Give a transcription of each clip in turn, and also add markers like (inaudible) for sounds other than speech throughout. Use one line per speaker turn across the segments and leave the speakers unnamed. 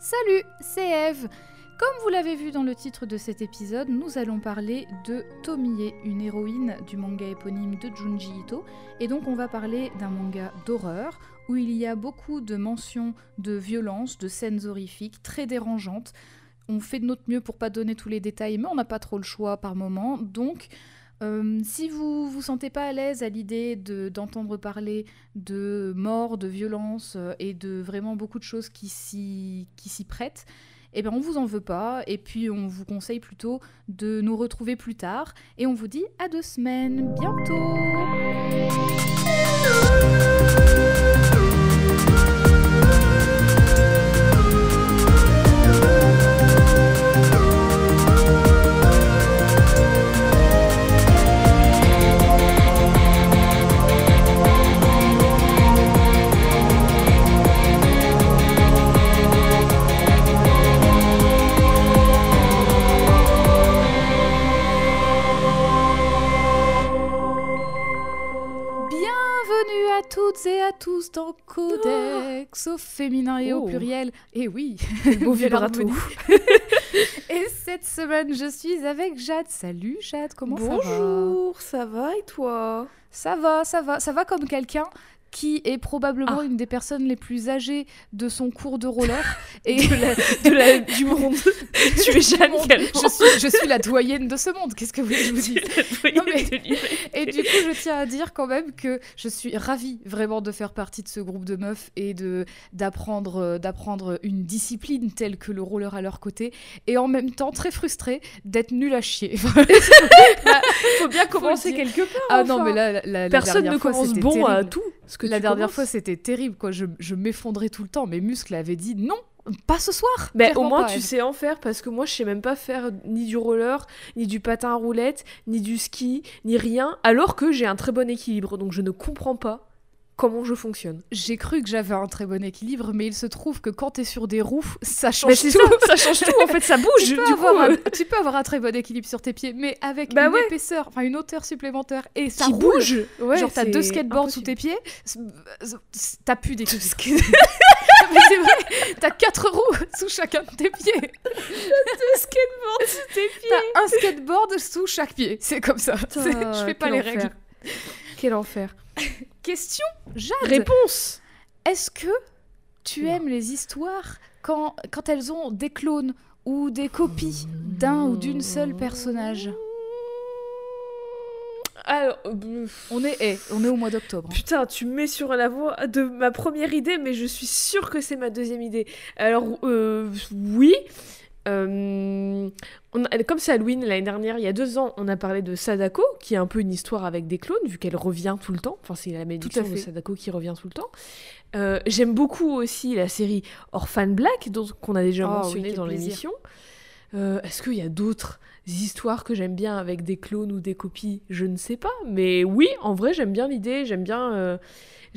Salut, c'est Eve. Comme vous l'avez vu dans le titre de cet épisode, nous allons parler de Tomie, une héroïne du manga éponyme de Junji Ito. Et donc on va parler d'un manga d'horreur où il y a beaucoup de mentions de violence, de scènes horrifiques, très dérangeantes. On fait de notre mieux pour pas donner tous les détails, mais on n'a pas trop le choix par moment. Donc euh, si vous vous sentez pas à l'aise à l'idée de- d'entendre parler de mort, de violence euh, et de vraiment beaucoup de choses qui s'y prêtent, eh bien on vous en veut pas et puis on vous conseille plutôt de nous retrouver plus tard et on vous dit à deux semaines bientôt. Toutes et à tous dans Codex au féminin et au
Oh.
pluriel. Et oui,
Beau (laughs) vibrato. (laughs)
Et cette semaine, je suis avec Jade. Salut Jade, comment ça va?
Bonjour, ça va et toi?
Ça va, ça va, ça va comme quelqu'un qui est probablement
Ah.
une des personnes les plus âgées de son cours de roller. (laughs) Et
de la, de la- (laughs) du monde. (laughs) tu es Jeanne
je, suis, je suis la doyenne de ce monde. Qu'est-ce que vous voulez que je vous dise? Non, mais- Et du coup, je tiens à dire quand même que je suis ravie vraiment de faire partie de ce groupe de meufs et de d'apprendre euh, d'apprendre une discipline telle que le roller à leur côté et en même temps très frustrée d'être nulle à chier.
faut bien commencer quelque part.
ah non, mais là, la, la
Personne ne
fois,
commence bon à tout. Que
la dernière
commences.
fois, c'était terrible quoi. Je, je m'effondrais tout le temps. Mes muscles avaient dit non, pas ce soir.
Mais au moins
pas,
tu sais en faire parce que moi je sais même pas faire ni du roller, ni du patin à roulette, ni du ski, ni rien, alors que j'ai un très bon équilibre. Donc je ne comprends pas comment je fonctionne.
J'ai cru que j'avais un très bon équilibre, mais il se trouve que quand t'es sur des roues, ça change tout.
ça, ça change tout en fait, ça (laughs) bouge.
tu peux,
du
avoir
coup,
un,
euh,
tu peux avoir un très bon équilibre sur tes pieds, mais avec
Bah
une
ouais.
épaisseur, enfin une hauteur supplémentaire, et ça
qui
roule.
bouge. Ouais,
Genre t'as deux skateboards sous tes pieds, t'as plus d'équilibre. (laughs) mais c'est vrai, t'as quatre roues sous chacun de tes pieds.
Deux skateboards sous tes (laughs) pieds.
T'as un skateboard sous chaque pied. C'est comme ça.
Putain,
Je fais pas les règles.
Quel enfer. (laughs)
Question, Jade.
Réponse.
Est-ce que tu aimes les histoires quand, quand elles ont des clones ou des copies d'un ou d'une seule personnage
Alors, euh,
On est, eh, on est au mois d'octobre.
putain, tu me mets sur la voie de ma première idée, mais je suis sûre que c'est ma deuxième idée. Alors, euh, oui. Euh, on a- comme c'est Halloween l'année dernière, il y a deux ans, on a parlé de Sadako, qui est un peu une histoire avec des clones, vu qu'elle revient tout le temps. Enfin, c'est la malédiction de. Sadako qui revient tout le temps. Euh, J'aime beaucoup aussi la série Orphan Black, dont- qu'on a déjà
Oh,
mentionné dans l'émission. Euh, Est-ce qu'il y a d'autres histoires que j'aime bien avec des clones ou des copies? Je ne sais pas. Mais oui, en vrai, j'aime bien l'idée. J'aime bien, euh,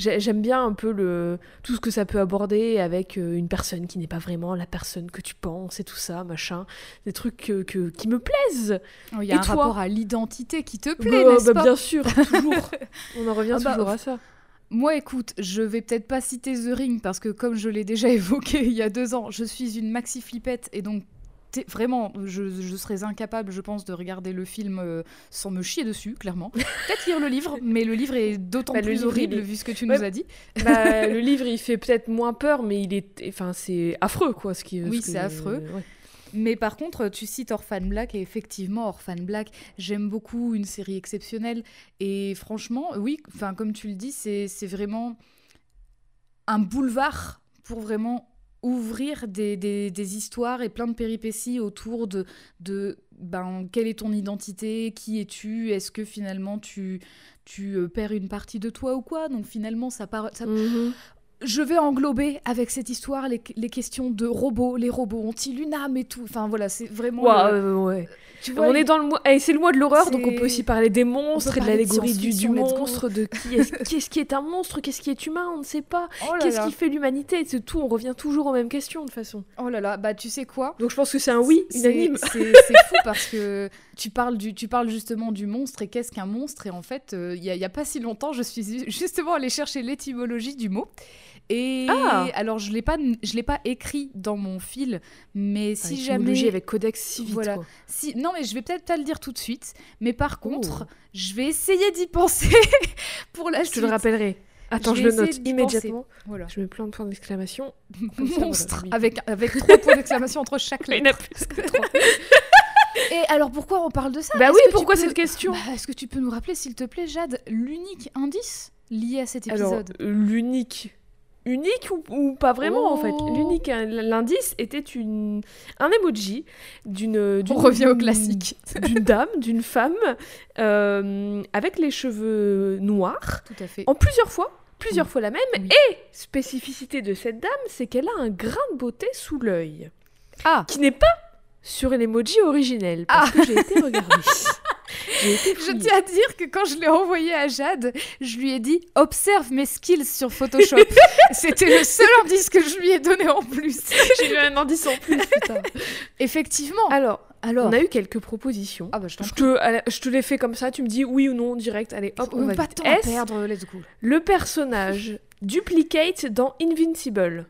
j'aime bien un peu le, tout ce que ça peut aborder avec euh, une personne qui n'est pas vraiment la personne que tu penses et tout ça, machin. Des trucs que- que- qui me plaisent.
Oh, Il y a
Et
un
toi
rapport à l'identité qui te plaît,
Bah,
n'est-ce
bah,
pas
bien sûr, toujours. (laughs) On en revient
Ah bah,
toujours à ça.
Moi, écoute, je vais peut-être pas citer The Ring parce que, comme je l'ai déjà (laughs) évoqué il y a deux ans, je suis une maxi flippette et donc vraiment, je, je serais incapable, je pense, de regarder le film euh, sans me chier dessus, clairement. (laughs) Peut-être lire le livre, mais le livre est d'autant
Bah,
plus horrible
est-
vu ce que tu
Ouais.
nous as dit.
Bah, (laughs) le livre, il fait peut-être moins peur, mais il est, enfin, c'est affreux, quoi. Ce qui,
Oui,
ce
c'est affreux.
ouais.
Mais par contre, tu cites Orphan Black et effectivement, Orphan Black, j'aime beaucoup une série exceptionnelle. Et franchement, oui, enfin comme tu le dis, c'est vraiment un boulevard pour vraiment ouvrir des, histoires et plein de péripéties autour de, de ben, quelle est ton identité, qui es-tu, est-ce que finalement tu, tu euh, perds une partie de toi ou quoi? Donc finalement, ça, part. Je vais englober avec cette histoire les, les questions de robots. Les robots ont-ils une âme et tout Enfin voilà, c'est vraiment.
Ouah,
le-
ouais, ouais.
tu vois,
on est dans le mois, eh, c'est le mois de l'horreur, donc on peut aussi parler des monstres et de l'allégorie du, du monstre, de qui est, (laughs) qu'est-ce qui est un monstre, qu'est-ce qui est humain, on ne sait pas.
Oh là
Qu'est-ce qui fait l'humanité C'est tout, on revient toujours aux mêmes questions de toute façon.
Oh là là, bah tu sais quoi?
Donc je pense que c'est un oui unanime. (laughs)
C'est fou parce que tu parles, du, tu parles justement du monstre et qu'est-ce qu'un monstre? Et en fait, euh, il y, a- il y a pas si longtemps, je suis justement allée chercher l'étymologie du mot. Et
Ah.
alors, je l'ai pas, je l'ai pas écrit dans mon fil, mais si
Avec
jamais,
avec Codex si vite.
Voilà.
quoi.
si, non, mais je vais peut-être pas le dire tout de suite. Mais par
Oh.
contre, je vais essayer d'y penser (laughs) pour la
Je te
suite.
le rappellerai. Attends,
Je
je, le note immédiatement.
Voilà.
Je mets plein de points d'exclamation. (laughs) Voilà,
Monstre avec avec trois points d'exclamation entre (laughs) chaque
Il y en
lettre.
a plus que trois.
Et alors pourquoi on parle de ça?
Bah oui, pourquoi
peux-
cette question?
Bah, Est-ce que tu peux nous rappeler, s'il te plaît, Jade, l'unique indice lié à cet épisode?
l'unique. Unique ou, ou pas vraiment en fait.
Oh.
L'unique, hein, l'indice était une, un emoji d'une.
On revient au classique. (laughs)
D'une dame, d'une femme, euh, avec les cheveux noirs,
Tout à fait.
en plusieurs fois, plusieurs fois la même.
Oui.
Et spécificité de cette dame, c'est qu'elle a un grain de beauté sous l'œil,
Ah
qui n'est pas sur l'emoji originel, parce que j'ai été regardée. (laughs)
Je tiens à dire que quand je l'ai envoyé à Jade, je lui ai dit observe mes skills sur Photoshop. (laughs) C'était le seul indice que je lui ai donné en plus. (laughs)
J'ai eu un indice en plus, putain.
Effectivement.
Alors,
Alors,
on a eu quelques propositions.
ah bah je t'en
Je te, je te les fais comme ça, tu me dis oui ou non direct. Allez, hop, on va
pas perdre, let's go.
le personnage Duplicate dans Invincible?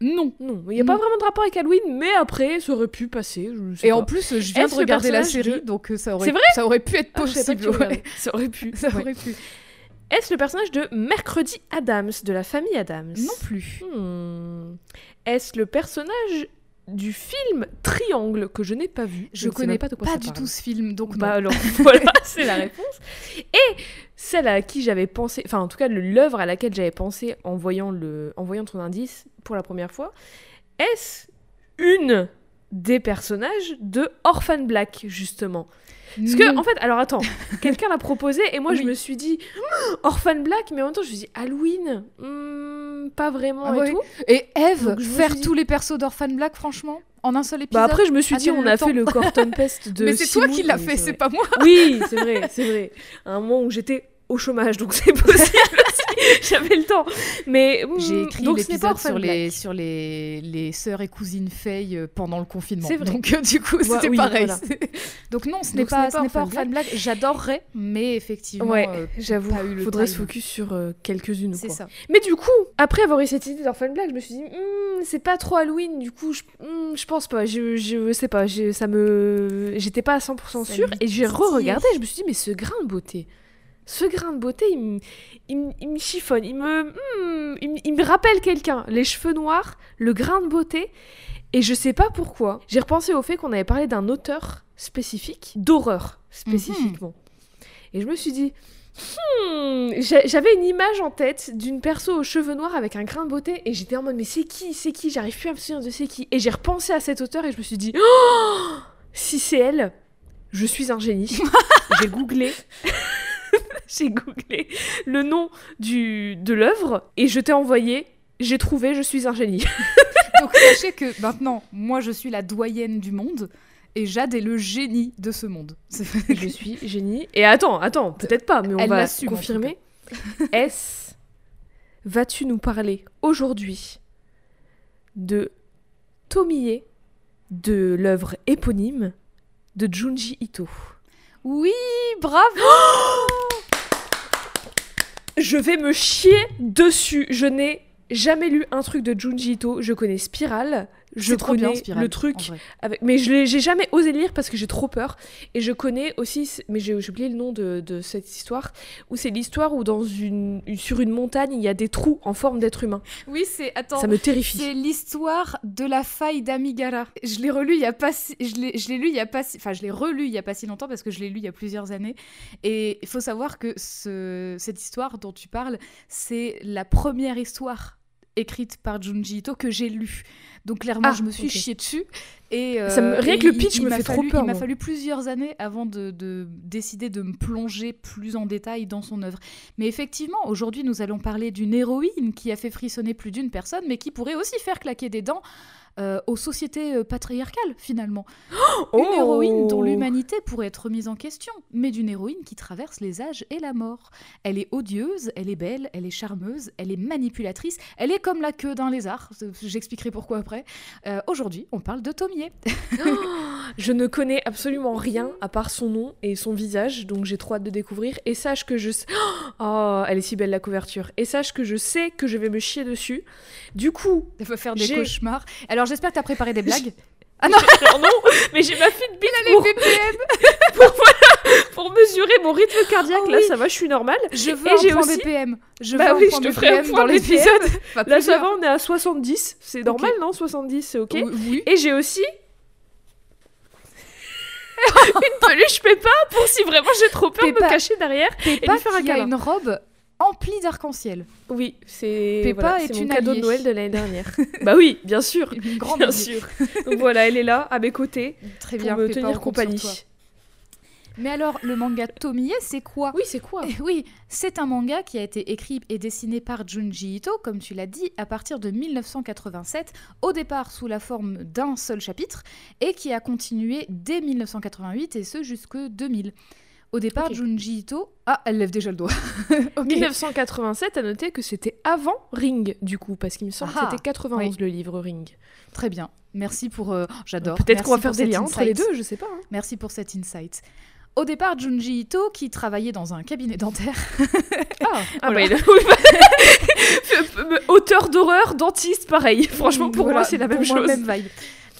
Non.
Non, il n'y a pas vraiment de rapport avec Halloween, mais après, ça aurait pu passer. Je sais
Et
pas.
en plus, je viens
Est-ce
de regarder la série,
de-
donc euh, ça aurait,
vrai
ça aurait pu être
Ah,
possible. ouais.
Ça aurait pu. (laughs)
Ça
ouais.
aurait pu.
Est-ce le personnage de Mercredi Adams, de la famille Adams?
Non plus.
Hmm. Est-ce le personnage du film Triangle que je n'ai pas vu
Je
ne
connais pas,
pas de quoi ça
du
parle.
tout ce film, donc
Bah alors (laughs) voilà, (laughs) c'est la réponse. Et celle à qui j'avais pensé, enfin en tout cas l'œuvre à laquelle j'avais pensé en voyant, le, en voyant ton indice pour la première fois, est-ce une des personnages de Orphan Black justement? Parce que en fait, alors attends, (laughs) quelqu'un l'a proposé et moi je me suis dit (gasps) Orphan Black, mais en même temps je me suis dit Halloween, hmm, pas vraiment
Ah
et
ouais.
tout.
Et Eve, faire
dit-
tous les persos d'Orphan Black, franchement, en un seul épisode.
Bah après je me suis dit
Annule
on a
temps.
fait le Corton (laughs) Pest de
mais c'est toi qui l'as fait, c'est pas moi.
Oui, c'est vrai, c'est vrai. À un moment où j'étais au chômage, donc c'est (laughs) possible. J'avais le temps. Mais
J'ai
mm,
écrit l'épisode sur les, sur les, les sœurs et cousines Faye euh, pendant le confinement.
C'est vrai.
Donc euh, du coup,
Ouais,
c'était
oui,
pareil.
voilà. (laughs)
Donc non, ce n'est pas,
pas
pas
Orphan
Black. J'adorerais, mais effectivement,
Ouais,
euh,
j'avoue,
le
faudrait se focus sur euh, quelques-unes.
C'est
quoi.
ça.
Mais du coup, après avoir eu cette idée d'Orphan Black, je me suis dit, Hmm, c'est pas trop Halloween, du coup, je, hmm, je pense pas, je, je sais pas, je- ça me. J'étais pas à 100%
Ça
sûre, et j'ai re-regardé, je me suis dit, mais ce grain de beauté, ce grain de beauté, il me, il me- il me chiffonne, il me, hmm, il, me- il me rappelle quelqu'un, les cheveux noirs, le grain de beauté, et je sais pas pourquoi, j'ai repensé au fait qu'on avait parlé d'un auteur spécifique, d'horreur spécifiquement. Et je me suis dit, Hmm, j'a- J'avais une image en tête d'une perso aux cheveux noirs avec un grain de beauté et j'étais en mode mais c'est qui C'est qui? J'arrive plus à me souvenir de c'est qui. Et j'ai repensé à cet auteur et je me suis dit Oh (gasps) si c'est elle, je suis un génie. (laughs) j'ai googlé. (laughs) j'ai googlé le nom du, de l'œuvre et je t'ai envoyé. J'ai trouvé, je suis un génie. (laughs)
Donc sachez que maintenant, moi, je suis la doyenne du monde et Jade est le génie de ce monde. (laughs)
je suis génie. Et attends, attends, peut-être pas, mais on
Elle
va confirmer. Est-ce vas-tu nous parler aujourd'hui de Tomie, de l'œuvre éponyme de Junji Ito?
Oui, bravo (gasps)
Je vais me chier dessus. Je n'ai jamais lu un truc de Junji Ito. Je connais Spiral. Je connais
Spiral,
le truc avec... Mais je j'ai jamais osé lire parce que j'ai trop peur. Et je connais aussi... Mais j'ai j'ai oublié le nom de, de cette histoire. Où c'est l'histoire où dans une... sur une montagne, il y a des trous en forme d'être humain.
Oui, c'est attends.
Ça me terrifie.
C'est l'histoire de la faille d'Amigara. Je l'ai relu il y a pas si... je l'ai je l'ai lu il y a pas si... enfin je l'ai relu il y a pas si longtemps parce que je l'ai lu il y a plusieurs années et il faut savoir que ce... cette histoire dont tu parles, c'est la première histoire écrite par Junji Ito que j'ai lue. Donc clairement,
Ah,
je me suis
ok.
chiée dessus et euh,
Ça me- rien
et
que le
il-
pitch
il
me
m'a
fait trop peur,
Il m'a fallu plusieurs années avant de, de décider de me plonger plus en détail dans son œuvre. Mais effectivement, aujourd'hui, nous allons parler d'une héroïne qui a fait frissonner plus d'une personne, mais qui pourrait aussi faire claquer des dents euh, aux sociétés euh, patriarcales, finalement. Une
Oh
héroïne dont l'humanité pourrait être remise en question, mais d'une héroïne qui traverse les âges et la mort. Elle est odieuse, elle est belle, elle est charmeuse, elle est manipulatrice, elle est comme la queue d'un lézard. J'expliquerai pourquoi après. Vrai. Euh, Aujourd'hui, on parle de Tomie. (gasps)
Je ne connais absolument rien à part son nom et son visage, donc j'ai trop hâte de découvrir. Et sache que je. (gasps) Oh, elle est si belle la couverture. Et sache que je sais que je vais me chier dessus. Du coup.
Elle va faire des cauchemars. Alors j'espère que tu as préparé des (laughs) blagues.
Ah non, (laughs) non, mais j'ai ma de
Les
pour, (laughs)
BPM
pour, voilà, pour mesurer mon rythme cardiaque.
Oh
Là,
oui.
ça va, je suis normale.
Je veux
Et
un point
aussi-
BPM. Je
Bah
veux
oui,
un point
je te ferai un point
dans l'épisode. Enfin, (laughs)
Là, ça va, on est à 70. C'est normal, non 70, c'est ok.
Oui, Oui.
Et j'ai aussi. une peluche Peppa pour si vraiment j'ai trop peur de
Peppa.
me cacher derrière.
Peppa
lui faire un câlin.
une robe emplie d'arc-en-ciel.
Oui, c'est
Peppa
voilà,
est
c'est mon
une
cadeau
alliée.
de Noël de l'année dernière. (laughs) bah oui, bien sûr.
Une grande
Bien sûr. Donc voilà, elle est là, à mes côtés,
Très
pour
bien,
me
Peppa,
tenir compagnie.
Mais alors, le manga Tomie, c'est quoi?
Oui, c'est quoi?
Eh Oui, c'est un manga qui a été écrit et dessiné par Junji Ito, comme tu l'as dit, à partir de 1987, au départ sous la forme d'un seul chapitre, et qui a continué dès 1988, et ce jusque 2000. Au départ. Junji Ito... Ah, elle lève déjà le doigt. (laughs) Ok.
1987, à noter que c'était avant Ring, du coup, parce qu'il me semble
Ah,
que c'était 91 le livre Ring.
Très bien. Merci pour... euh, J'adore.
Peut-être qu'on va faire des liens entre les deux, je sais pas. hein.
Merci pour cet insight. Au départ, Junji Ito, qui travaillait dans un cabinet dentaire,
Ah, ah (laughs)
Voilà.
bah, il- oui, (laughs) auteur d'horreur, dentiste, pareil. Franchement, pour
Voilà,
moi, c'est la même
moi,
chose.
même vibe.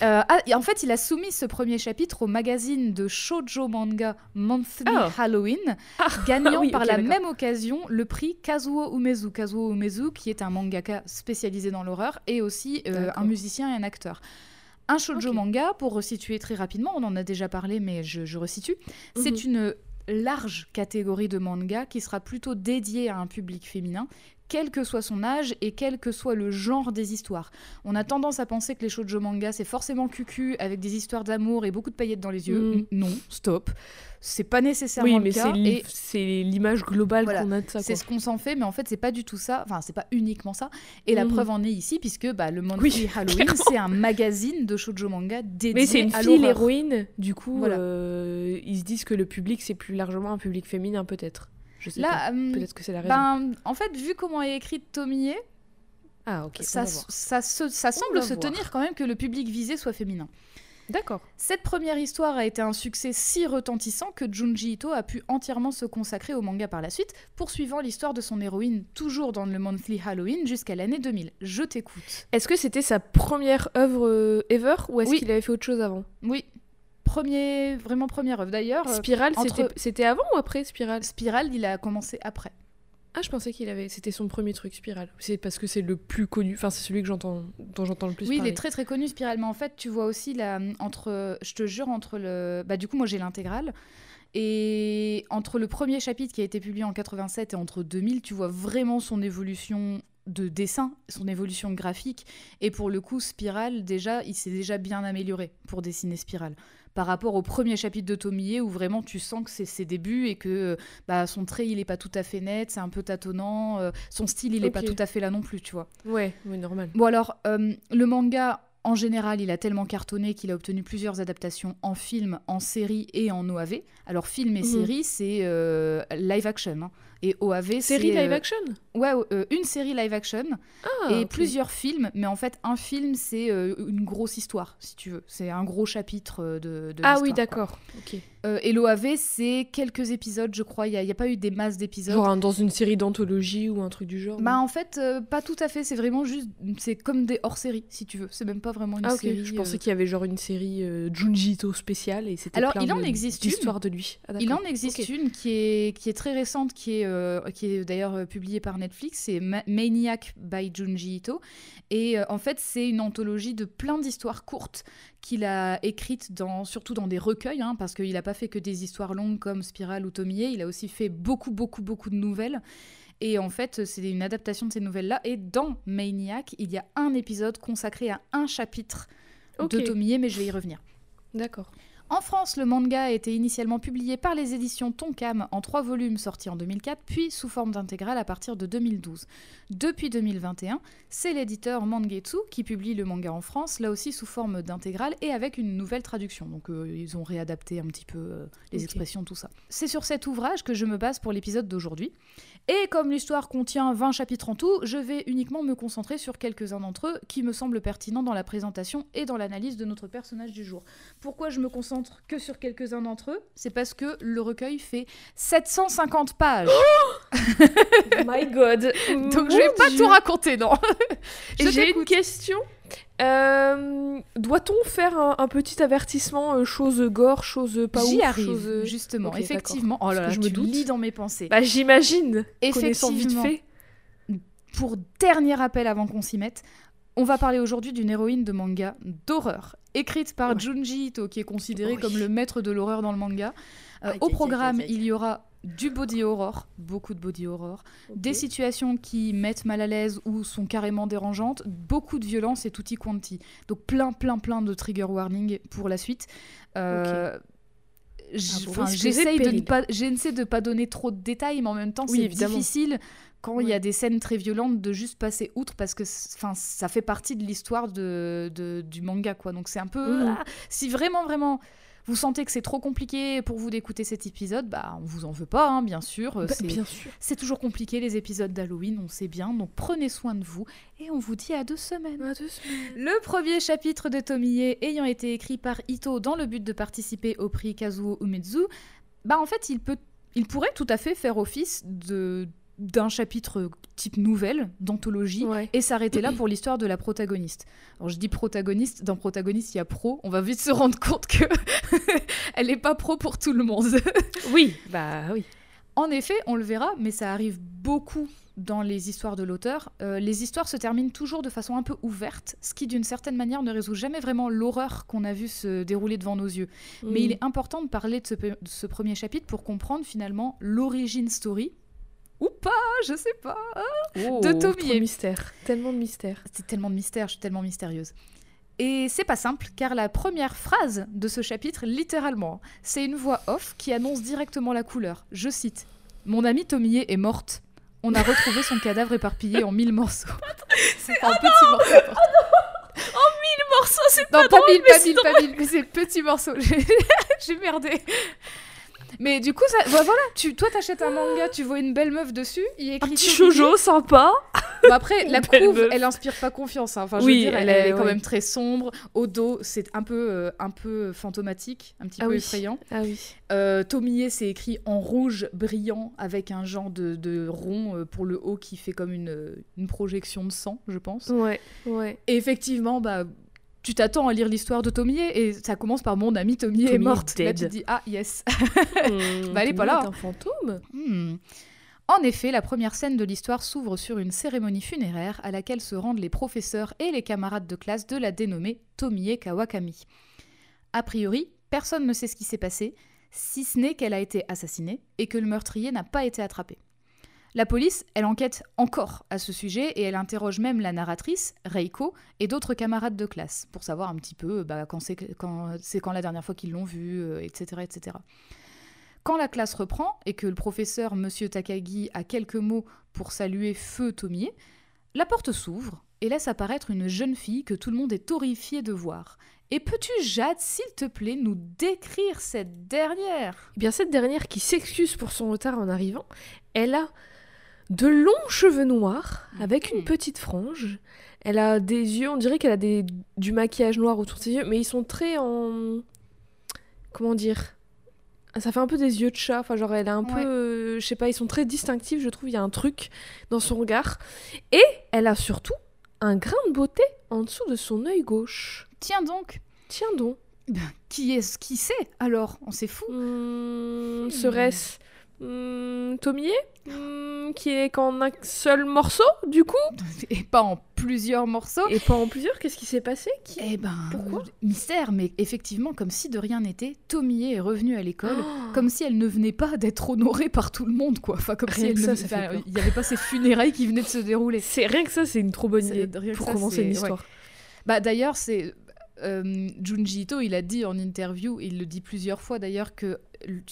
Euh, ah, en fait, il a soumis ce premier chapitre au magazine de shoujo manga Monthly
Ah.
Halloween,
Ah, (laughs)
gagnant
oui,
par la même occasion le prix Kazuo Umezu. Kazuo Umezu, qui est un mangaka spécialisé dans l'horreur et aussi euh, un musicien et un acteur. Un shoujo manga, pour resituer très rapidement, on en a déjà parlé, mais je, je resitue, c'est
Mhm.
une large catégorie de manga qui sera plutôt dédiée à un public féminin, quel que soit son âge et quel que soit le genre des histoires. On a tendance à penser que les shoujo manga c'est forcément cucu avec des histoires d'amour et beaucoup de paillettes dans les yeux.
Mm.
Non, stop. C'est pas nécessairement
Oui,
le
mais
cas.
c'est l'image globale
Voilà,
qu'on a de ça.
c'est ce qu'on s'en fait, mais en fait, c'est pas du tout ça. Enfin, c'est pas uniquement ça. Et la
Mhm.
preuve en est ici, puisque bah, le Monthly
Oui,
Halloween, (laughs) c'est un magazine de shoujo manga dédié
Mais c'est une
à
fille. Du coup,
Voilà.
euh, ils se disent que le public, c'est plus largement un public féminin, peut-être. Je sais pas.
Là, hum,
Peut-être que c'est la raison.
ben, en fait, vu comment est écrite Tomie,
ah, ok. on
ça, ça, se- ça semble se
voir.
tenir quand même que le public visé soit féminin.
D'accord.
Cette première histoire a été un succès si retentissant que Junji Ito a pu entièrement se consacrer au manga par la suite, poursuivant l'histoire de son héroïne toujours dans le Monthly Halloween jusqu'à l'année 2000. Je t'écoute.
Est-ce que c'était sa première œuvre euh, ever ou est-ce
Oui.
qu'il avait fait autre chose avant?
Oui, premier, vraiment première œuvre. D'ailleurs, euh,
Spirale,
entre-
c'était- avant ou après Spirale
Spiral, il a commencé après.
Ah, je pensais qu'il avait. C'était son premier truc, Spirale. C'est parce que c'est le plus connu. Enfin, c'est celui que j'entends, dont j'entends le plus
oui, il est très très connu Spiral, mais en fait, tu vois aussi la entre, je te jure, entre le, bah du coup, moi j'ai l'intégrale. Et entre le premier chapitre qui a été publié en 87 et entre 2000, tu vois vraiment son évolution de dessin, son évolution graphique. Et pour le coup, Spiral, déjà, il s'est déjà bien amélioré pour dessiner Spiral. Par rapport au premier chapitre de Tomie, où vraiment tu sens que c'est ses débuts et que bah, son trait, il est pas tout à fait net, c'est un peu tâtonnant, euh, son style, il est pas tout à fait là non plus, tu vois.
Ouais, oui, normal.
Bon alors, euh, le manga, en général, il a tellement cartonné qu'il a obtenu plusieurs adaptations en film, en série et en OAV. Alors film et
Mhm.
série, c'est euh, live action. hein. Et OAV, c'est...
Série live
euh,
action
Ouais, euh, une série live action
Ah,
et plusieurs films. Mais en fait, un film, c'est euh, une grosse histoire, si tu veux. C'est un gros chapitre euh, de, de
Ah oui, d'accord. Ok.
Euh, et l'OAV, c'est quelques épisodes, je crois. Il n'y a, pas eu des masses d'épisodes.
Genre dans une série d'anthologie ou un truc du genre
Bah en fait, euh, pas tout à fait. C'est vraiment juste... C'est comme des hors-séries, si tu veux. C'est même pas vraiment une
Ah ok,
série.
je
euh,
pensais qu'il y avait genre une série euh, Junji Ito spéciale et c'était
Alors,
plein
il en
de-
existe une.
d'histoires de lui. Ah,
Il en existe une qui est, qui est très récente, qui est, euh, qui est d'ailleurs euh, publiée par Netflix, c'est Ma- Maniac by Junji Ito. Et euh, en fait, c'est une anthologie de plein d'histoires courtes qu'il a écrites dans, surtout dans des recueils, hein, parce qu'il n'a pas fait que des histoires longues comme Spiral ou Tomie, il a aussi fait beaucoup, beaucoup, beaucoup de nouvelles. Et en fait, c'est une adaptation de ces nouvelles-là. Et dans Maniac, il y a un épisode consacré à un chapitre de Tomie, mais je vais y revenir.
D'accord.
En France, le manga a été initialement publié par les éditions Tonkam en trois volumes sortis en 2004, puis sous forme d'intégrale à partir de 2012. Depuis 2021, c'est l'éditeur Mangetsu qui publie le manga en France, là aussi sous forme d'intégrale et avec une nouvelle traduction. Donc euh, ils ont réadapté un petit peu euh, les expressions, tout ça. C'est sur cet ouvrage que je me base pour l'épisode d'aujourd'hui. Et comme l'histoire contient 20 chapitres en tout, je vais uniquement me concentrer sur quelques-uns d'entre eux qui me semblent pertinents dans la présentation et dans l'analyse de notre personnage du jour. Pourquoi je me concentre que sur quelques-uns d'entre eux? C'est parce que le recueil fait 750 pages. (laughs)
My God. (laughs)
Donc je vais pas tout raconter, non. (laughs)
J'ai une question. Euh, Doit-on faire un, un petit avertissement, euh, chose gore, chose pas
J'y arrive,
chose-
justement,
Ok,
effectivement. Oh là là,
je me
lis dans mes pensées.
Bah j'imagine. Connaissant vite
Effectivement.
fait.
Pour dernier rappel avant qu'on s'y mette, on va parler aujourd'hui d'une héroïne de manga d'horreur, écrite par
Ouais.
Junji Ito, qui est considéré
Oui.
comme le maître de l'horreur dans le manga. Euh,
Aïe,
au programme,
aïe, aïe, aïe.
il y aura du body horror, beaucoup de body horror, des situations qui mettent mal à l'aise ou sont carrément dérangeantes, beaucoup de violence et tutti quanti. Donc plein, plein, plein de trigger warning pour la suite. Euh, j-
À vos
enfin,
risques et
J'essaye de ne pas, j'essaie de pas donner trop de détails, mais en même temps,
Oui,
c'est difficile quand il y a des scènes très violentes de juste passer outre parce que enfin ça fait partie de l'histoire de, de- du manga quoi donc c'est un peu
Mhm.
ah, si vraiment vraiment vous sentez que c'est trop compliqué pour vous d'écouter cet épisode bah on vous en veut pas hein, bien sûr
Bah,
c'est
bien sûr.
c'est toujours compliqué les épisodes d'Halloween on sait bien donc prenez soin de vous et on vous dit à deux semaines
À deux semaines.
le premier chapitre de Tomie ayant été écrit par Ito dans le but de participer au prix Kazuo Umezu, bah en fait il peut, il pourrait tout à fait faire office de d'un chapitre type nouvelle d'anthologie
Ouais.
et s'arrêter là pour l'histoire de la protagoniste. Alors je dis protagoniste, dans protagoniste il y a pro, on va vite se rendre compte que (laughs) elle est pas pro pour tout le monde. (laughs)
Oui, bah oui.
En effet, on le verra, mais ça arrive beaucoup dans les histoires de l'auteur. Euh, les histoires se terminent toujours de façon un peu ouverte, ce qui d'une certaine manière ne résout jamais vraiment l'horreur qu'on a vu se dérouler devant nos yeux. Mais il est important de parler de ce, pe- de ce premier chapitre pour comprendre finalement l'origine story. Ou pas, je sais pas.
Oh,
de Tomie.
mystère. Tellement de mystère.
C'est tellement de mystère, je suis tellement mystérieuse. Et c'est pas simple, car la première phrase de ce chapitre, littéralement, c'est une voix off qui annonce directement la couleur. Je cite Mon amie Tomie est morte. On a retrouvé son cadavre éparpillé en mille morceaux. (laughs) c'est pas un petit morceau.
Le morceau, c'est
Non, pas
drôle,
mille, pas mille, pas mille, mais c'est petit morceau. (laughs) J'ai merdé. Mais du coup, ça, bah voilà, tu, toi t'achètes un manga, tu vois une belle meuf dessus, il a
un
écrit
petit shoujo sympa.
Bon, après, (laughs) la couve, elle inspire pas confiance. hein. Enfin, je
Oui,
veux dire, elle,
elle est-
elle est quand
ouais.
même très sombre. Au dos, c'est un peu, euh, un peu fantomatique, un petit
Ah
peu
oui.
effrayant.
Ah oui.
Euh, Tomie, c'est écrit en rouge brillant avec un genre de, de rond euh, pour le haut qui fait comme une, une projection de sang, je pense.
Ouais, ouais.
Et effectivement, bah. Tu t'attends à lire l'histoire de Tomie et ça commence par mon ami Tomie est
Tomie
morte. Là,
dead.
tu te dis ah yes.
Hmm, (laughs)
Bah, elle est pas là.
un fantôme.
Hmm. En effet, la première scène de l'histoire s'ouvre sur une cérémonie funéraire à laquelle se rendent les professeurs et les camarades de classe de la dénommée Tomie Kawakami. A priori, personne ne sait ce qui s'est passé, si ce n'est qu'elle a été assassinée et que le meurtrier n'a pas été attrapé. La police, elle enquête encore à ce sujet et elle interroge même la narratrice, Reiko, et d'autres camarades de classe pour savoir un petit peu bah, quand c'est quand, la dernière fois qu'ils l'ont vu, euh, etc., etc. Quand la classe reprend et que le professeur Monsieur Takagi a quelques mots pour saluer Feu Tomie, la porte s'ouvre et laisse apparaître une jeune fille que tout le monde est horrifié de voir. Et peux-tu, Jade, s'il te plaît, nous décrire cette dernière?
Eh bien, cette dernière qui s'excuse pour son retard en arrivant, elle a de longs cheveux noirs avec une petite frange. Elle a des yeux, on dirait qu'elle a des, du maquillage noir autour de ses yeux, mais ils sont très en. Comment dire Ça fait un peu des yeux de chat. Enfin, genre, elle a un
Ouais.
peu. euh, je sais pas, ils sont très distinctifs, je trouve. Il y a un truc dans son regard. Et elle a surtout un grain de beauté en dessous de son œil gauche.
Tiens donc
Tiens donc.
Qui est-ce qui sait alors? On s'est fou
Hmm, Serait-ce hmm, Tomie Hmm, Qui est qu'en un seul morceau, du coup (laughs)
Et pas en plusieurs morceaux
Et pas en plusieurs Qu'est-ce qui s'est passé Qui-
Eh ben,
Pourquoi
mystère, mais effectivement, comme si de rien n'était, Tomie est revenue à l'école,
Oh
comme si elle ne venait pas d'être honorée par tout le monde, quoi. Enfin, comme
Rien
si elle
que
ne-
ça, ça
enfin, il n'y avait pas ces funérailles qui venaient de se dérouler.
C'est rien que ça, c'est une trop bonne idée pour
ça,
commencer une
ouais.
histoire.
Bah d'ailleurs, c'est euh, Junji Ito, il a dit en interview, il le dit plusieurs fois d'ailleurs, que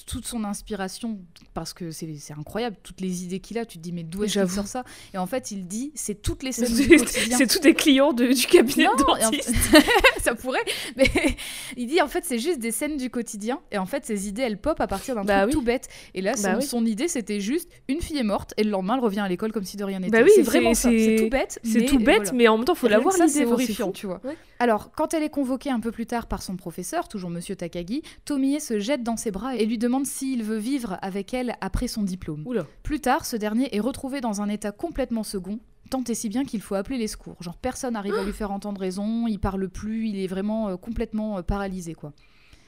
toute son inspiration, parce que c'est incroyable, toutes les idées qu'il a, tu te dis mais d'où est-ce qu'il sort ça? Et en fait, il dit, c'est toutes les scènes (laughs) du quotidien.
c'est tous des clients de- du cabinet
Non,
de
en-
dentiste. (laughs)
ça pourrait, mais (laughs) il dit en fait c'est juste des scènes du quotidien et en fait ces idées elles pop à partir d'un
Bah
truc
oui.
tout bête et là son,
Bah oui.
son idée c'était juste une fille est morte et le lendemain elle revient à l'école comme si de rien n'était.
Bah oui,
c'est vraiment ça, c'est tout bête.
C'est tout bête,
voilà.
mais en même temps, faut
Rien
l'avoir l'idée.
c'est horrifiant, tu vois.
Ouais.
Alors, quand elle est convoquée un peu plus tard par son professeur, toujours Monsieur Takagi, Tomie se jette dans ses bras et lui demande s'il veut vivre avec elle après son diplôme.
Oula.
Plus tard, ce dernier est retrouvé dans un état complètement second, tant et si bien qu'il faut appeler les secours. Genre, personne n'arrive à lui faire entendre raison, il parle plus, il est vraiment euh, complètement euh, paralysé, quoi.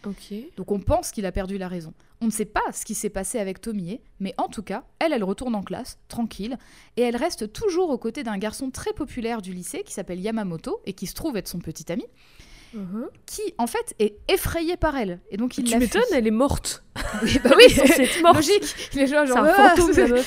Ok.
Donc on pense qu'il a perdu la raison. On ne sait pas ce qui s'est passé avec Tomie, mais en tout cas, elle, elle retourne en classe, tranquille, et elle reste toujours aux côtés d'un garçon très populaire du lycée qui s'appelle Yamamoto et qui se trouve être son petit ami,
Mhm.
qui en fait est effrayé par elle. Et donc il
Tu m'étonnes, elle est morte. (laughs)
Oui, bah oui,
morte.
logique. Il est genre,
C'est un
ah,
fantôme,
c'est-.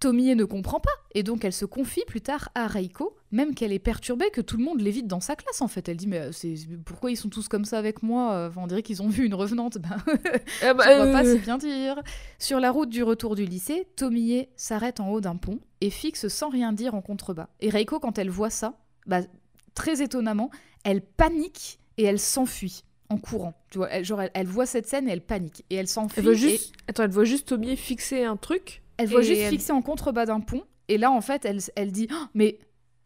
Tomie ne comprend pas, et donc elle se confie plus tard à Reiko, même qu'elle est perturbée que tout le monde l'évite dans sa classe en fait. Elle dit mais euh, c'est pourquoi ils sont tous comme ça avec moi? Enfin, On dirait qu'ils ont vu une revenante. Ben, (laughs)
Ah bah,
pas,
euh,
c'est bien dire. Sur la route du retour du lycée, Tomie s'arrête en haut d'un pont et fixe sans rien dire en contrebas. Et Reiko, quand elle voit ça, bah, très étonnamment, elle panique et elle s'enfuit en courant. Tu vois, elle, genre, elle, elle voit cette scène et elle panique. Et elle s'enfuit.
Elle voit
et
juste... Attends, elle voit juste Tommy fixer un truc.
elle voit juste
elle-
fixer en contrebas d'un pont. Et là, en fait, elle, elle dit Oh, Mais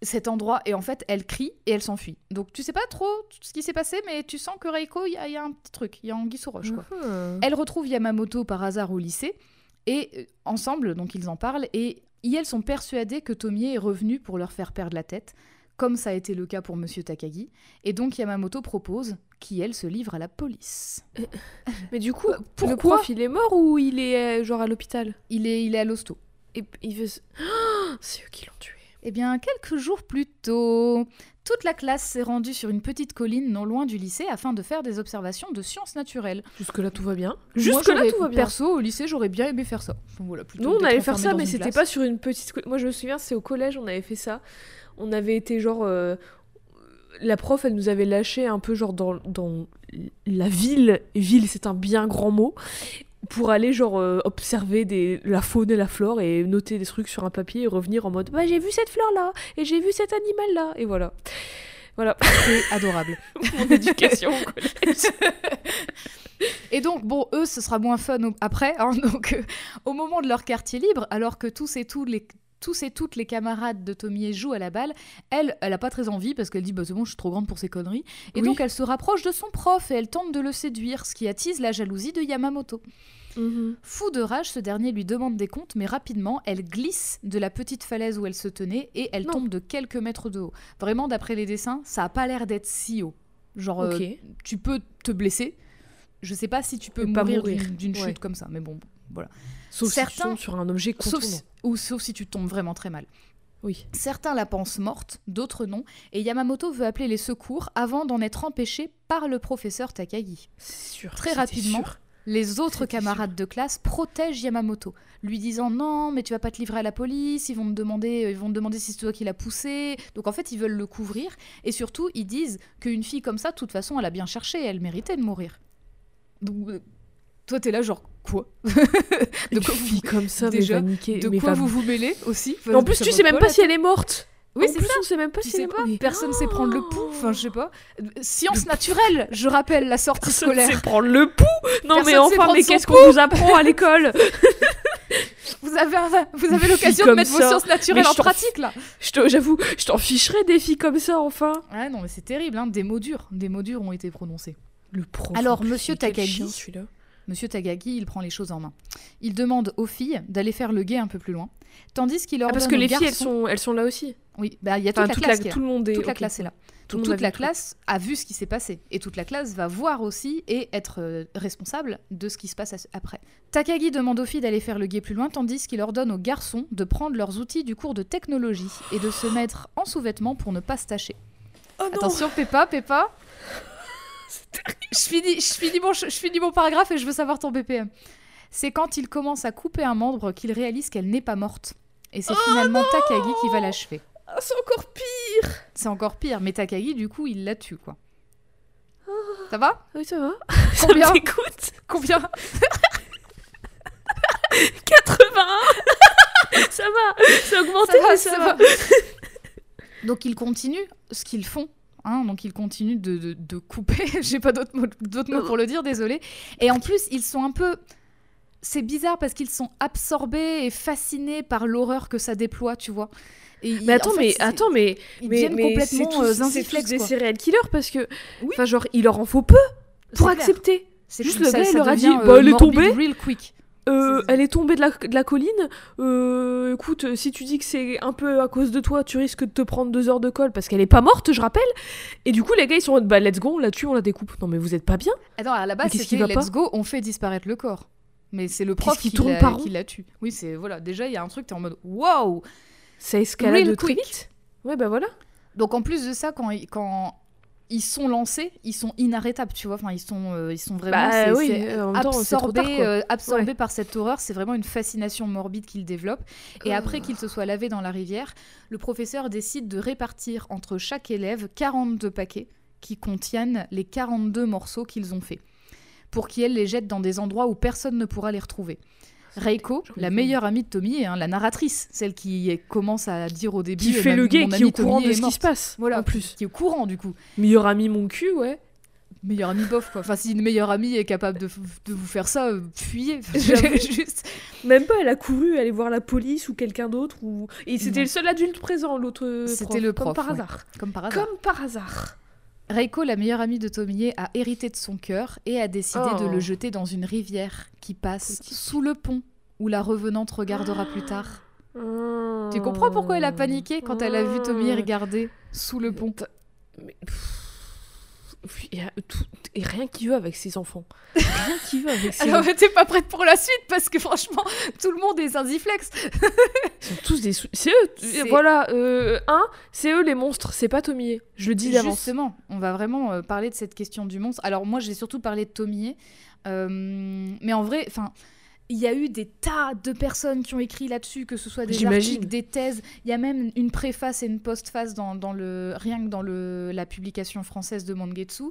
cet endroit. Et en fait, elle crie et elle s'enfuit. Donc, tu sais pas trop ce qui s'est passé, mais tu sens que Reiko, il y, a- il y a un petit truc. Il y a Anguille sous roche, quoi.
Mhm.
Elle retrouve Yamamoto par hasard au lycée et euh, ensemble, donc ils en parlent et elles sont persuadées que Tomie est revenu pour leur faire perdre la tête, comme ça a été le cas pour Monsieur Takagi. Et donc Yamamoto propose qu'elle se livre à la police. (laughs)
Mais du coup,
Euh, pourquoi
le prof, il est mort ou il est euh, genre à l'hôpital?
Il est, il est à l'hosto.
Et il veut... (gasps) c'est eux qui l'ont tué.
Eh bien, quelques jours plus tôt, toute la classe s'est rendue sur une petite colline non loin du lycée afin de faire des observations de sciences naturelles.
Jusque-là, tout va bien. Jusque-là, tout va bien.
Perso, au lycée, j'aurais bien aimé faire ça. Voilà,
Nous, on allait faire ça, mais c'était pas sur une petite. Moi, je me souviens, c'est au collège, on avait fait ça. On avait été genre. euh, La prof, elle nous avait lâché un peu genre dans, dans la ville. Ville, c'est un bien grand mot. Pour aller genre euh, observer des... la faune et la flore et noter des trucs sur un papier et revenir en mode bah j'ai vu cette fleur là et j'ai vu cet animal là et voilà voilà
C'est adorable. (laughs)
mon éducation au collège (laughs)
Et donc, bon, eux, ce sera moins fun après. hein, (laughs) donc, euh, au moment de leur quartier libre, alors que tous et, tous les, tous et toutes les camarades de Tomie jouent à la balle, elle, elle a pas très envie parce qu'elle dit, bah c'est bon, je suis trop grande pour ces conneries. Et
Oui.
donc, elle se rapproche de son prof et elle tente de le séduire, ce qui attise la jalousie de Yamamoto.
Mhm.
Fou de rage, ce dernier lui demande des comptes, mais rapidement, elle glisse de la petite falaise où elle se tenait et elle
Non.
tombe de quelques mètres de haut. Vraiment, d'après les dessins, ça a pas l'air d'être si haut. Genre, euh,
ok
tu peux te blesser. Je sais pas si tu peux mourir
mourir.
d'une- d'une
Ouais.
chute comme ça, mais bon, voilà.
Sauf si tu
certains-
tombes sur un objet
Sauf si, ou sauf si tu tombes vraiment très mal.
oui
Certains la pensent morte, d'autres non, et Yamamoto veut appeler les secours avant d'en être empêché par le professeur Takagi.
c'est sûr
Très rapidement,
sûr.
Les autres camarades de classe protègent Yamamoto, lui disant non, mais tu vas pas te livrer à la police, ils vont me demander, euh, ils vont me demander si c'est toi qui l'as poussé. Donc en fait, ils veulent le couvrir et surtout, ils disent qu'une fille comme ça, de toute façon, elle a bien cherché, elle méritait de mourir. Donc euh, toi, t'es là genre quoi (laughs)
Une
quoi vous-
comme ça,
déjà. De quoi vous vous mêlez aussi
en plus, tu sais même
pas
si elle est morte.
Oui, c'est ça.
on sait même pas
Tu
si
sais pas, personne sait prendre le pouls, enfin je sais pas. Science naturelle, je rappelle la sortie
Personne
scolaire.
sait prendre le pouls. Non,
Personne
mais enfin, mais qu'est-ce qu'on vous apprend à l'école (laughs) (laughs)
Vous avez, vous avez l'occasion de mettre vos sciences naturelles
Mais
en pratique là.
J'avoue, je t'en ficherais des filles comme ça, enfin.
Ouais, non, mais c'est terrible, hein. des mots durs. Des mots durs ont été prononcés.
Le prof.
Alors, Monsieur Takagi-. Monsieur Tagagi, il prend les choses en main. Il demande aux filles d'aller faire le guet un peu plus loin, tandis qu'il
Ah,
ordonne
parce que
aux
les filles, elles
garçons-
sont, elles sont là aussi.
Oui, bah, il y a toute
Enfin,
la
toute
classe
la- tout le monde est.
Toute la
ok.
classe est là.
Tout
toute la classe a vu ce qui s'est passé. Et toute la classe va voir aussi et être euh, responsable de ce qui se passe as- après. Takagi demande aux filles d'aller faire le guet plus loin, tandis qu'il ordonne aux garçons de prendre leurs outils du cours de technologie et de se mettre en sous-vêtements pour ne pas se tâcher.
Oh
Attention, Peppa, Peppa. Je finis, je, finis mon, je finis mon paragraphe et je veux savoir ton BPM. C'est quand il commence à couper un membre qu'il réalise qu'elle n'est pas morte. Et c'est finalement Takagi qui va l'achever.
Ah, c'est encore pire
C'est encore pire, mais Takagi, du coup, il la tue, quoi. Ça va?
Oui, ça va.
Combien? (laughs)
Ça.
Combien?
81 (laughs) (laughs) Ça va. C'est augmenté,
Ça va,
mais
ça
ça
va.
va.
Donc ils continuent ce qu'ils font. Donc ils continuent de, de- de couper. (laughs) J'ai pas d'autres mots, d'autres mots pour le dire, désolé. Et en plus, ils sont un peu. C'est bizarre parce qu'ils sont absorbés et fascinés par l'horreur que ça déploie, tu vois. Et
Mais attends,
en fait,
mais
c'est-
attends, mais
ils
mais,
deviennent
mais
complètement euh,
c'est tous des serial killers parce que,
Oui.
enfin genre, il leur en faut peu pour accepter.
C'est
Juste le gars, il leur a dit, bah, elle est tombée.
Real quick.
Euh, elle est tombée de la, de la colline. Euh, écoute, si tu dis que c'est un peu à cause de toi, tu risques de te prendre deux heures de colle parce qu'elle est pas morte, je rappelle. Et du coup, les gars, ils sont en mode, bah let's go, on la tue, on la découpe. Non, mais vous êtes pas bien
Attends, à la base, c'était
va
Let's
pas
go, on fait disparaître le corps. Mais c'est le prof
qui
qui,
tourne
la,
par
qui la tue. Oui, c'est voilà. Déjà, il y a un truc, t'es en mode wow.
Ça escalade
Real
très
quick.
vite. Ouais, bah voilà.
Donc en plus de ça, quand quand ils sont lancés, ils sont inarrêtables, tu vois. Enfin, ils sont, euh, ils sont vraiment
Bah oui, euh,
absorbés,
tard, quoi.
euh, absorbés par cette horreur. C'est vraiment une fascination morbide qu'ils développent. Et
Oh.
après qu'ils se soient lavés dans la rivière, le professeur décide de répartir entre chaque élève 42 paquets qui contiennent les 42 morceaux qu'ils ont faits, pour qu'ils les jettent dans des endroits où personne ne pourra les retrouver. Reiko, la meilleure amie de Tommy, hein, la narratrice, celle qui commence à dire au début
Qui
euh,
fait le gay, qui est
amie
au courant
Tommy
de ce qui se passe.
Voilà,
en plus.
qui est au courant du coup.
Meilleur ami, mon cul, ouais.
Meilleure amie bof quoi. Enfin si une meilleure amie est capable de, de vous faire ça, euh, fuyez. (laughs) Juste.
Même pas, elle a couru aller voir la police ou quelqu'un d'autre. Ou... Et c'était le seul adulte présent, l'autre
C'était le
comme
prof,
par
ouais.
hasard.
Comme par hasard.
Comme par hasard.
Reiko, la meilleure amie de Tomie, a hérité de son cœur et a décidé de
Oh.
le jeter dans une rivière qui passe sous le pont où la revenante regardera plus tard. Tu
Tu
comprends pourquoi elle a paniqué quand elle a vu Tomie regarder sous le pont?
Mais, tout- et rien qui va avec ses enfants. Rien qui va avec (laughs) ses
Alors
enfants.
t'es pas prête pour la suite parce que franchement tout le monde est zinziflex.
Ils sont tous des. sou- C'est eux. Voilà. Euh, un, c'est eux les monstres. C'est pas Tomie. Je le dis d'avance.
Justement, on va vraiment euh, parler de cette question du monstre. Alors moi, j'ai surtout parlé de Tomie, euh, mais en vrai, enfin. Il y a eu des tas de personnes qui ont écrit là-dessus, que ce soit des articles, des thèses. Il y a même une préface et une postface dans, dans le rien que dans le, la publication française de Mangetsu.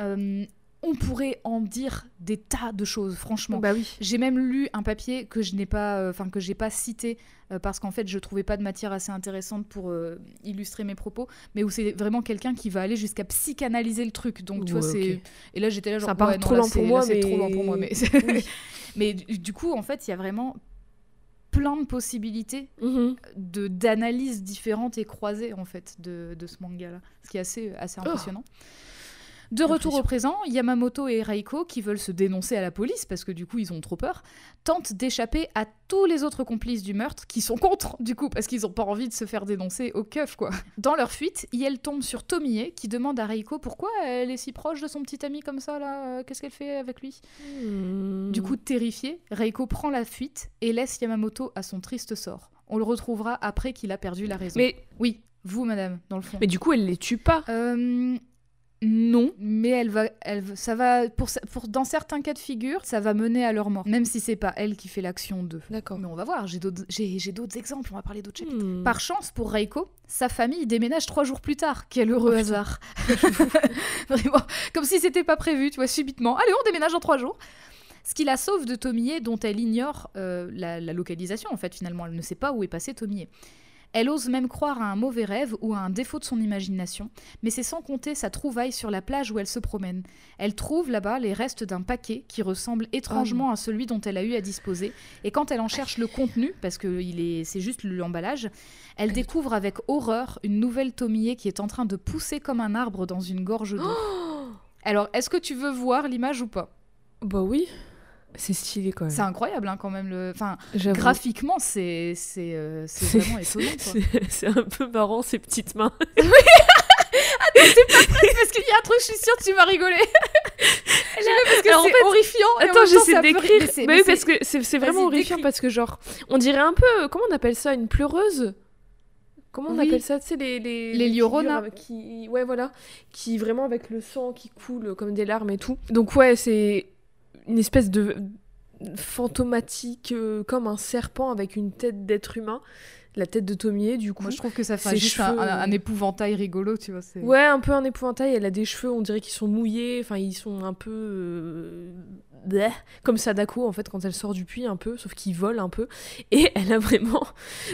Euh, on pourrait en dire des tas de choses, franchement.
Bah oui.
J'ai même lu un papier que je n'ai pas, euh, enfin que j'ai pas cité euh, parce qu'en fait je trouvais pas de matière assez intéressante pour euh, illustrer mes propos, mais où c'est vraiment quelqu'un qui va aller jusqu'à psychanalyser le truc. Donc tu vois c'est et là j'étais là genre
Ça part
ouais,
trop loin pour moi,
là,
mais-
trop pour moi, mais (laughs)
Oui. (laughs)
mais du, coup en fait il y a vraiment plein de possibilités
Mhm.
de d'analyses différentes et croisées en fait de, de ce manga là, ce qui est assez assez impressionnant. De retour au présent, Yamamoto et Reiko, qui veulent se dénoncer à la police parce que du coup ils ont trop peur, tentent d'échapper à tous les autres complices du meurtre qui sont contre du coup parce qu'ils ont pas envie de se faire dénoncer au keuf quoi. Dans leur fuite, Yel tombe sur Tomie qui demande à Reiko pourquoi elle est si proche de son petit ami comme ça là, qu'est-ce qu'elle fait avec lui?
Hmm.
Du coup terrifiée, Reiko prend la fuite et laisse Yamamoto à son triste sort. On le retrouvera après qu'il a perdu la raison.
Mais,
oui, vous madame, dans le fond.
mais du coup, elle les tue pas.
Euh, non, mais elle va, elle, ça va pour, pour dans certains cas de figure, ça va mener à leur mort, même si c'est pas elle qui fait l'action d'eux.
D'accord.
Mais on va voir, j'ai d'autres, j'ai, d'autres exemples, on va parler d'autres chapitres.
Hmm.
Par chance pour Reiko, sa famille déménage trois jours plus tard. Quel heureux
Oh,
hasard. (laughs) (laughs) Vraiment, comme si c'était pas prévu, tu vois, subitement. Allez, on déménage en trois jours. Ce qui la sauve de Tomie, dont elle ignore euh, la, la localisation, en fait, finalement. Elle ne sait pas où est passé Tomie. Elle ose même croire à un mauvais rêve ou à un défaut de son imagination, mais c'est sans compter sa trouvaille sur la plage où elle se promène. Elle trouve là-bas les restes d'un paquet qui ressemble étrangement à celui dont elle a eu à disposer, et quand elle en cherche le contenu, parce que il est, c'est juste l'emballage, elle découvre avec horreur une nouvelle Tomie qui est en train de pousser comme un arbre dans une gorge d'eau. Alors, est-ce que tu veux voir l'image ou pas?
Bah oui. C'est stylé quand même.
C'est incroyable hein, quand même. Le... Enfin, graphiquement, c'est c'est euh, c'est
C'est-
vraiment étonnant.
C'est c'est un peu marrant ces petites mains. (laughs)
Parce qu'il y a un truc, je suis sûre que tu vas rigoler. (laughs) Parce que
en
c'est
fait-
horrifiant.
Attends, j'essaie
c'est
d'écrire.
mais c'est- mais
oui, parce
c'est-
que c'est c'est vraiment horrifiant parce que genre, on dirait un peu, comment on appelle ça, une pleureuse? Comment on
Oui.
appelle ça? Tu sais, les, les,
Les
avec qui, Ouais, voilà. Qui vraiment avec le sang qui coule comme des larmes et tout. Donc, ouais, c'est une espèce de fantomatique, euh, comme un serpent avec une tête d'être humain. La tête de Tomie, du coup.
Moi, je trouve que ça fait juste
cheveux,
un- un épouvantail rigolo, tu vois.
Ouais, un peu un épouvantail. Elle a des cheveux, on dirait qu'ils sont mouillés. Enfin, ils sont un peu. euh, bleh, comme Sadako, en fait, quand elle sort du puits, un peu, sauf qu'ils volent un peu. Et (laughs) elle a vraiment,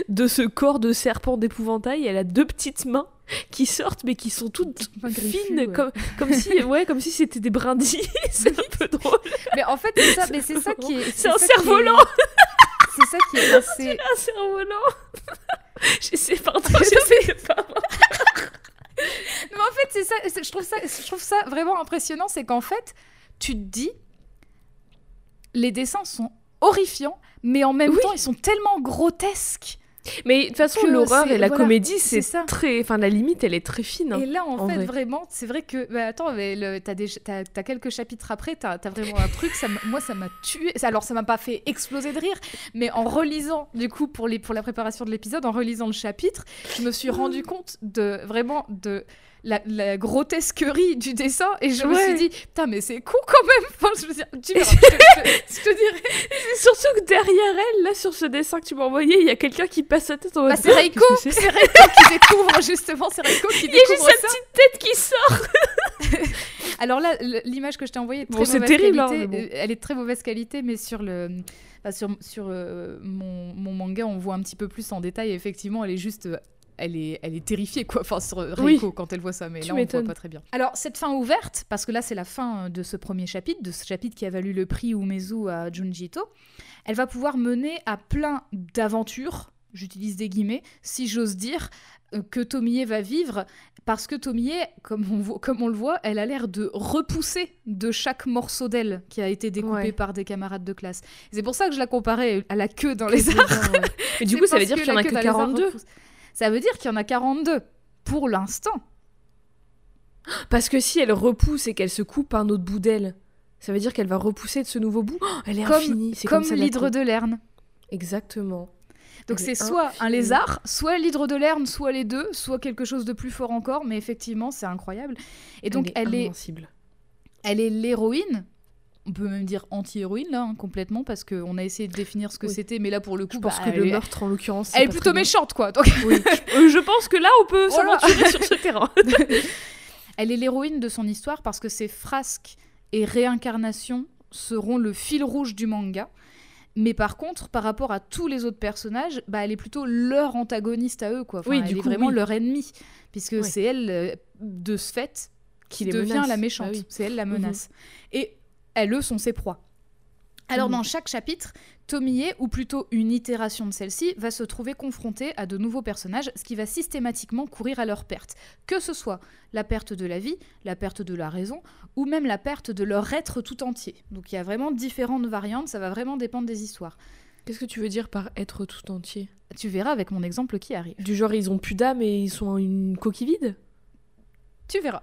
de ce corps de serpent d'épouvantail, elle a deux petites mains qui sortent, mais qui sont toutes fines,
ouais.
comme, comme si, (laughs) ouais, comme si c'était des brindilles. (laughs) C'est un peu drôle.
Mais en fait, c'est ça, mais c'est ça qui est.
C'est un
est-
cerf-volant.
C'est ça qui est assez.
Un cerf-volant. J'essaie, pardon, j'essaie pas.
Mais en fait, c'est ça, je trouve ça, je trouve ça vraiment impressionnant, c'est qu'en fait, tu te dis, les dessins sont horrifiants, mais en même
Oui.
temps, ils sont tellement grotesques.
Mais de toute façon,
Que
l'horreur et la
voilà,
comédie,
c'est
très. Enfin, la limite, elle est très fine. hein.
Et là, en,
en
fait,
vrai.
vraiment, c'est vrai que. bah, attends, t'as, des, t'as quelques chapitres après, t'as, t'as vraiment un truc. Ça, moi, ça m'a tué. Alors, ça m'a pas fait exploser de rire, mais en relisant, du coup, pour, les, pour la préparation de l'épisode, en relisant le chapitre, je me suis rendu compte de vraiment de. La, la grotesquerie du dessin et je me suis dit putain mais c'est con quand même enfin, je, veux dire, tu verras, (laughs) je, te, je te dirais
Surtout que derrière elle, là, sur ce dessin que tu m'as envoyé, il y a quelqu'un qui passe sa tête en mode.
bah, c'est Reiko
Qu'est-ce que c'est
Reiko qui découvre justement c'est Reiko qui
Il y a juste
découvre
sa petite tête qui sort. (laughs)
Alors là, l'image que je t'ai envoyée est très
Bon, terrible, hein,
qualité.
mais bon.
Euh, Elle est de très mauvaise qualité, mais sur le, bah, sur, sur euh, mon, mon manga, on voit un petit peu plus en détail. Et effectivement, elle est juste, euh, elle est, elle est terrifiée quoi. Enfin, sur Reiko
Oui.
quand elle voit ça, mais
Tu
là on voit pas très bien. Alors cette fin ouverte, parce que là c'est la fin euh, de ce premier chapitre, de ce chapitre qui a valu le prix Umezu à Junji Ito, elle va pouvoir mener à plein d'aventures. J'utilise des guillemets, si j'ose dire, euh, que Tomie va vivre parce que Tomie, comme on, vo- comme on le voit, elle a l'air de repousser de chaque morceau d'elle qui a été découpé
Ouais.
par des camarades de classe. C'est pour ça que je la comparais à la queue dans les arts.
Mais (laughs) du coup, ça veut dire qu'il y en a que
dans les arts
42.
repousse. Ça veut dire qu'il y en a 42 pour l'instant. (gasps)
Parce que si elle repousse et qu'elle se coupe un autre bout d'elle, ça veut dire qu'elle va repousser de ce nouveau bout. Oh, (gasps) elle est
Comme-
infinie. C'est
Comme, l'hydre de Lerne.
Exactement.
Donc
Elle est
c'est soit un lézard, soit l'hydre de Lerne, soit les deux, soit quelque chose de plus fort encore, mais effectivement c'est incroyable. Et donc elle est,
invincible.
elle est l'héroïne. On peut même dire anti-héroïne là, hein, complètement, parce qu'on a essayé de définir ce que
Oui.
c'était, mais là pour le coup,
Je pense
bah,
que
elle,
le meurtre, en l'occurrence,
elle est plutôt méchante quoi. Donc
Oui. (laughs) Euh, je pense que là, on peut s'aventurer sur ce (laughs) terrain. (laughs)
Elle est l'héroïne de son histoire parce que ses frasques et réincarnations seront le fil rouge du manga. Mais par contre, par rapport à tous les autres personnages, bah, elle est plutôt leur antagoniste à eux. Quoi. Enfin,
Oui,
elle
du
est
coup,
vraiment
oui.
leur ennemi. Puisque c'est elle, euh, de ce fait, qui, devient
menace.
la méchante.
Ah oui.
C'est elle la menace. Et elles, eux, sont ses proies. Alors,
Mhm.
dans chaque chapitre, Tomie, ou plutôt une itération de celle-ci, va se trouver confrontée à de nouveaux personnages, ce qui va systématiquement courir à leur perte. Que ce soit la perte de la vie, la perte de la raison, ou même la perte de leur être tout entier. Donc il y a vraiment différentes variantes, ça va vraiment dépendre des histoires.
Qu'est-ce que tu veux dire par être tout entier?
Tu verras avec mon exemple qui arrive.
Du genre, ils ont plus d'âme et ils sont une coquille vide?
Tu verras.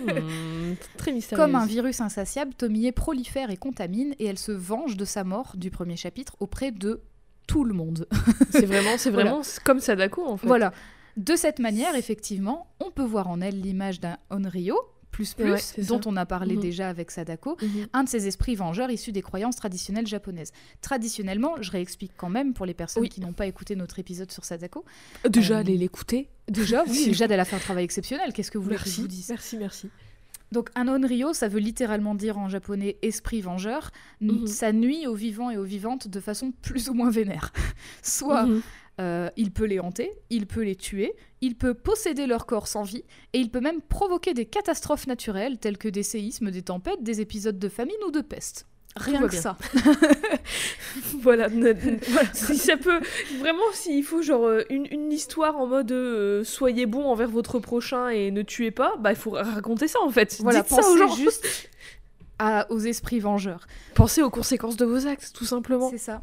Hmm, Très mystérieux.
Comme un virus insatiable, Tomie prolifère et contamine, et elle se venge de sa mort du premier chapitre auprès de tout le monde.
C'est vraiment, c'est (laughs)
Voilà.
vraiment comme Sadako en fait.
Voilà. De cette manière, effectivement, on peut voir en elle l'image d'un Onryo, plus plus,
Ouais,
dont
ça.
on a parlé
Mhm.
déjà avec Sadako,
Mhm.
un de ces esprits vengeurs issus des croyances traditionnelles japonaises. Traditionnellement, je réexplique quand même pour les personnes
Oui.
qui n'ont pas écouté notre épisode sur Sadako.
Déjà,
Euh,
allez l'écouter.
Déjà, oui. Jade, elle a fait un travail exceptionnel. Qu'est-ce que vous voulez que je vous dise?
merci, merci.
Donc, un onryo, ça veut littéralement dire en japonais esprit vengeur.
Mhm.
Ça nuit aux vivants et aux vivantes de façon plus ou moins vénère. (laughs) Soit. Euh, il peut les hanter, il peut les tuer, il peut posséder leur corps sans vie, et il peut même provoquer des catastrophes naturelles telles que des séismes, des tempêtes, des épisodes de famine ou de peste. Rien que
bien.
ça. (laughs) (laughs)
Voilà, si ça peut vraiment, s'il faut genre euh, une, une histoire en mode euh, soyez bon envers votre prochain et ne tuez pas, bah il faut raconter ça en fait.
Voilà,
Dites ça aux
pensez
gens.
juste à- aux esprits vengeurs.
Pensez aux conséquences de vos actes, tout simplement.
C'est ça.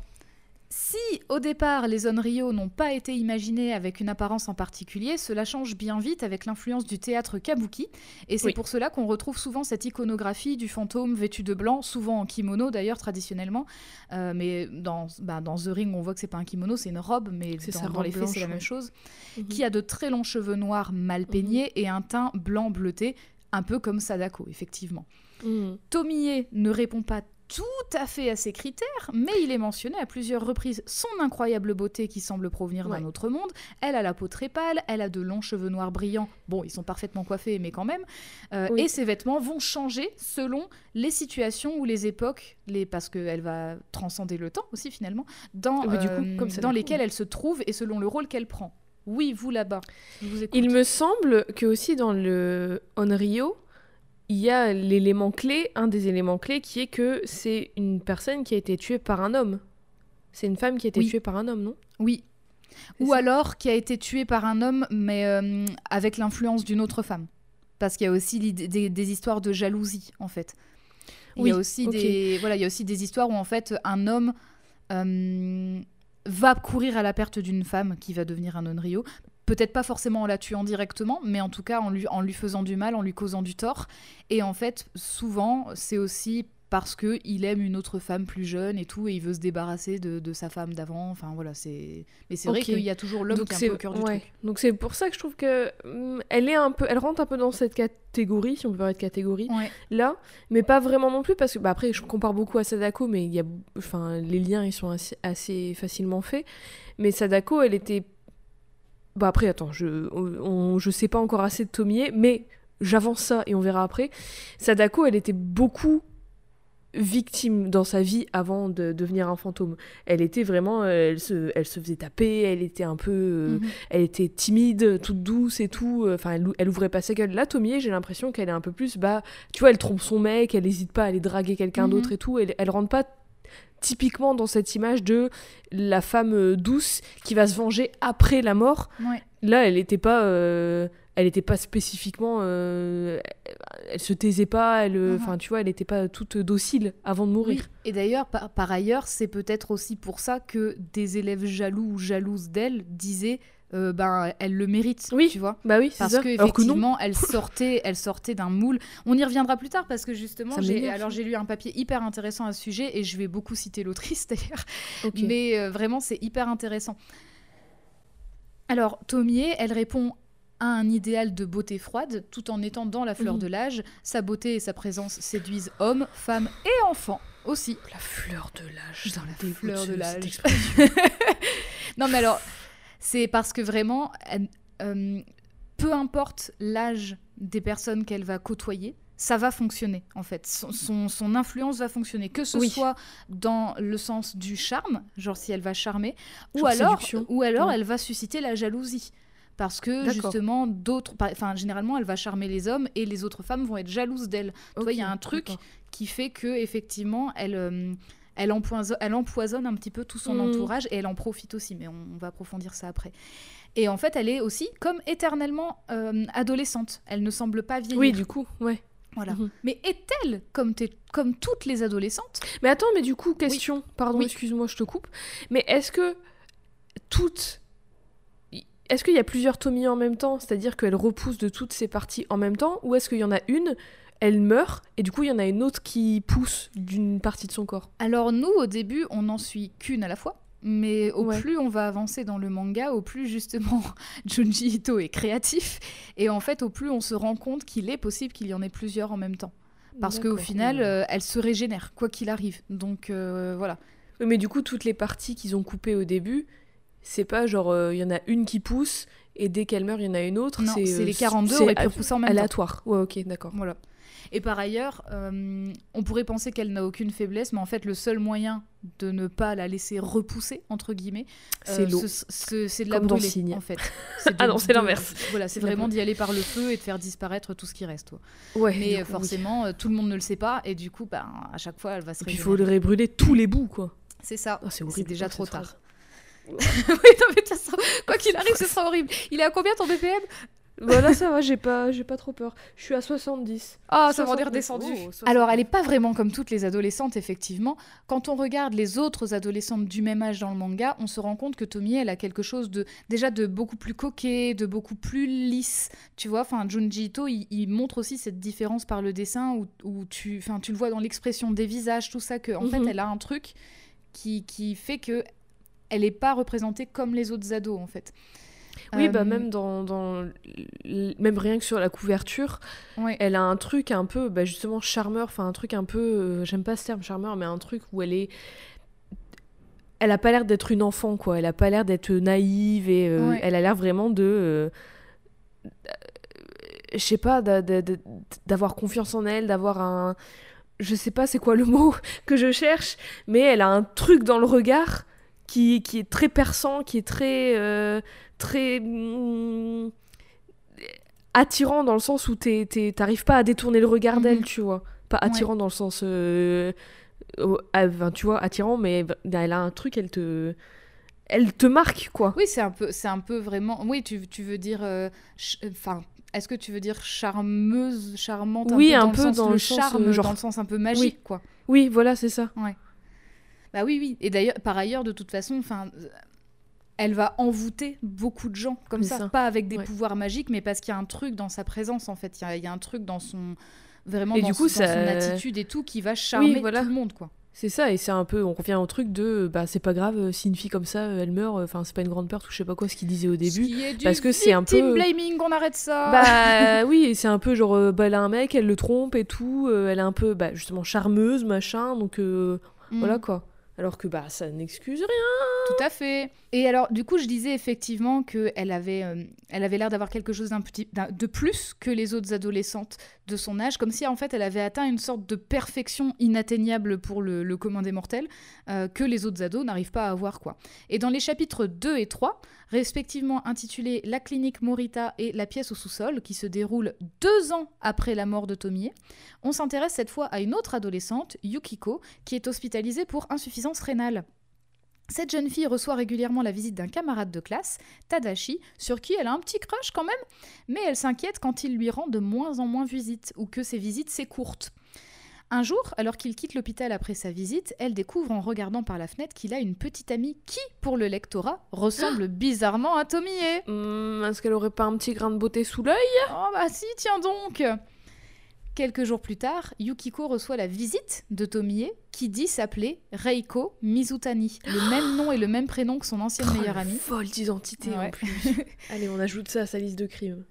Si au départ les Onryo n'ont pas été imaginés avec une apparence en particulier, cela change bien vite avec l'influence du théâtre kabuki, et c'est
Oui.
pour cela qu'on retrouve souvent cette iconographie du fantôme vêtu de blanc, souvent en kimono d'ailleurs traditionnellement, Euh, mais dans, bah, dans The Ring on voit que c'est pas un kimono, c'est une robe, mais dans,
sa
dans les faits c'est la même chose,
Mhm.
qui a de très longs cheveux noirs mal peignés et un teint blanc bleuté, un peu comme Sadako effectivement.
Mhm.
Tomie ne répond pas tout à fait à ses critères, mais il est mentionné à plusieurs reprises son incroyable beauté qui semble provenir d'un autre monde. Elle a la peau très pâle, elle a de longs cheveux noirs brillants. Bon, ils sont parfaitement coiffés, mais quand même. Euh,
Oui.
Et ses vêtements vont changer selon les situations ou les époques, les... parce qu'elle va transcender le temps aussi finalement, dans,
du coup,
euh,
comme ça,
dans
coup.
lesquelles elle se trouve et selon le rôle qu'elle prend. Oui, vous là-bas.
Il me semble que aussi dans le Onryo, il y a l'élément clé, un des éléments clés qui est que c'est une personne qui a été tuée par un homme. C'est une femme qui a été
Oui.
tuée par un homme, non?
Oui. Ou alors qui a été tué par un homme, mais euh, avec l'influence d'une autre femme. Parce qu'il y a aussi des, des histoires de jalousie, en fait. Il y a
Oui,
aussi des voilà, il y a aussi des histoires où en fait un homme euh, va courir à la perte d'une femme qui va devenir un Onryo. Peut-être pas forcément en la tuant directement, mais en tout cas en lui, en lui faisant du mal, en lui causant du tort. Et en fait, souvent, c'est aussi parce que il aime une autre femme plus jeune et tout, et il veut se débarrasser de, de sa femme d'avant. Enfin voilà, c'est. Mais c'est vrai qu'il y a toujours l'homme qui est un
c'est
peu au cœur du
ouais.
truc.
Donc c'est pour ça que je trouve que hum, elle est un peu, elle rentre un peu dans cette catégorie, si on peut parler de catégorie
Ouais.
là, mais pas vraiment non plus parce que bah, après je compare beaucoup à Sadako, mais il y a, enfin les liens ils sont assez, assez facilement faits. Mais Sadako, elle était, bah après attends, je, on, je sais pas encore assez de Tomie, mais j'avance ça et on verra après. Sadako, elle était beaucoup victime dans sa vie avant de devenir un fantôme. Elle était vraiment, elle se, elle se faisait taper, elle était un peu, euh,
Mhm.
elle était timide, toute douce et tout. Enfin, elle, elle ouvrait pas sa gueule. Là, Tomie, j'ai l'impression qu'elle est un peu plus, bah, tu vois, elle trompe son mec, elle hésite pas à aller draguer quelqu'un
Mhm.
d'autre et tout. Elle, elle rentre pas typiquement dans cette image de la femme euh, douce qui va se venger après la mort.
Ouais.
Là, elle était pas, euh, elle était pas spécifiquement, euh, elle se taisait pas, elle, euh,
Mhm.
enfin, tu vois, elle était pas toute docile avant de mourir.
Oui. Et d'ailleurs, par, par ailleurs, c'est peut-être aussi pour ça que des élèves jaloux ou jalouses d'elle disaient, euh, ben, elle le mérite,
Oui.
tu vois.
Bah oui,
Parce
ça.
que effectivement, elle sortait, elle sortait d'un moule. On y reviendra plus tard parce que justement, j'ai alors j'ai lu un papier hyper intéressant à ce sujet et je vais beaucoup citer l'autrice (laughs) d'ailleurs. Mais euh, vraiment, c'est hyper intéressant. Alors, Tomie, elle répond à un idéal de beauté froide, tout en étant dans la fleur de l'âge. Sa beauté et sa présence séduisent hommes, femmes et enfants aussi.
La fleur de l'âge. Me
la fleur de l'âge.
expression. (laughs)
Non, mais alors, c'est parce que vraiment, euh, peu importe l'âge des personnes qu'elle va côtoyer, ça va fonctionner en fait. Son, son- son influence va fonctionner, que ce
Oui.
soit dans le sens du charme, genre si elle va charmer, ou alors,
séduction.
ou alors
Ouais.
elle va susciter la jalousie. Parce que justement, d'autres, enfin généralement, elle va charmer les hommes et les autres femmes vont être jalouses d'elle. Tu vois, il y a un truc qui fait que effectivement, elle, euh, elle, empoisonne, elle empoisonne un petit peu tout son
Mm.
entourage et elle en profite aussi. Mais on, on va approfondir ça après. Et en fait, elle est aussi comme éternellement euh, adolescente. Elle ne semble pas vieillir.
Oui, du coup, ouais.
Voilà.
Mhm.
Mais est-elle comme toutes les adolescentes?
Mais attends, mais du coup, question, pardon,
Oui.
excuse-moi, je te coupe. Mais est-ce que toutes. Est-ce qu'il y a plusieurs Tommy en même temps? C'est-à-dire qu'elle repousse de toutes ses parties en même temps Ou est-ce qu'il y en a une, elle meurt, et du coup, il y en a une autre qui pousse d'une partie de son corps
Alors nous, au début, on n'en suit qu'une à la fois. Mais au
Ouais.
plus on va avancer dans le manga, au plus justement (laughs) Junji Ito est créatif. Et en fait, au plus on se rend compte qu'il est possible qu'il y en ait plusieurs en même temps. Parce qu'au final, euh, elle se régénère, quoi qu'il arrive. Donc euh, voilà.
Mais du coup, toutes les parties qu'ils ont coupées au début, c'est pas genre, euh, il y en a une qui pousse, et dès qu'elle meurt, il y en a une autre.
Non, c'est
euh,
les 42
c'est
auraient pu en même temps.
aléatoire. Ouais, ok, d'accord.
Voilà. Et par ailleurs, euh, on pourrait penser qu'elle n'a aucune faiblesse, mais en fait, le seul moyen de ne pas la laisser repousser, entre guillemets,
C'est
euh,
l'eau.
ce- ce- c'est de la
Comme dans
brûler,
Cygne.
en fait. (laughs)
Ah non, c'est l'inverse.
Voilà, c'est vraiment d'y aller par le feu et de faire disparaître tout ce qui reste. quoi.
Ouais,
Mais euh,
coup,
forcément, euh, tout le monde ne le sait pas, et du coup, ben, à chaque fois, elle va se
Et puis il faudrait brûler tous les bouts, quoi.
C'est ça.
Ah, c'est
déjà
oh,
trop tard.
phrase. (laughs)
oui, non, mais ça sera- quoi (laughs) qu'il arrive, ce sera horrible. Il est à combien ton BPM
Voilà, ça va, j'ai pas, j'ai pas trop peur. Je suis à 70.
Ah, ça m'en est
69.
redescendu.
Oh, 69.
Alors, elle n'est pas vraiment comme toutes les adolescentes, effectivement. Quand on regarde les autres adolescentes du même âge dans le manga, on se rend compte que Tomie, elle a quelque chose de déjà de beaucoup plus coquet, de beaucoup plus lisse. Tu vois, enfin, Junji Ito, il, il montre aussi cette différence par le dessin où, où tu, enfin, tu le vois dans l'expression des visages, tout ça, que en fait,
Mhm.
elle a un truc qui, qui fait que elle n'est pas représentée comme les autres ados, en fait.
Oui, bah
Euh,
même dans, dans même rien que sur la couverture,
ouais.
elle a un truc un peu, bah justement charmeur, enfin un truc un peu, euh, j'aime pas ce terme charmeur, mais un truc où elle est, elle a pas l'air d'être une enfant quoi, elle a pas l'air d'être naïve et euh,
Ouais.
elle a l'air vraiment de, euh, je sais pas, d'a- d'a- d'a- d'avoir confiance en elle, d'avoir un, je sais pas c'est quoi le (laughs) mot que je cherche, mais elle a un truc dans le regard qui, qui est très perçant, qui est très, euh, très mm, attirant dans le sens où t'arrives pas à détourner le regard
Mhm.
d'elle, tu vois. Pas attirant dans le sens, euh, enfin, tu vois, attirant, mais elle a un truc, elle te, elle te marque quoi.
Oui, c'est un peu, c'est un peu vraiment. Oui, tu, tu veux dire, euh, ch- enfin, est-ce que tu veux dire charmeuse, charmante
Oui,
un peu dans le sens,
dans
le
le sens,
charme,
euh, genre-
dans le sens un peu magique, quoi.
Oui, voilà, c'est ça.
Bah oui, oui. Et d'ailleurs, par ailleurs, de toute façon, enfin, euh, elle va envoûter beaucoup de gens comme ça,
ça.
pas avec des
Ouais.
pouvoirs magiques, mais parce qu'il y a un truc dans sa présence en fait. Il y a, il y a un truc dans son vraiment
Et
dans,
du
son, dans attitude et tout qui va charmer
voilà.
tout le monde, quoi.
C'est ça, et c'est un peu, on revient au truc de, bah c'est pas grave, euh, si une fille comme ça, euh, elle meurt, enfin c'est pas une grande ou je sais pas quoi, ce qu'il disait au
Ce
début.
qui est du
parce que c'est un peu-
blaming, on arrête ça.
Bah oui, et c'est un peu genre, euh, bah elle a un mec, elle le trompe et tout, euh, elle est un peu, bah justement charmeuse, machin, donc euh,
Mm.
voilà quoi. Alors que bah ça n'excuse rien.
Tout à fait. Et alors, du coup, je disais effectivement euh, elle avait l'air d'avoir quelque chose de plus que les autres adolescentes de son âge, comme si en fait elle avait atteint une sorte de perfection inatteignable pour le, le commun des mortels euh, que les autres ados n'arrivent pas à avoir. quoi. Et dans les chapitres 2 et 3, respectivement intitulés La clinique Morita et La pièce au sous-sol, qui se déroulent deux ans après la mort de Tomie, on s'intéresse cette fois à une autre adolescente, Yukiko, qui est hospitalisée pour insuffisance rénale. Cette jeune fille reçoit régulièrement la visite d'un camarade de classe, Tadashi, sur qui elle a un petit crush quand même, mais elle s'inquiète quand il lui rend de moins en moins visite, ou que ses visites s'écourtent. Un jour, alors qu'il quitte l'hôpital après sa visite, elle découvre en regardant par la fenêtre qu'il a une petite amie qui, pour le lectorat, ressemble bizarrement à Tomie.
Hum, Est-ce qu'elle aurait pas un petit grain de beauté sous l'œil?
Oh bah si, tiens donc Quelques jours plus tard, Yukiko reçoit la visite de Tomie, qui dit s'appeler Reiko Mizutani, le (gasps) même nom et le même prénom que son ancienne
Oh,
meilleure amie,
Folle d'identité
Ouais.
en plus. (laughs) Allez, on ajoute ça à sa liste de crimes.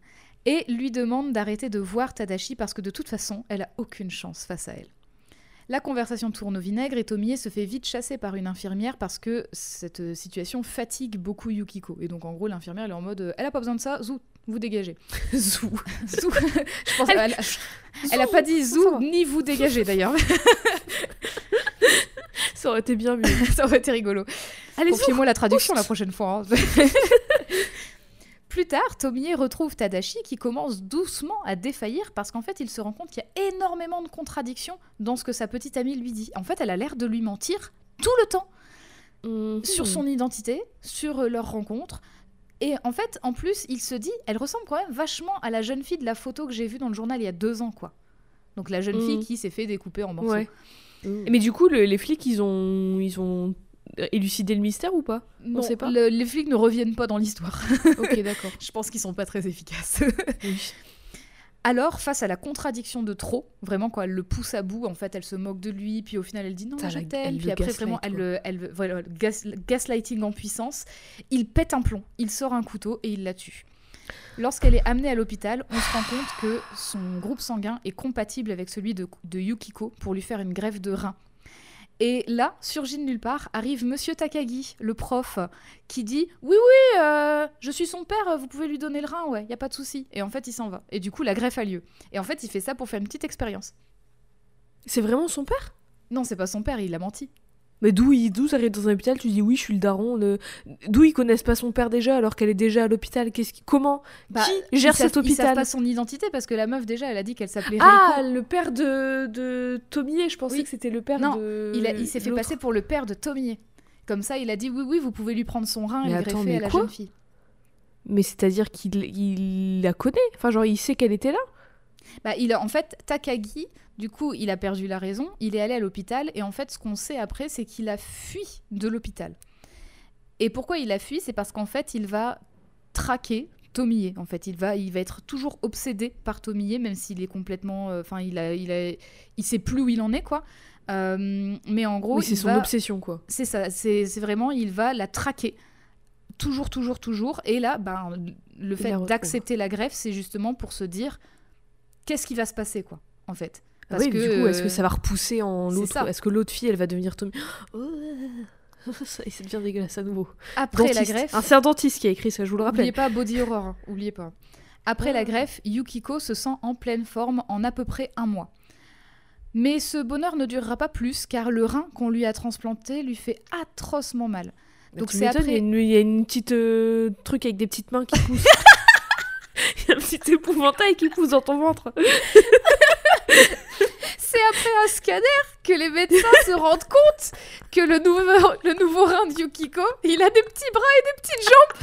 Et lui demande d'arrêter de voir Tadashi parce que de toute façon, elle a aucune chance face à elle. La conversation tourne au vinaigre et Tomie se fait vite chasser par une infirmière parce que cette situation fatigue beaucoup Yukiko. Et donc en gros, l'infirmière elle est en mode euh, elle a pas besoin de ça, zou, vous dégagez. (laughs)
Zou. (laughs)
Zou. Je pense elle, elle (laughs) a pas dit zou ni vous dégagez d'ailleurs.
Ça aurait été bien mieux.
ça aurait été rigolo.
Allez,
Confiez-moi la traduction la prochaine fois. hein. Plus tard, Tomie retrouve Tadashi qui commence doucement à défaillir parce qu'en fait, il se rend compte qu'il y a énormément de contradictions dans ce que sa petite amie lui dit. En fait, elle a l'air de lui mentir tout le temps
Mhm.
sur son identité, sur euh, leur rencontre. Et en fait, en plus, il se dit, elle ressemble quand même vachement à la jeune fille de la photo que j'ai vue dans le journal il y a deux ans, quoi. Donc la jeune fille
Mhm.
qui s'est fait découper en morceaux.
Ouais. Mais du coup, le- les flics, ils ont, ils ont élucidé le mystère ou pas?
Non,
sait pas
le- les flics ne reviennent pas dans l'histoire. (laughs)
Ok, d'accord. (laughs)
Je pense qu'ils sont pas très efficaces. (laughs)
Oui.
Alors, face à la contradiction de trop, vraiment quand elle le pousse à bout, en fait, elle se moque de lui, puis au final elle dit non,
Ça,
je t'aime, puis après vraiment elle le, elle, le- voilà, gas- gaslighting en puissance. Il pète un plomb, il sort un couteau et il la tue. Lorsqu'elle est amenée à l'hôpital, on se rend compte que son groupe sanguin est compatible avec celui de, de Yukiko pour lui faire une greffe de rein. Et là, surgit de nulle part, arrive Monsieur Takagi, le prof, qui dit Oui, oui, euh, je suis son père, vous pouvez lui donner le rein, ouais, y a pas de souci. Et en fait, il s'en va. Et du coup, la greffe a lieu. Et en fait, il fait ça pour faire une petite expérience.
C'est vraiment son père?
Non, c'est pas son père, il a menti.
Mais d'où il d'où ça arrive dans un hôpital Tu dis oui, je suis le daron. le- D'où ils connaissent pas son père déjà alors qu'elle est déjà à l'hôpital Qu'est-ce qui... Comment
Bah,
Qui
ils
gère cet
Ils savent
hôpital
pas son identité parce que la meuf, déjà, elle a dit qu'elle s'appelait
Ah,
Reiko.
le père de, de Tomie, je pensais
Oui.
que c'était le père
Non,
de.
Il, a- il s'est fait passer pour le père de Tomie. Comme ça, il a dit Oui, oui, vous pouvez lui prendre son rein et le greffer à la jeune fille.
Mais c'est-à-dire qu'il il la connaît Enfin, genre, il sait qu'elle était là
Bah, il a, en fait, Takagi, du coup, il a perdu la raison, il est allé à l'hôpital, et en fait, ce qu'on sait après, c'est qu'il a fui de l'hôpital. Et pourquoi il a fui? C'est parce qu'en fait, il va traquer Tomie. En fait, il va, il va être toujours obsédé par Tomie, même s'il est complètement. euh, Enfin, il a, il a, il sait plus où il en est, quoi. Euh, mais en gros,
Oui, c'est son
va-
obsession, quoi.
C'est ça, c'est vraiment, il va la traquer toujours, toujours, toujours. Et là, ben, le fait d'accepter la greffe, c'est justement pour se dire qu'est-ce qui va se passer, quoi, en fait? Parce
Ah oui,
que,
du coup, est-ce que
euh,
ça va repousser en l'autre. Est-ce que l'autre fille, elle va devenir Tommy? Oh, (laughs) ça, ça devient dégueulasse à nouveau.
Après la greffe,
Ah, c'est un dentiste qui a écrit ça, je vous le rappelle.
Oubliez pas Body Horror, hein, oubliez pas. Après
Ah.
la greffe, Yukiko se sent en pleine forme en à peu près un mois. Mais ce bonheur ne durera pas plus car le rein qu'on lui a transplanté lui fait atrocement mal.
Bah,
Donc c'est après-
Il y a une, il y a une petite euh, truc avec des petites mains qui poussent. (laughs) (laughs) Un petit épouvantail qui pousse dans ton ventre.
C'est après un scanner que les médecins se rendent compte que le nouveau, le nouveau rein de Yukiko, il a des petits bras et des petites jambes.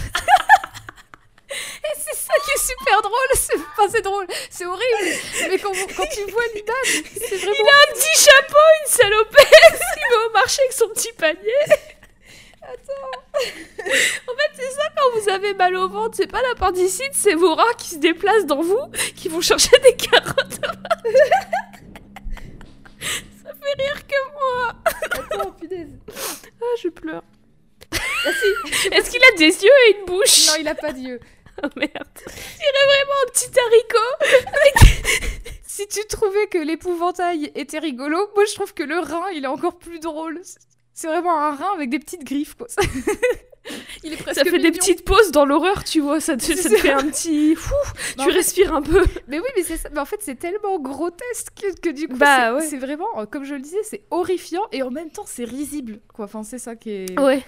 et c'est ça qui est super drôle. C'est enfin, c'est drôle, c'est horrible. Mais quand, quand tu vois l'image, c'est vraiment.
Il a un petit chapeau, une salopette. (laughs) Il va au marché avec son petit panier. Attends. (laughs) En fait, c'est ça quand vous avez mal au ventre. C'est pas l'appendicite, c'est vos rats qui se déplacent dans vous, qui vont chercher des carottes. (laughs) ça fait rire que moi.
Attends, punaise.
Ah, je pleure. Est-ce qu'il a des yeux et une bouche?
Non, il a pas d'yeux. (laughs)
Oh merde. Il dirait vraiment un petit haricot.
Si tu trouvais que l'épouvantail était rigolo, moi je trouve que le rein il est encore plus drôle. C'est vraiment un rein avec des petites griffes quoi. (laughs) il est presque
Ça fait des petites pauses dans l'horreur, tu vois. Ça te, ça te fait un petit. (laughs) Fou, tu
fait-
respires un peu. (laughs)
Mais oui, mais c'est ça. Mais en fait, c'est tellement grotesque que, que du coup,
Bah,
c'est
ouais.
c'est vraiment, euh, comme je le disais, c'est horrifiant et en même temps, c'est risible. Quoi. Enfin, c'est ça qui est.
Ouais.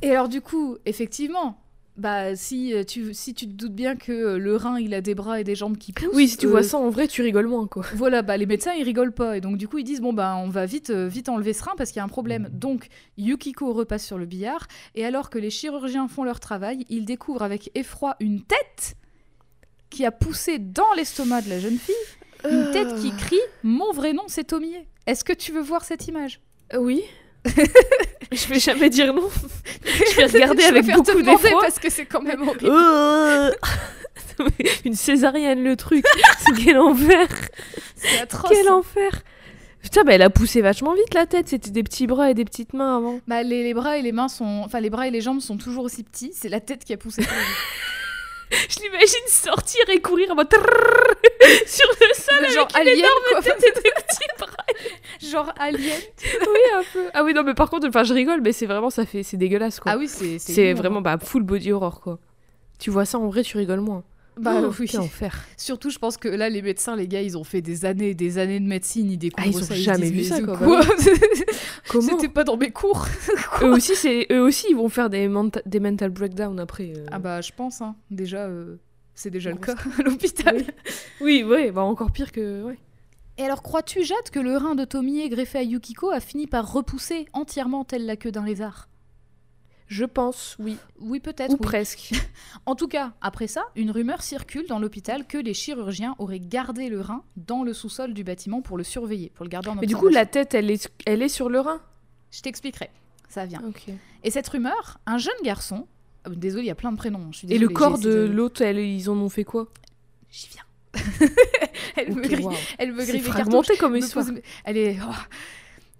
Et alors, du coup, effectivement, bah si euh, tu si tu te doutes bien que euh, le rein il a des bras et des jambes qui poussent.
Oui, si tu
euh,
vois ça en vrai, tu rigoles moins, quoi.
Voilà, bah les médecins ils rigolent pas et donc du coup ils disent bon bah on va vite euh, vite enlever ce rein parce qu'il y a un problème. Donc Yukiko repasse sur le billard et alors que les chirurgiens font leur travail, ils découvrent avec effroi une tête qui a poussé dans l'estomac de la jeune fille, une tête qui crie mon vrai nom c'est Tomie. Est-ce que tu veux voir cette image?
Euh, Oui. Je vais jamais dire non. (laughs) je vais regarder
Je
avec
te
beaucoup d'effroi.
parce que c'est quand même horrible.
Euh. (laughs) Une césarienne, le truc. (laughs) C'est quel enfer.
C'est atroce.
Quel enfer. Putain, bah elle a poussé vachement vite la tête. C'était des petits bras et des petites mains avant.
Bah, les, les bras et les mains sont enfin les bras et les jambes sont toujours aussi petits, c'est la tête qui a poussé.
Je l'imagine sortir et courir en mode sur le sol
genre
avec une
alien quoi.
tête et des petits bras.
genre alien.
Oui, un peu. Ah oui, non, mais par contre, enfin, je rigole, mais c'est vraiment, ça fait, c'est dégueulasse, quoi.
Ah oui, c'est
c'est vraiment bah, full body horror, quoi. Tu vois ça en vrai, tu rigoles moins.
Bah
Oh,
oui.
Enfer.
Surtout, je pense que là, les médecins, les gars, ils ont fait des années et des années de médecine, ils découvrent
Ah, ils ont
ça.
jamais vu ça, quoi,
quoi (laughs)
Comment
C'était pas dans mes cours. (laughs)
eux aussi, c'est eux aussi, ils vont faire des, menta- des mental breakdowns après. euh.
Ah bah, je pense, hein. Déjà, euh, c'est déjà le cas (laughs) à l'hôpital.
Oui, ouais, bah encore pire que. Ouais.
Et alors, crois-tu, Jade, que le rein de Tomie greffé à Yukiko a fini par repousser entièrement telle la queue d'un lézard?
Je pense, oui.
Oui, peut-être.
Ou
oui.
presque. (laughs)
En tout cas, après ça, une rumeur circule dans l'hôpital que les chirurgiens auraient gardé le rein dans le sous-sol du bâtiment pour le surveiller, pour le garder en
Mais du coup, la tête, elle est, elle est sur le rein?
Je t'expliquerai. Ça vient. Et cette rumeur, un jeune garçon. euh, Désolé, il y a plein de prénoms. Je suis
Et le corps de
essayé
l'autre, ils en ont fait quoi?
J'y viens. (laughs) elle, me grille, elle me
C'est
grille mes
fragmenté comme
me
histoire.
pose Elle est. oh.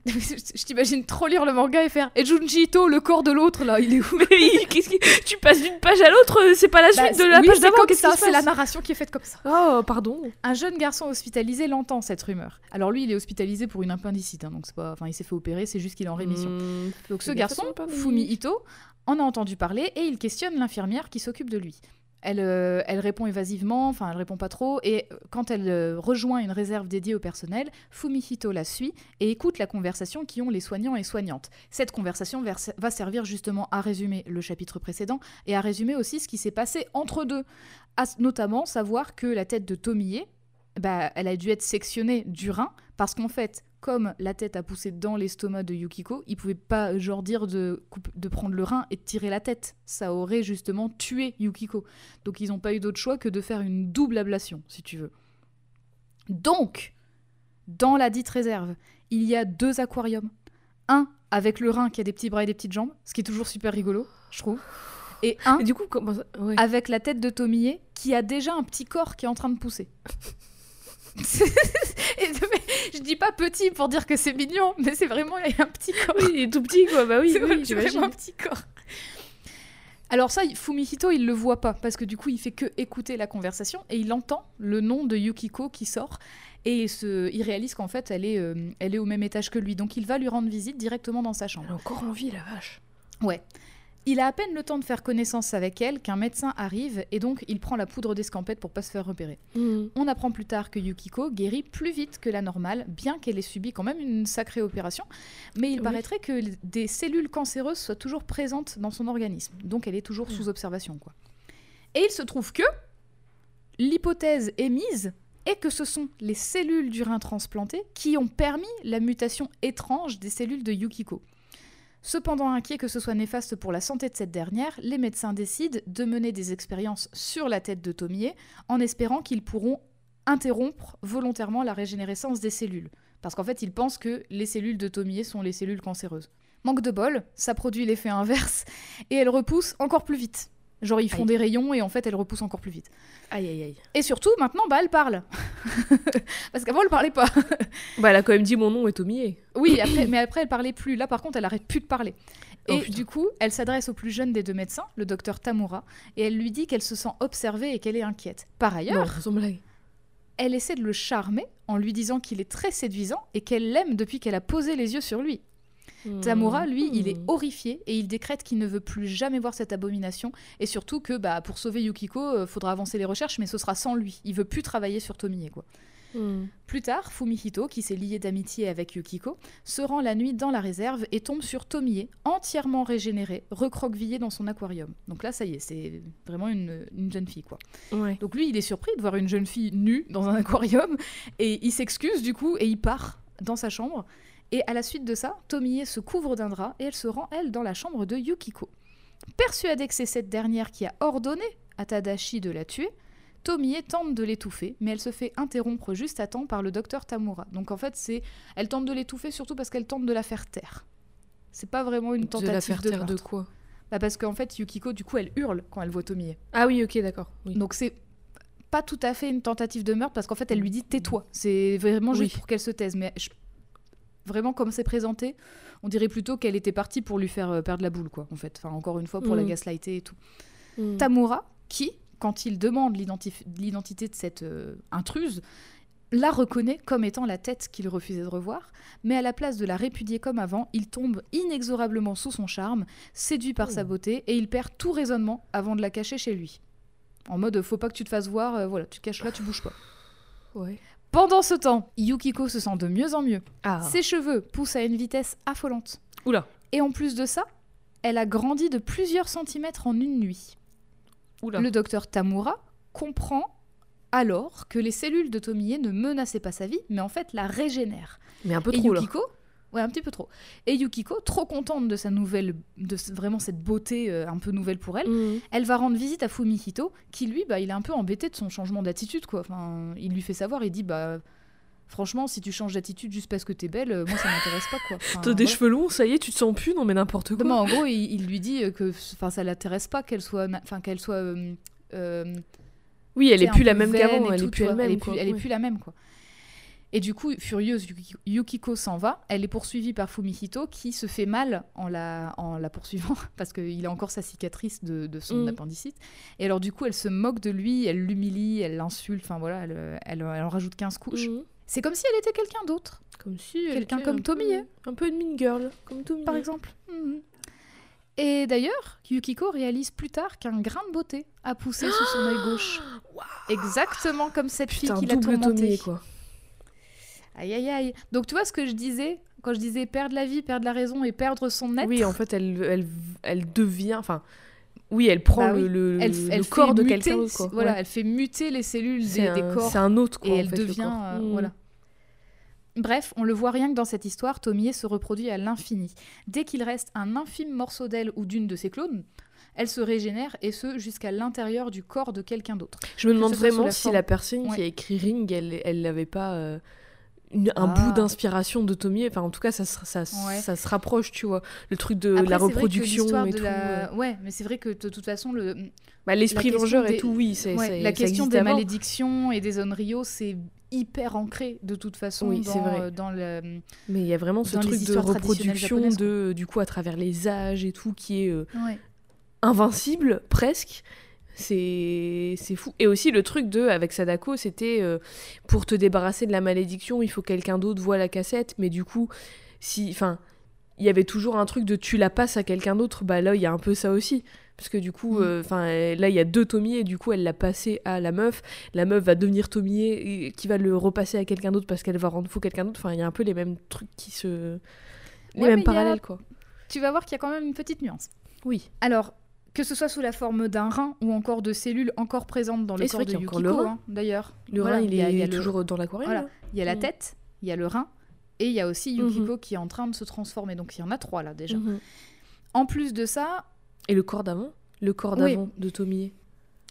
(laughs) Je t'imagine trop lire le manga et faire. Et Junji Ito, le corps de l'autre là, il est où?
Mais qu'est-ce qui... tu passes d'une page à l'autre, c'est pas la suite
Bah,
de la
oui,
page d'avant. Qu'est-ce qui
c'est la narration qui est faite comme ça.
Oh, pardon.
Un jeune garçon hospitalisé l'entend cette rumeur. Alors lui, il est hospitalisé pour une appendicite, hein, donc c'est pas, enfin, il s'est fait opérer, c'est juste qu'il est en rémission.
Hmm.
Donc ce garçon. Fumi Ito, en a entendu parler et il questionne l'infirmière qui s'occupe de lui. Elle, euh, elle répond évasivement, enfin elle répond pas trop, et quand elle euh, rejoint une réserve dédiée au personnel, Fumihito la suit et écoute la conversation qui ont les soignants et soignantes. Cette conversation vers- va servir justement à résumer le chapitre précédent et à résumer aussi ce qui s'est passé entre deux, notamment savoir que la tête de Tomie, bah, elle a dû être sectionnée du rein parce qu'en fait, comme la tête a poussé dans l'estomac de Yukiko, il pouvait pas genre dire de, de prendre le rein et de tirer la tête. Ça aurait justement tué Yukiko. Donc ils n'ont pas eu d'autre choix que de faire une double ablation, si tu veux. Donc, dans la dite réserve, il y a deux aquariums. Un avec le rein qui a des petits bras et des petites jambes, ce qui est toujours super rigolo, je trouve. Et un
du coup, comment ça... ouais.
avec la tête de Tomie qui a déjà un petit corps qui est en train de pousser. (laughs) Je dis pas petit pour dire que c'est mignon, mais c'est vraiment il y a un petit corps.
Oui, il est tout petit, quoi. Bah oui, (laughs)
c'est
oui,
vraiment- un petit corps. Alors ça, Fumihito, il le voit pas parce que du coup, il fait que écouter la conversation et il entend le nom de Yukiko qui sort et il, se- il réalise qu'en fait, elle est, euh, elle est au même étage que lui. Donc il va lui rendre visite directement dans sa chambre.
Elle a encore envie, la vache.
Ouais. Il a à peine le temps de faire connaissance avec elle qu'un médecin arrive et donc il prend la poudre d'escampette pour pas se faire repérer. On apprend plus tard que Yukiko guérit plus vite que la normale, bien qu'elle ait subi quand même une sacrée opération. Mais il
Oui.
paraîtrait que des cellules cancéreuses soient toujours présentes dans son organisme. Donc elle est toujours sous observation. Quoi. Et il se trouve que l'hypothèse émise est que ce sont les cellules du rein transplanté qui ont permis la mutation étrange des cellules de Yukiko. Cependant inquiets que ce soit néfaste pour la santé de cette dernière, les médecins décident de mener des expériences sur la tête de Tomie en espérant qu'ils pourront interrompre volontairement la régénérescence des cellules. Parce qu'en fait, ils pensent que les cellules de Tomie sont les cellules cancéreuses. Manque de bol, ça produit l'effet inverse et elles repoussent encore plus vite. Genre ils font
Aïe.
des rayons et en fait elles repoussent encore plus vite.
Aïe, aïe, aïe.
Et surtout, maintenant, bah elle parle. (laughs) Parce qu'avant elle parlait pas. (laughs)
Bah, elle a quand même dit mon nom est Tomie.
Oui, après, mais après elle parlait plus. Là par contre, elle arrête plus de parler.
Oh,
Et
putain.
du coup, elle s'adresse au plus jeune des deux médecins, le docteur Tamura, et elle lui dit qu'elle se sent observée et qu'elle est inquiète. Par ailleurs,
Non,
elle essaie de le charmer en lui disant qu'il est très séduisant et qu'elle l'aime depuis qu'elle a posé les yeux sur lui. Tamura, lui, il est
Hmm.
horrifié et il décrète qu'il ne veut plus jamais voir cette abomination et surtout que bah, pour sauver Yukiko, euh, faudra avancer les recherches, mais ce sera sans lui. Il veut plus travailler sur Tomie, quoi.
Hmm.
Plus tard, Fumihito, qui s'est lié d'amitié avec Yukiko, se rend la nuit dans la réserve et tombe sur Tomie, entièrement régénérée, recroquevillée dans son aquarium. Donc là, ça y est, c'est vraiment une, une jeune fille, quoi.
Ouais.
Donc lui, il est surpris de voir une jeune fille nue dans un aquarium et il s'excuse du coup et il part dans sa chambre. Et à la suite de ça, Tomie se couvre d'un drap et elle se rend, elle, dans la chambre de Yukiko. Persuadée que c'est cette dernière qui a ordonné à Tadashi de la tuer, Tomie tente de l'étouffer, mais elle se fait interrompre juste à temps par le docteur Tamura. Donc en fait, c'est elle tente de l'étouffer surtout parce qu'elle tente de la faire taire. C'est pas vraiment une
De
tentative
la faire
de
taire de quoi
Bah parce qu'en fait, Yukiko, du coup, elle hurle quand elle voit Tomie.
Ah oui, ok, d'accord. Oui.
Donc c'est pas tout à fait une tentative de meurtre parce qu'en fait elle lui dit tais-toi. C'est vraiment juste
Oui.
pour qu'elle se taise. Mais je- vraiment comme c'est présenté, on dirait plutôt qu'elle était partie pour lui faire euh, perdre la boule quoi. En fait, enfin encore une fois pour la
Mhm.
gaslighter et tout.
Hmm.
Tamura qui, quand il demande l'identité de cette euh, intruse, la reconnaît comme étant la tête qu'il refusait de revoir, mais à la place de la répudier comme avant, il tombe inexorablement sous son charme, séduit par sa
Oh.
beauté, et il perd tout raisonnement avant de la cacher chez lui. En mode, faut pas que tu te fasses voir, euh, voilà, tu te caches là, tu bouges pas.
Ouais.
Pendant ce temps, Yukiko se sent de mieux en mieux.
Ah.
Ses cheveux poussent à une vitesse affolante.
Oula.
Et en plus de ça, elle a grandi de plusieurs centimètres en une nuit.
Oula.
Le docteur Tamura comprend alors que les cellules de Tomie ne menaçaient pas sa vie, mais en fait la régénèrent.
Mais un peu
Et
trop là.
Yukiko, ouais, un petit peu trop. Et Yukiko, trop contente de sa nouvelle, de vraiment cette beauté euh, un peu nouvelle pour elle,
Hmm.
elle va rendre visite à Fumihito, qui lui, bah, il est un peu embêté de son changement d'attitude, quoi. Enfin, il lui fait savoir, il dit, bah, franchement, si tu changes d'attitude juste parce que t'es belle, euh, moi ça m'intéresse pas, quoi. Enfin,
T'as des
voilà.
cheveux longs, ça y est, tu te sens plus, non mais n'importe quoi.
Non, en gros, il, il lui dit que, enfin, ça l'intéresse pas qu'elle soit, enfin, qu'elle soit. euh,
Oui, elle est plus la même qu'avant, elle est plus elle-même.
Elle est elle est plus la même, quoi. Et du coup, furieuse, Yuki- Yukiko s'en va. Elle est poursuivie par Fumihito, qui se fait mal en la, en la poursuivant, (laughs) parce qu'il a encore sa cicatrice de, de son
Mm.
appendicite. Et alors, du coup, elle se moque de lui, elle l'humilie, elle l'insulte, enfin voilà, elle, elle, elle en rajoute 15 couches.
Mhm.
C'est comme si elle était quelqu'un d'autre,
Comme si
Quelqu'un comme
un peu-
Tomie.
Un peu une mean girl, comme Tomie.
par exemple. Mhm. Et d'ailleurs, Yukiko réalise plus tard qu'un grain de beauté a poussé sous son œil gauche. (gasps) Exactement comme cette
Putain,
fille qui l'a
double
tourmentée.
Quoi.
Aïe aïe aïe. Donc tu vois ce que je disais quand je disais perdre la vie, perdre la raison et perdre son être?
Oui, en fait, elle, elle, elle devient. Enfin, oui, elle prend
Bah oui.
le, le,
elle,
le
elle fait
corps de quelqu'un.
Voilà,
Ouais.
elle fait muter les cellules des,
un,
des corps
c'est un autre, quoi.
et
en
elle
fait,
devient euh,
Mm.
voilà. Bref, on le voit rien que dans cette histoire, Tomie se reproduit à l'infini. Dès qu'il reste un infime morceau d'elle ou d'une de ses clones, elle se régénère et ce jusqu'à l'intérieur du corps de quelqu'un d'autre.
Je me demande vraiment
la
si
forme-
la personne
Ouais.
qui a écrit Ring, elle, elle n'avait pas euh, une- un
Ah.
bout d'inspiration de Tomie. Enfin, en tout cas, ça, se- ça, se-
Ouais.
ça se rapproche, tu vois. Le truc de
Après,
la
c'est vrai que
reproduction et
de
tout.
la-
euh.
Ouais, mais c'est vrai que de toute façon, le,
Bah, L'esprit vengeur et tout, oui. c'est
Ouais, la question des
avant.
malédictions et des Onryo, c'est hyper ancré de toute façon
Oui,
dans,
c'est vrai.
dans le...
Mais il y a vraiment ce truc de reproduction de, du coup, à travers les âges et tout, qui est. euh,
Ouais.
invincible presque. C'est fou. Et aussi le truc de avec Sadako, c'était euh, pour te débarrasser de la malédiction, il faut que quelqu'un d'autre voit la cassette, mais du coup, si enfin, il y avait toujours un truc de tu la passes à quelqu'un d'autre, bah là il y a un peu ça aussi. Parce que du coup,
Mm.
euh, enfin là il y a deux Tommy et du coup elle l'a passé à la meuf. La meuf va devenir Tommy et qui va le repasser à quelqu'un d'autre parce qu'elle va rendre fou quelqu'un d'autre. Enfin il y a un peu les mêmes trucs qui se. Les
Ouais,
mêmes
a-
parallèles quoi.
Tu vas voir qu'il y a quand même une petite nuance.
Oui.
Alors, que ce soit sous la forme d'un rein ou encore de cellules encore présentes dans le corps de Yukiko,
le rein.
hein, d'ailleurs.
Le
Voilà,
rein il
y a-
est
il y a le-
toujours dans l'aquarium.
Voilà. Il y a la
Mm.
tête, il y a le rein, et il y a aussi Yukiko
Mhm.
qui est en train de se transformer. Donc il y en a trois là déjà.
Mhm.
En plus de ça,
Et le corps d'avant Le corps
Oui.
d'avant de Tomie.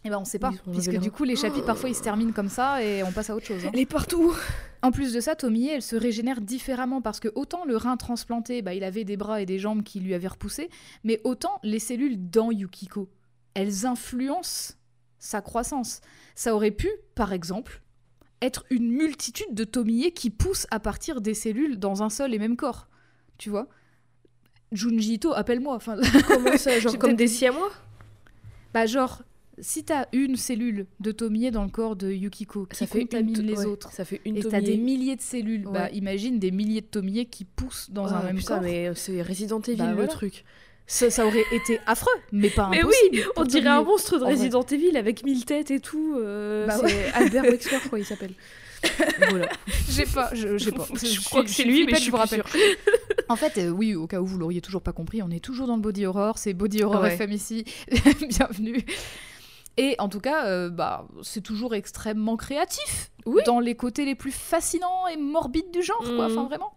Eh ben, on sait pas. Puisque du coup, les chapitres parfois ils se terminent comme ça et on passe à autre chose. hein.
Elle est partout.
En plus de ça, Tomie, elle se régénère différemment parce que autant le rein transplanté, bah, il avait des bras et des jambes qui lui avaient repoussé, mais autant les cellules dans Yukiko, elles influencent sa croissance. Ça aurait pu, par exemple, être une multitude de Tomie qui poussent à partir des cellules dans un seul et même corps. Tu vois? Junji Ito, appelle-moi. Enfin,
Comment ça (laughs) Genre comme des siamois?
Bah genre, si t'as une cellule de Tomie dans le corps de Yukiko qui contamine
une-
les
ouais,
autres,
Ça fait une
et t'as des milliers de cellules, bah imagine des milliers de Tomie qui poussent dans un
Ah,
même
putain,
corps.
mais c'est Resident Evil
Bah,
le
voilà.
truc.
Ça, ça aurait été affreux, mais pas
Mais
impossible.
oui,
pour
On dirait un monstre de. Resident Evil avec mille têtes et tout. euh,
Bah
c'est Albert (laughs) Wesker, quoi, il s'appelle. voilà. (laughs)
J'ai pas, je, j'ai pas. (laughs)
Je crois que c'est lui, mais je
vous rappelle. En fait, euh, oui, au cas où vous l'auriez toujours pas compris, on est toujours dans le body horror, c'est body horror
Ouais.
FM ici. Bienvenue. Et en tout cas, euh, bah, c'est toujours extrêmement créatif
Oui.
dans les côtés les plus fascinants et morbides du genre, quoi.
Mhm.
Enfin, vraiment.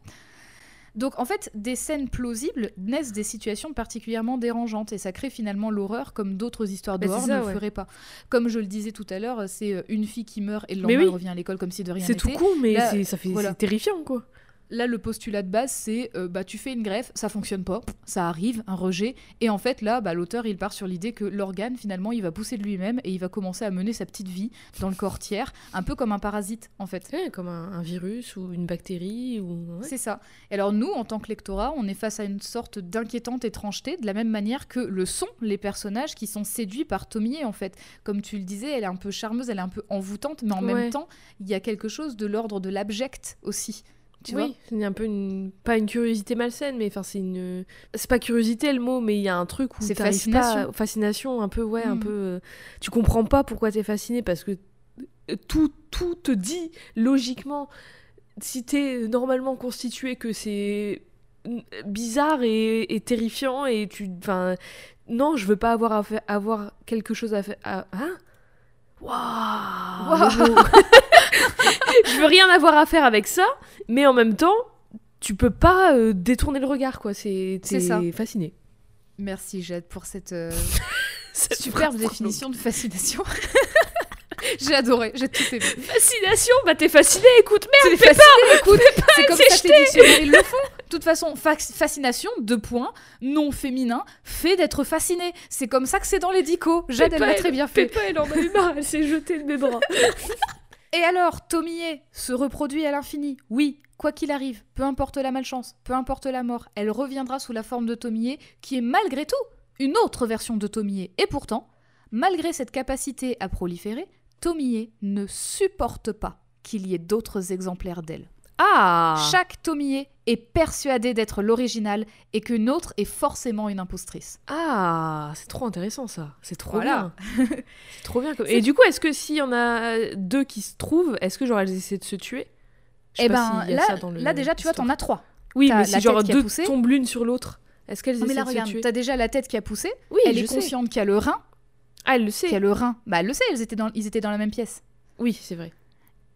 Donc, en fait, des scènes plausibles naissent des situations particulièrement dérangeantes et ça crée finalement l'horreur comme d'autres histoires
Bah, c'est
d'horreur ne le
ouais.
feraient pas. Comme je le disais tout à l'heure, c'est euh, une fille qui meurt et le lendemain
oui.
elle revient à l'école comme si de rien
C'est
n'était.
tout con, mais
Là,
c'est- ça fait
voilà.
c'est terrifiant, quoi.
Là, le postulat de base, c'est euh, bah, tu fais une greffe, ça fonctionne pas, ça arrive, un rejet. Et en fait, là, bah, l'auteur, il part sur l'idée que l'organe, finalement, il va pousser de lui-même et il va commencer à mener sa petite vie dans le corps tiers, un peu comme un parasite, en fait.
Ouais, comme un, un virus ou une bactérie. ou ouais.
C'est ça. Et alors, nous, en tant que lectorat, on est face à une sorte d'inquiétante étrangeté, de la même manière que le sont les personnages qui sont séduits par Tomie, en fait. Comme tu le disais, elle est un peu charmeuse, elle est un peu envoûtante, mais en
Ouais.
même temps, il y a quelque chose de l'ordre de l'abject aussi. Tu
oui, c'est un peu une pas une curiosité malsaine, mais enfin c'est une c'est pas curiosité le mot, mais il y a un truc où
C'est fascination.
pas- fascination un peu ouais un
Mm.
peu euh, tu comprends pas pourquoi t'es fasciné parce que euh, tout tout te dit logiquement si t'es normalement constitué que c'est mm, bizarre et, et terrifiant et tu enfin non je veux pas avoir à faire- avoir quelque chose à faire à- hein? Waouh mot. (laughs) je veux rien avoir à faire avec ça mais en même temps tu peux pas euh, détourner le regard quoi c'est
ça.
fasciné
Merci, Jade, pour cette euh, (laughs)
Cette
superbe définition de fascination. (laughs) j'ai adoré, j'ai tout aimé.
fascination bah t'es fasciné écoute merde
fasciné, écoute, c'est comme ça dictionnaires ils le font. De toute façon, fascination, deux points, non féminin, fait d'être fasciné. C'est comme ça que c'est dans les dicos. Jade, elle l'a très bien fait.
Peppa elle en a eu marre elle s'est jetée de mes bras (laughs)
Et alors, Tomie se reproduit à l'infini. Oui, quoi qu'il arrive, peu importe la malchance, peu importe la mort, elle reviendra sous la forme de Tomie, qui est malgré tout une autre version de Tomie. Et pourtant, malgré cette capacité à proliférer, Tomie ne supporte pas qu'il y ait d'autres exemplaires d'elle.
Ah
Chaque Tomie est persuadée d'être l'original et qu'une autre est forcément une impostrice.
Ah, c'est trop intéressant ça. C'est trop
Voilà.
bien. c'est trop bien. comme- (laughs) Et du coup, est-ce que s'il y en a deux qui se trouvent, est-ce que genre elles essaient de se tuer?
Eh ben là,
ça dans le-
là déjà, tu vois, t'en as trois.
Oui, mais si genre deux tombent l'une sur l'autre, est-ce qu'elles
Non, mais
essaient
là,
de se
regarde,
tuer?
t'as déjà la tête qui a poussé.
Oui,
elle est
sais.
consciente qu'il y a le rein.
Ah, elle le
Qu'il y
sait.
a le rein. Bah, elle le sait, elles étaient dans, ils étaient dans la même pièce.
Oui, c'est vrai.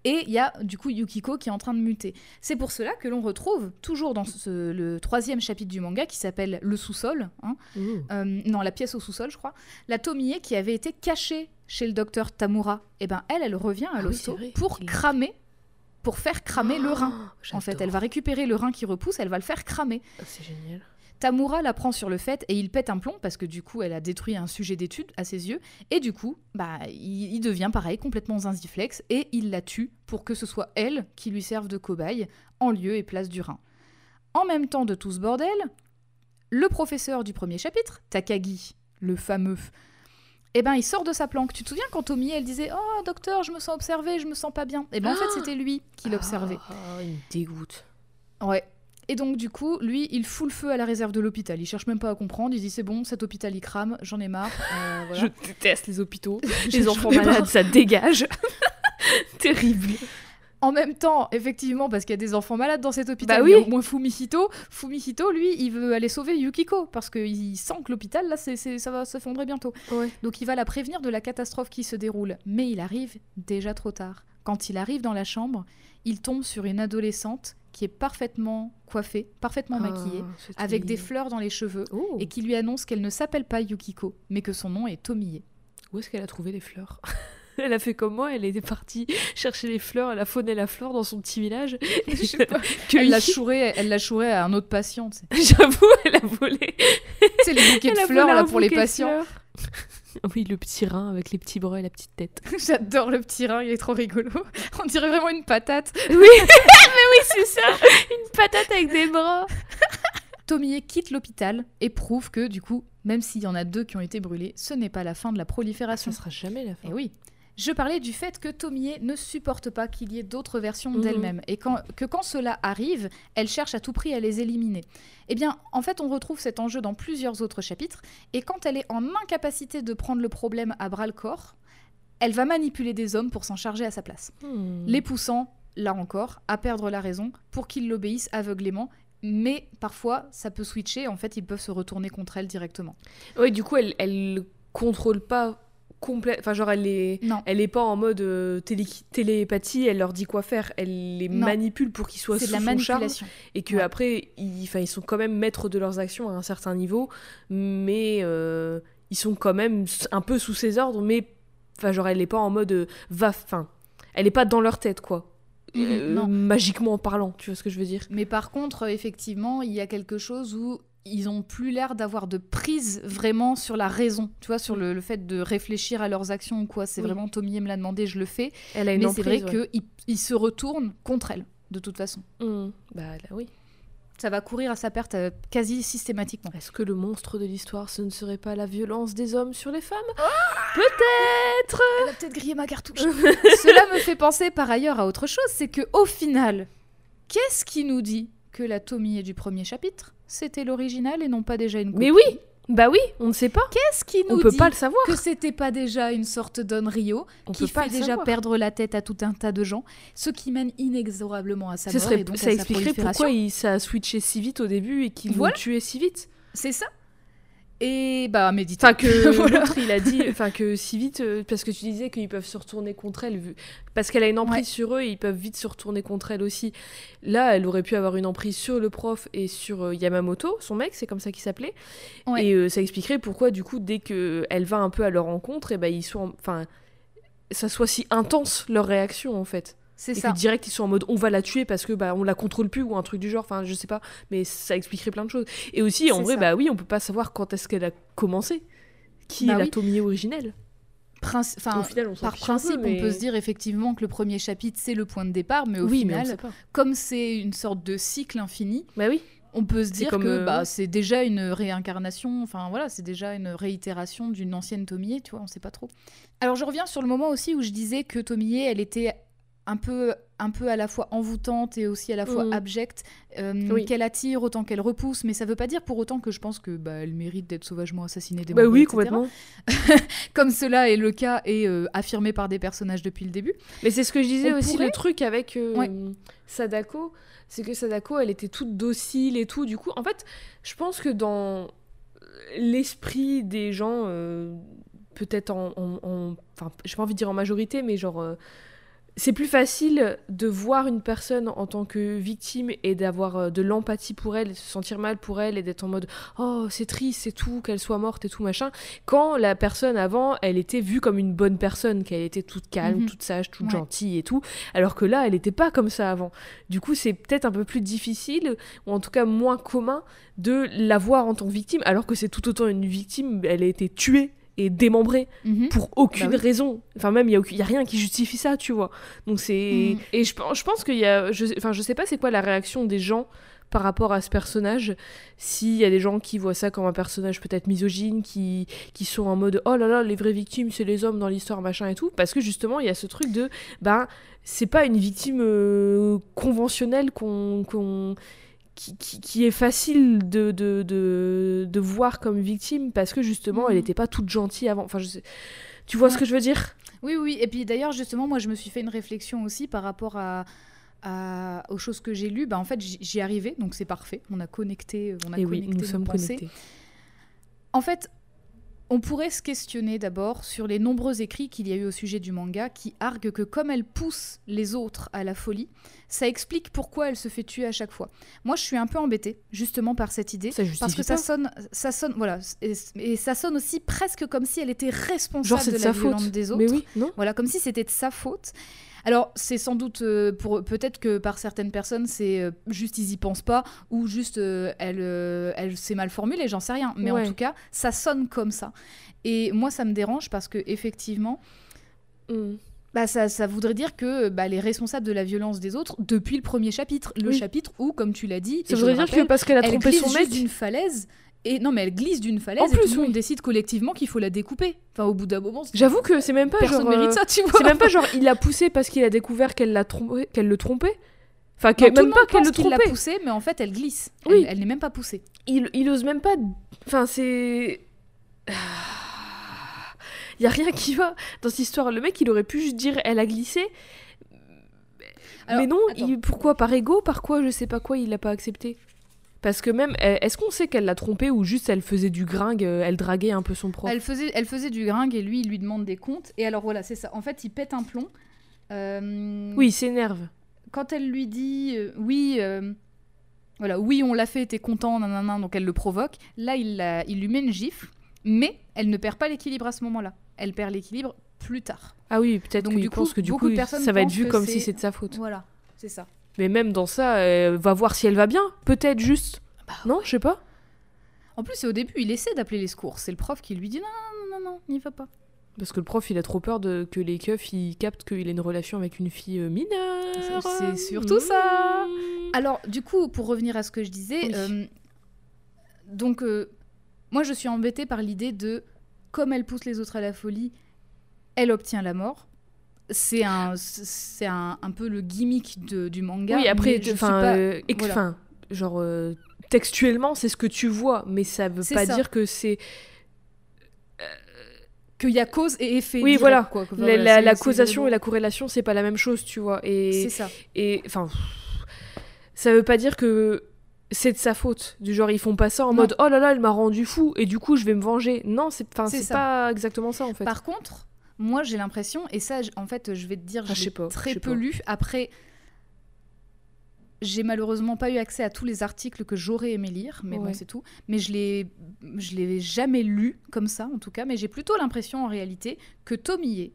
Et il y a du coup Yukiko qui est en train de muter. C'est pour cela que l'on retrouve, toujours dans ce- le troisième chapitre du manga qui s'appelle Le sous-sol, hein, euh, non, la pièce au sous-sol, je crois, la Tomie qui avait été cachée chez le docteur Tamura, et ben elle, elle revient à
Ah oui,
l'hosto pour cramer, pour faire cramer le rein.
Oh,
En fait, elle va récupérer le rein qui repousse, elle va le faire cramer.
Ah, C'est génial.
Tamura la prend sur le fait et il pète un plomb parce que du coup elle a détruit un sujet d'étude à ses yeux et du coup bah il, il devient pareil complètement zinziflex et il la tue pour que ce soit elle qui lui serve de cobaye en lieu et place du rein. En même temps de tout ce bordel, le professeur du premier chapitre, Takagi, le fameux. Eh ben, il sort de sa planque. Tu te souviens quand Tommy, elle disait Oh, docteur, je me sens observé, je me sens pas bien. Eh ben, en fait, c'était lui qui l'observait.
Ah, il me dégoûte.
Ouais. Et donc, du coup, lui, il fout le feu à la réserve de l'hôpital. Il cherche même pas à comprendre. Il dit C'est bon, cet hôpital, il crame, j'en ai marre. Euh, (laughs) voilà.
Je déteste les hôpitaux. (laughs) Les enfants malades, ça dégage. (laughs) Terrible.
En même temps, effectivement, parce qu'il y a des enfants malades dans cet hôpital,
Bah oui.
au moins Fumihito. Fumihito, lui, il veut aller sauver Yukiko parce qu'il sent que l'hôpital, là, c'est, c'est- ça va s'effondrer bientôt.
Ouais.
Donc il va la prévenir de la catastrophe qui se déroule. Mais il arrive déjà trop tard. Quand il arrive dans la chambre, il tombe sur une adolescente qui est parfaitement coiffée, parfaitement maquillée, avec des fleurs dans les cheveux,
Oh.
et qui lui annonce qu'elle ne s'appelle pas Yukiko, mais que son nom est Tomie.
Où est-ce qu'elle a trouvé les fleurs (laughs) Elle a fait comme moi, elle était partie chercher les fleurs, elle a fauné la fleur dans son petit village. (laughs)
Je sais (laughs) pas.
Que
Elle l'a chouré, elle l'a chouré à un autre patient.
J'avoue, elle a volé.
C'est les bouquets de
elle a
fleurs là pour les
de
patients. (laughs)
Oui, le petit rein avec les petits bras et la petite tête. (laughs)
J'adore le petit rein, il est trop rigolo. (laughs) On dirait vraiment une patate.
Oui, mais oui, c'est ça. Une patate avec des bras.
Tomie quitte l'hôpital et prouve que, du coup, même s'il y en a deux qui ont été brûlés, ce n'est pas la fin de la prolifération.
Ça sera jamais la fin.
Et oui. Je parlais du fait que Tomie ne supporte pas qu'il y ait d'autres versions
Mhm.
d'elle-même et quand- que quand cela arrive, elle cherche à tout prix à les éliminer. Eh bien, en fait, on retrouve cet enjeu dans plusieurs autres chapitres et quand elle est en incapacité de prendre le problème à bras le corps, elle va manipuler des hommes pour s'en charger à sa place.
Hmm.
les poussant, là encore, à perdre la raison pour qu'ils l'obéissent aveuglément. Mais parfois, ça peut switcher. En fait, ils peuvent se retourner contre elle directement.
Ouais, du coup, elle, elle contrôle pas complètement. Enfin, genre, elle est.
Non,
Elle est pas en mode euh, télé- télépathie, elle leur dit quoi faire, elle les
Non.
manipule pour qu'ils soient sous
de la
son charme et que
Ouais.
après ils, enfin, ils sont quand même maîtres de leurs actions à un certain niveau, mais euh, ils sont quand même un peu sous ses ordres, mais enfin genre elle est pas en mode euh, va, enfin elle est pas dans leur tête quoi, Euh,
non.
magiquement parlant, tu vois ce que je veux dire?
Mais par contre, effectivement, il y a quelque chose où ils ont plus l'air d'avoir de prise vraiment sur la raison, tu vois, sur le, le fait de réfléchir à leurs actions ou quoi. C'est
Oui.
vraiment Tommy me l'a demandé, je le fais.
Elle a une
Mais c'est vrai
ouais.
qu'ils ils se retournent contre elle, de toute façon.
Mhm. Bah là oui.
Ça va courir à sa perte euh, quasi systématiquement.
Est-ce que le monstre de l'histoire ce ne serait pas la violence des hommes sur les femmes?
Ah
Peut-être.
Elle a peut-être grillé ma cartouche. (laughs) Cela me fait penser par ailleurs à autre chose, c'est que au final, qu'est-ce qui nous dit que la Tomie du premier chapitre, c'était l'original et non pas déjà une copie
Mais oui, bah oui, on ne sait pas.
Qu'est-ce qui nous
On peut
dit
pas le savoir.
que c'était pas déjà une sorte d'Onryo
On
qui
peut pas
fait déjà
savoir.
perdre la tête à tout un tas de gens, ce qui mène inexorablement à sa
Ce
mort
serait,
et donc
ça
à sa
expliquerait pourquoi il, ça a switché si vite au début et qu'ils
Voilà.
l'ont tué si vite.
C'est ça. Et bah médite.
Enfin que (laughs) l'autre il a dit, enfin que si vite, euh, parce que tu disais qu'ils peuvent se retourner contre elle, vu, parce qu'elle a une emprise
Ouais.
sur eux, et ils peuvent vite se retourner contre elle aussi. Là, elle aurait pu avoir une emprise sur le prof et sur euh, Yamamoto, son mec, c'est comme ça qu'il s'appelait.
Ouais.
Et euh, ça expliquerait pourquoi du coup dès que elle va un peu à leur rencontre, et ben ils sont, en- enfin, ça soit si intense leur réaction en fait.
C'est ça.
que direct ils sont en mode on va la tuer parce que bah on la contrôle plus ou un truc du genre enfin je sais pas mais ça expliquerait plein de choses et aussi en vrai
ça.
bah oui on peut pas savoir quand est-ce qu'elle a commencé qui
Bah
est la. Tomie originelle final
par
peu,
principe,
mais-
on peut se dire effectivement que le premier chapitre c'est le point de départ, mais au
oui
final, comme c'est une sorte de cycle infini,
bah oui
on peut se dire que
euh,
bah, c'est déjà une réincarnation, enfin voilà, c'est déjà une réitération d'une ancienne Tomie, tu vois, on sait pas trop. Alors je reviens sur le moment aussi où je disais que Tomie, elle était un peu, un peu à la fois envoûtante et aussi à la fois
Mhm.
abjecte, euh,
Oui.
qu'elle attire autant qu'elle repousse, mais ça veut pas dire pour autant que je pense que bah, elle mérite d'être sauvagement assassinée.
bah
démembrée,
oui
etc.
complètement (laughs)
Comme cela est le cas et euh, affirmé par des personnages depuis le début.
mais c'est ce que je disais
On
aussi
pourrait-
le truc avec euh,
Ouais.
Sadako c'est que Sadako elle était toute docile et tout du coup en fait je pense que dans l'esprit des gens peut-être en, en- en- enfin j'ai pas envie de dire en majorité mais genre c'est plus facile de voir une personne en tant que victime et d'avoir euh, de l'empathie pour elle, et de se sentir mal pour elle et d'être en mode oh c'est triste c'est tout qu'elle soit morte et tout machin quand la personne avant elle était vue comme une bonne personne qu'elle était toute calme
Mhm.
toute sage toute
Ouais.
gentille et tout alors que là elle n'était pas comme ça avant du coup c'est peut-être un peu plus difficile ou en tout cas moins commun de la voir en tant que victime alors que c'est tout autant une victime elle a été tuée est démembré
Mhm.
pour aucune
Bah oui.
raison. Enfin, même, il n'y a, a rien qui justifie ça, tu vois. Donc, c'est.
Mhm.
Et je, pense- je pense qu'il y a. Je, enfin, je sais pas c'est quoi la réaction des gens par rapport à ce personnage. S'il y a des gens qui voient ça comme un personnage peut-être misogyne, qui, qui sont en mode oh là là, les vraies victimes, c'est les hommes dans l'histoire, machin et tout. Parce que justement, il y a ce truc de. Ben, c'est pas une victime euh, conventionnelle qu'on. qu'on- qui, qui- qui est facile de, de, de, de voir comme victime parce que justement
Mhm.
elle n'était pas toute gentille avant. Enfin, je sais- Tu vois ce que je veux dire?
Oui, oui. Et puis d'ailleurs, justement, moi, je me suis fait une réflexion aussi par rapport à, à- aux choses que j'ai lues. Bah, en fait, j'y j'y arrivais, donc c'est parfait. On a connecté, on a
Et
connecté
oui, nous
nos
sommes
pensées.
connectés.
En fait, on pourrait se questionner d'abord sur les nombreux écrits qu'il y a eu au sujet du manga qui arguent que comme elle pousse les autres à la folie, ça explique pourquoi elle se fait tuer à chaque fois. Moi, je suis un peu embêtée justement par cette idée.
Ça
Parce que ça sonne, ça sonne, voilà, et, et ça sonne aussi presque comme si elle était responsable
Genre
de
de
la
sa
violence
faute.
des autres.
Mais oui, non
Voilà, comme si c'était de sa faute. Alors, c'est sans doute euh, pour peut-être que par certaines personnes, c'est euh, juste ils y pensent pas ou juste euh, elle, euh, elle s'est mal formulée, j'en sais rien. Mais
Ouais.
en tout cas, ça sonne comme ça. Et moi, ça me dérange parce que effectivement,
Mm.
Bah, ça, ça voudrait dire que bah, elle est responsable de la violence des autres depuis le premier chapitre, le
Oui.
chapitre où, comme tu l'as dit,
Ça voudrait dire que parce qu'elle a trompé son mec.
d'une falaise. Et non, mais elle glisse d'une falaise
En
et tout
plus, oui.
décide collectivement qu'il faut la découper. Enfin, au bout d'un moment, c'est-
J'avoue que c'est même pas
personne
genre.
mérite
euh,
ça, tu vois.
C'est même pas genre il l'a poussé parce qu'il a découvert qu'elle l'a trompé, qu'elle le trompait. Enfin,
Non, tout
même pas qu'elle le
qu'il l'a
trompait.
poussée, mais en fait, elle glisse.
Oui.
Elle, elle n'est même pas poussée.
Il, il ose même pas. Enfin, c'est. Il y a rien qui va dans cette histoire. Le mec, il aurait pu juste dire elle a glissé.
Alors,
mais non, il- pourquoi? Par ego? Par quoi? Je sais pas quoi, il l'a pas accepté. Parce que même, est-ce qu'on sait qu'elle l'a trompé ou juste elle faisait du gringue, euh, elle draguait un peu son prof
Elle faisait, elle faisait du gringue et lui, il lui demande des comptes. Et alors voilà, c'est ça. En fait, il pète un plomb. Euh,
Oui, il s'énerve.
Quand elle lui dit euh, oui, euh, voilà, oui, on l'a fait, t'es content, nanana, donc elle le provoque. Là, il, il lui met une gifle, mais elle ne perd pas l'équilibre à ce moment-là. Elle perd l'équilibre plus tard.
Ah oui, peut-être
Donc,
qu'il
du
pense
coup,
que du coup,
de personnes
ça va être vu
que
comme si c'est de sa faute.
Voilà, c'est ça.
Mais même dans ça, euh, va voir si elle va bien. Peut-être juste.
Bah,
non, je sais pas.
En plus, au début, il essaie d'appeler les secours. C'est le prof qui lui dit non, non, non, non, n'y va pas.
Parce que le prof, il a trop peur de que les keufs, ils captent qu'il a une relation avec une fille euh, mineure.
C'est- surtout ça.
Mmh.
Alors, du coup, pour revenir à ce que je disais,
Oui.
euh, donc, euh, moi, je suis embêtée par l'idée de, comme elle pousse les autres à la folie, elle obtient la mort. C'est un, c'est un, un peu le gimmick de- du manga.
Oui, après, enfin, euh,
voilà.
genre euh, textuellement, c'est ce que tu vois, mais ça veut
C'est
pas
ça.
dire que c'est
qu'il y a cause et effet.
Oui,
direct,
voilà.
quoi.
La, causation et la corrélation, c'est pas la même chose, tu vois. Et
C'est ça.
et enfin, ça veut pas dire que c'est de sa faute. Du genre, ils font pas ça en
Non.
mode oh là là, elle m'a rendu fou et du coup, je vais me venger. Non, c'est pas exactement ça en fait.
Par contre, moi j'ai l'impression, et ça en fait je vais te dire,
Ah,
je
pas,
très peu
pas.
lu. Après, j'ai malheureusement pas eu accès à tous les articles que j'aurais aimé lire, mais bon c'est tout. Mais je l'ai, je l'ai jamais lu comme ça en tout cas, mais j'ai plutôt l'impression en réalité que Tomie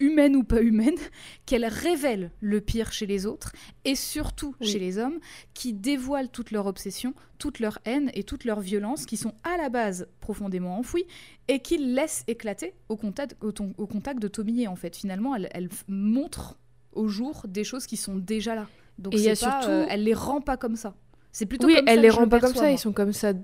humaine ou pas humaine, (laughs) qu'elle révèle le pire chez les autres et surtout
Oui.
chez les hommes qui dévoilent toute leur obsession, toute leur haine et toute leur violence qui sont à la base profondément enfouies et qu'ils laissent éclater au contact, au, ton- au contact de Tomie en fait. Finalement, elle, montre au jour des choses qui sont déjà là. Donc
Et il y a
c'est pas,
surtout-
euh, elle les rend pas comme ça. C'est plutôt
oui,
comme
elle
ça
les rend pas comme ça,
moi.
ils sont comme ça.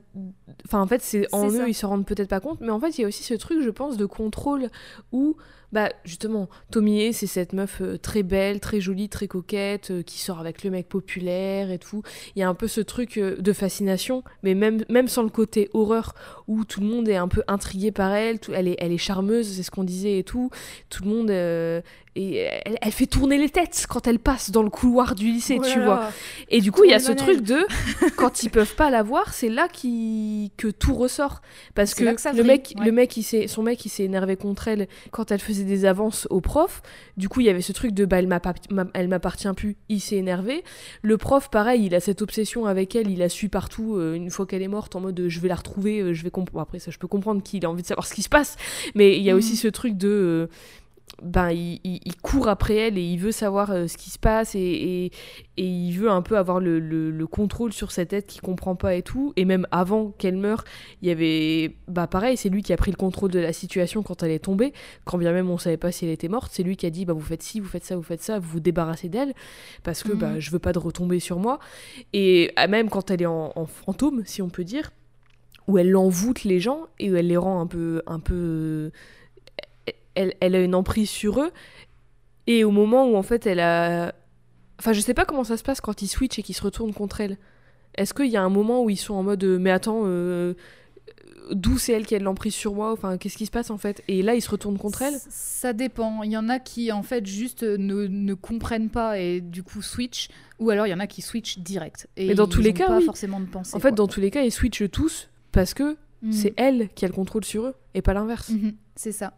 Enfin, en fait, c'est en eux,
ça.
ils se rendent peut-être pas compte, mais en fait, il y a aussi ce truc, je pense, de contrôle où, bah, justement, Tomie, c'est cette meuf euh, très belle, très jolie, très coquette, euh, qui sort avec le mec populaire et tout. Il y a un peu ce truc euh, de fascination, mais même, même sans le côté horreur, où tout le monde est un peu intrigué par elle, tout- elle, est, elle est charmeuse, c'est ce qu'on disait et tout. Tout le monde. Et elle, elle fait tourner les têtes quand elle passe dans le couloir du lycée,
Oh
tu vois. Et du coup, il y a ce truc de (laughs) quand ils peuvent pas la voir, c'est là qui que tout ressort parce que,
là que ça
le mec,
ouais.
le mec, il s'est, son mec, il s'est énervé contre elle quand elle faisait des avances au prof. Du coup, il y avait ce truc de bah elle m'appart- m'a- elle m'appartient plus. Il s'est énervé. Le prof, pareil, il a cette obsession avec elle. Il la suit partout euh, une fois qu'elle est morte en mode euh, je vais la retrouver, euh, je vais comprendre. Après ça, je peux comprendre qu'il a envie de savoir ce qui se passe, mais il y a
Mhm.
aussi ce truc de ben, il, il- il court après elle et il veut savoir euh, ce qui se passe et, et, et il veut un peu avoir le, le- le contrôle sur cette tête qu'il comprend pas et tout. Et même avant qu'elle meure, il y avait. Bah, pareil, c'est lui qui a pris le contrôle de la situation quand elle est tombée. Quand bien même on savait pas si elle était morte, c'est lui qui a dit bah, Vous faites ci, vous faites ça, vous faites ça, vous vous débarrassez d'elle parce que
Mhm.
bah, je veux pas de retomber sur moi. Et ah, même quand elle est en, en fantôme, si on peut dire, où elle envoûte les gens et où elle les rend un peu. Un peu elle, elle a une emprise sur eux. Et au moment où en fait elle a. Enfin, je sais pas comment ça se passe quand ils switchent et qu'ils se retournent contre elle. Est-ce qu'il y a un moment où ils sont en mode euh, mais attends, euh, d'où c'est elle qui a de l'emprise sur moi? Enfin, qu'est-ce qui se passe en fait? Et là, ils se retournent contre elle?
Ça dépend. Il y en a qui, en fait, juste ne, ne comprennent pas et du coup switch. Ou alors, il y en a qui switch direct. Et
Mais dans tous
ils
les
ont
cas,
pas
oui.
forcément de pensée.
En fait,
quoi.
dans tous les cas, ils switchent tous parce que
Mhm.
c'est elle qui a le contrôle sur eux et pas l'inverse.
Mhm, C'est ça.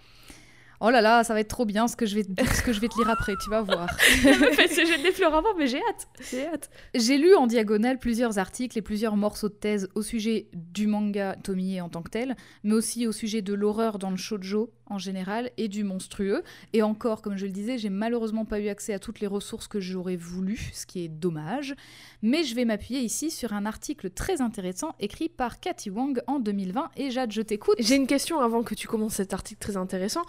Oh là là, ça va être trop bien ce que je vais te, ce que je vais te lire après, tu vas voir.
j'ai des fleurs avant, mais j'ai hâte. J'ai hâte.
J'ai lu en diagonale plusieurs articles et plusieurs morceaux de thèse au sujet du manga Tomie en tant que tel, mais aussi au sujet de l'horreur dans le shoujo en général et du monstrueux. Et encore, comme je le disais, j'ai malheureusement pas eu accès à toutes les ressources que j'aurais voulu, ce qui est dommage. Mais je vais m'appuyer ici sur un article très intéressant écrit par Cathy Wang en 2020. Et Jade, je t'écoute.
J'ai une question avant que tu commences cet article très intéressant.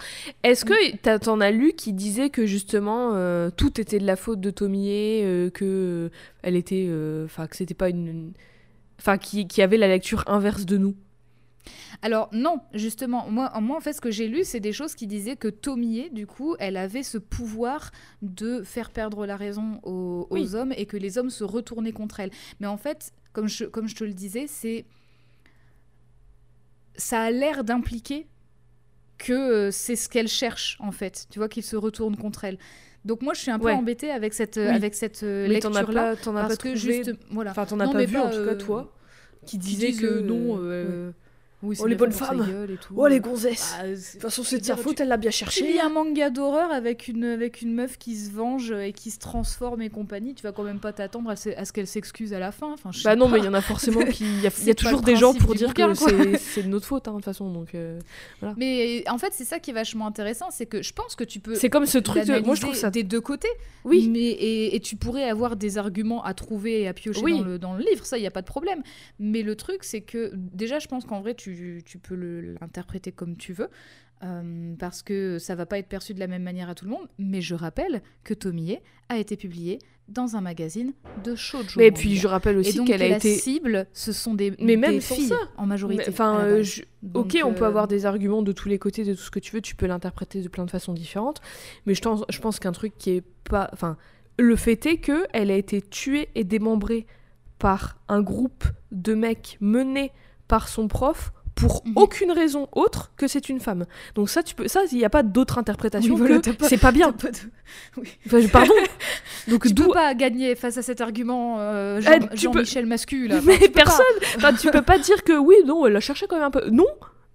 Est-ce que t'en as lu qui disait que justement euh, tout était de la faute de Tomie, euh, que euh, elle était, euh, enfin que c'était pas une, une- enfin qui, qui avait la lecture inverse de nous?
Alors non, justement, moi, moi en fait ce que j'ai lu, c'est des choses qui disaient que Tomie, du coup, elle avait ce pouvoir de faire perdre la raison aux, aux
Oui.
hommes et que les hommes se retournaient contre elle. Mais en fait, comme je, comme je te le disais, c'est ça a l'air d'impliquer que euh, c'est ce qu'elle cherche en fait. Tu vois qu'ils se retournent contre elle. Donc moi je suis un peu
Ouais.
embêtée avec cette
Oui.
avec cette euh,
Mais t'en as pas, as
parce
pas
que
trouvé.
juste voilà.
Enfin, t'en as
Non,
pas vu en tout cas
euh,
toi, qui disait que
euh,
non.
Oui,
oh, les bonnes femmes.
gueule et tout.
Oh les gonzesses.
Bah,
De
c'est-
toute façon, c'est de sa faute,
tu-
elle l'a bien
Tu
cherché.
lis un manga d'horreur avec une, avec une meuf qui se venge et qui se transforme et compagnie, tu vas quand même pas t'attendre à, ce, à ce qu'elle s'excuse à la fin. Enfin, je
Bah non, mais il y en a forcément qui. Il y a, (laughs) il y a toujours des gens pour dire
bouquin,
que c'est- c'est de notre faute, hein, de toute façon. Donc, euh,
Mais en fait, c'est ça qui est vachement intéressant, c'est que je pense que tu peux.
c'est comme ce truc. De... Moi, je trouve ça.
des deux côtés.
Oui.
Mais, et, et tu pourrais avoir des arguments à trouver et à piocher
Oui.
dans, le, dans le livre, ça, il n'y a pas de problème. Mais le truc, c'est que déjà, je pense qu'en vrai, tu, tu peux l'interpréter comme tu veux. euh, parce que ça va pas être perçu de la même manière à tout le monde. Mais je rappelle que Tomie a été publié dans un magazine de shoujo.
Mais puis, je rappelle aussi qu'elle a
la
été.
cible, ce sont des,
Mais même
des filles
ça.
en majorité.
Enfin,
à la
euh, ok, on peut
euh,
avoir des arguments de tous les côtés, de tout ce que tu veux, tu peux l'interpréter de plein de façons différentes, mais je, pense- je pense qu'un truc qui est pas... Enfin, le fait est que elle a été tuée et démembrée par un groupe de mecs menés par son prof pour
Mhm.
aucune raison autre que c'est une femme. Donc ça, tu peux, ça, il n'y a pas d'autre interprétation
Oui, voilà,
que c'est pas bien.
T'as pas de- (laughs)
Enfin, je- pardon. (laughs) Donc
Tu
d'où
peux pas gagner face à cet argument euh,
Eh,
Jean- Jean-Michel Mascu là. (laughs)
Mais
tu peux pas.
personne. Enfin, tu peux pas dire que oui, non, elle la cherchait quand même un peu. Non,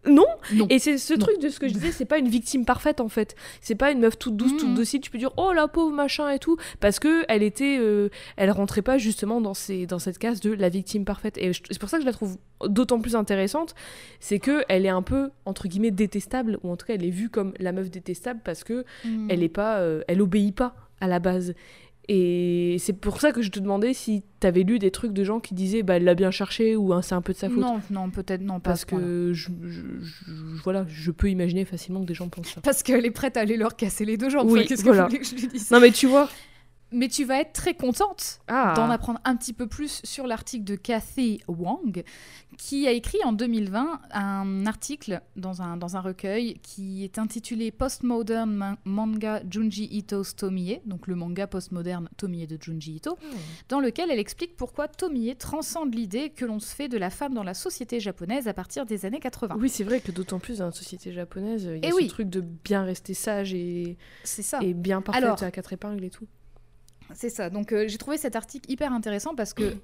non.
Non.
Et c'est ce
Non.
truc de ce que je disais, c'est pas une victime parfaite en fait. C'est pas une meuf toute douce, toute
Mhm.
docile. Tu peux dire oh la pauvre machin et tout, parce que elle était, euh, elle rentrait pas justement dans ces, dans cette case de la victime parfaite. Et c'est pour ça que je la trouve d'autant plus intéressante, c'est que elle est un peu entre guillemets détestable, ou en tout cas elle est vue comme la meuf détestable parce que
Mm.
elle est pas, euh, elle obéit pas à la base. Et c'est pour ça que je te demandais si t'avais lu des trucs de gens qui disaient bah elle l'a bien cherché ou hein, c'est un peu de sa faute.
Non, non, peut-être non, pas
parce que je, je- je- voilà, je peux imaginer facilement que des gens pensent ça.
Parce qu'elle est prête à aller leur casser les deux jambes.
Oui,
Enfin, Qu'est-ce
voilà.
que vous voulez que je lui dise?
Non mais tu vois.
Mais tu vas être très contente
Ah.
d'en apprendre un petit peu plus sur l'article de Kathy Wang, qui a écrit en 2020 un article dans un, dans un recueil qui est intitulé Postmodern Ma- Manga Junji Ito's Tomie, donc le manga postmoderne Tomie de Junji Ito, dans lequel elle explique pourquoi Tomie transcende l'idée que l'on se fait de la femme dans la société japonaise à partir des années 80.
Oui, c'est vrai que d'autant plus dans la société japonaise, il y a
Eh
ce
oui.
truc de bien rester sage et,
C'est ça.
et bien parfaite
Alors-
à quatre épingles et tout.
C'est ça. Donc euh, j'ai trouvé cet article hyper intéressant parce que euh,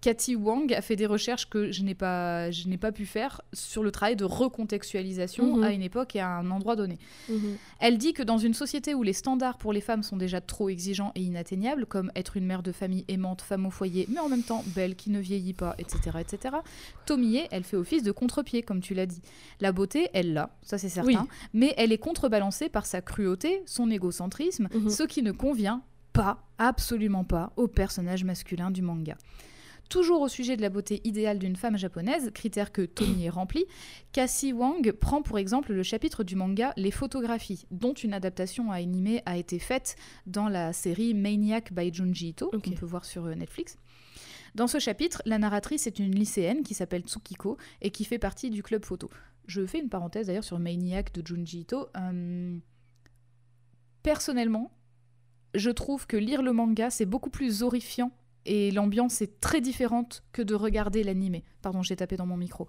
Cathy Wang a fait des recherches que je n'ai pas, je n'ai pas pu faire sur le travail de recontextualisation
Mhm.
à une époque et à un endroit donné.
Mhm.
Elle dit que dans une société où les standards pour les femmes sont déjà trop exigeants et inatteignables, comme être une mère de famille aimante, femme au foyer, mais en même temps belle, qui ne vieillit pas, etc., etc., Tomie, elle fait office de contre-pied, comme tu l'as dit. La beauté, elle l'a, ça c'est certain,
Oui.
mais elle est contrebalancée par sa cruauté, son égocentrisme,
Mhm.
ce qui ne convient pas, absolument pas, au personnage masculin du manga. Toujours au sujet de la beauté idéale d'une femme japonaise, critère que Tomie remplit, Cassie Wang prend pour exemple le chapitre du manga Les photographies, dont une adaptation animée a été faite dans la série Maniac by Junji Ito,
Ok.
qu'on peut voir sur euh, Netflix. Dans ce chapitre, la narratrice est une lycéenne qui s'appelle Tsukiko et qui fait partie du club photo. Je fais une parenthèse d'ailleurs sur Maniac de Junji Ito. Euh, Personnellement, je trouve que lire le manga, c'est beaucoup plus horrifiant et l'ambiance est très différente que de regarder l'animé. Pardon, j'ai tapé dans mon micro.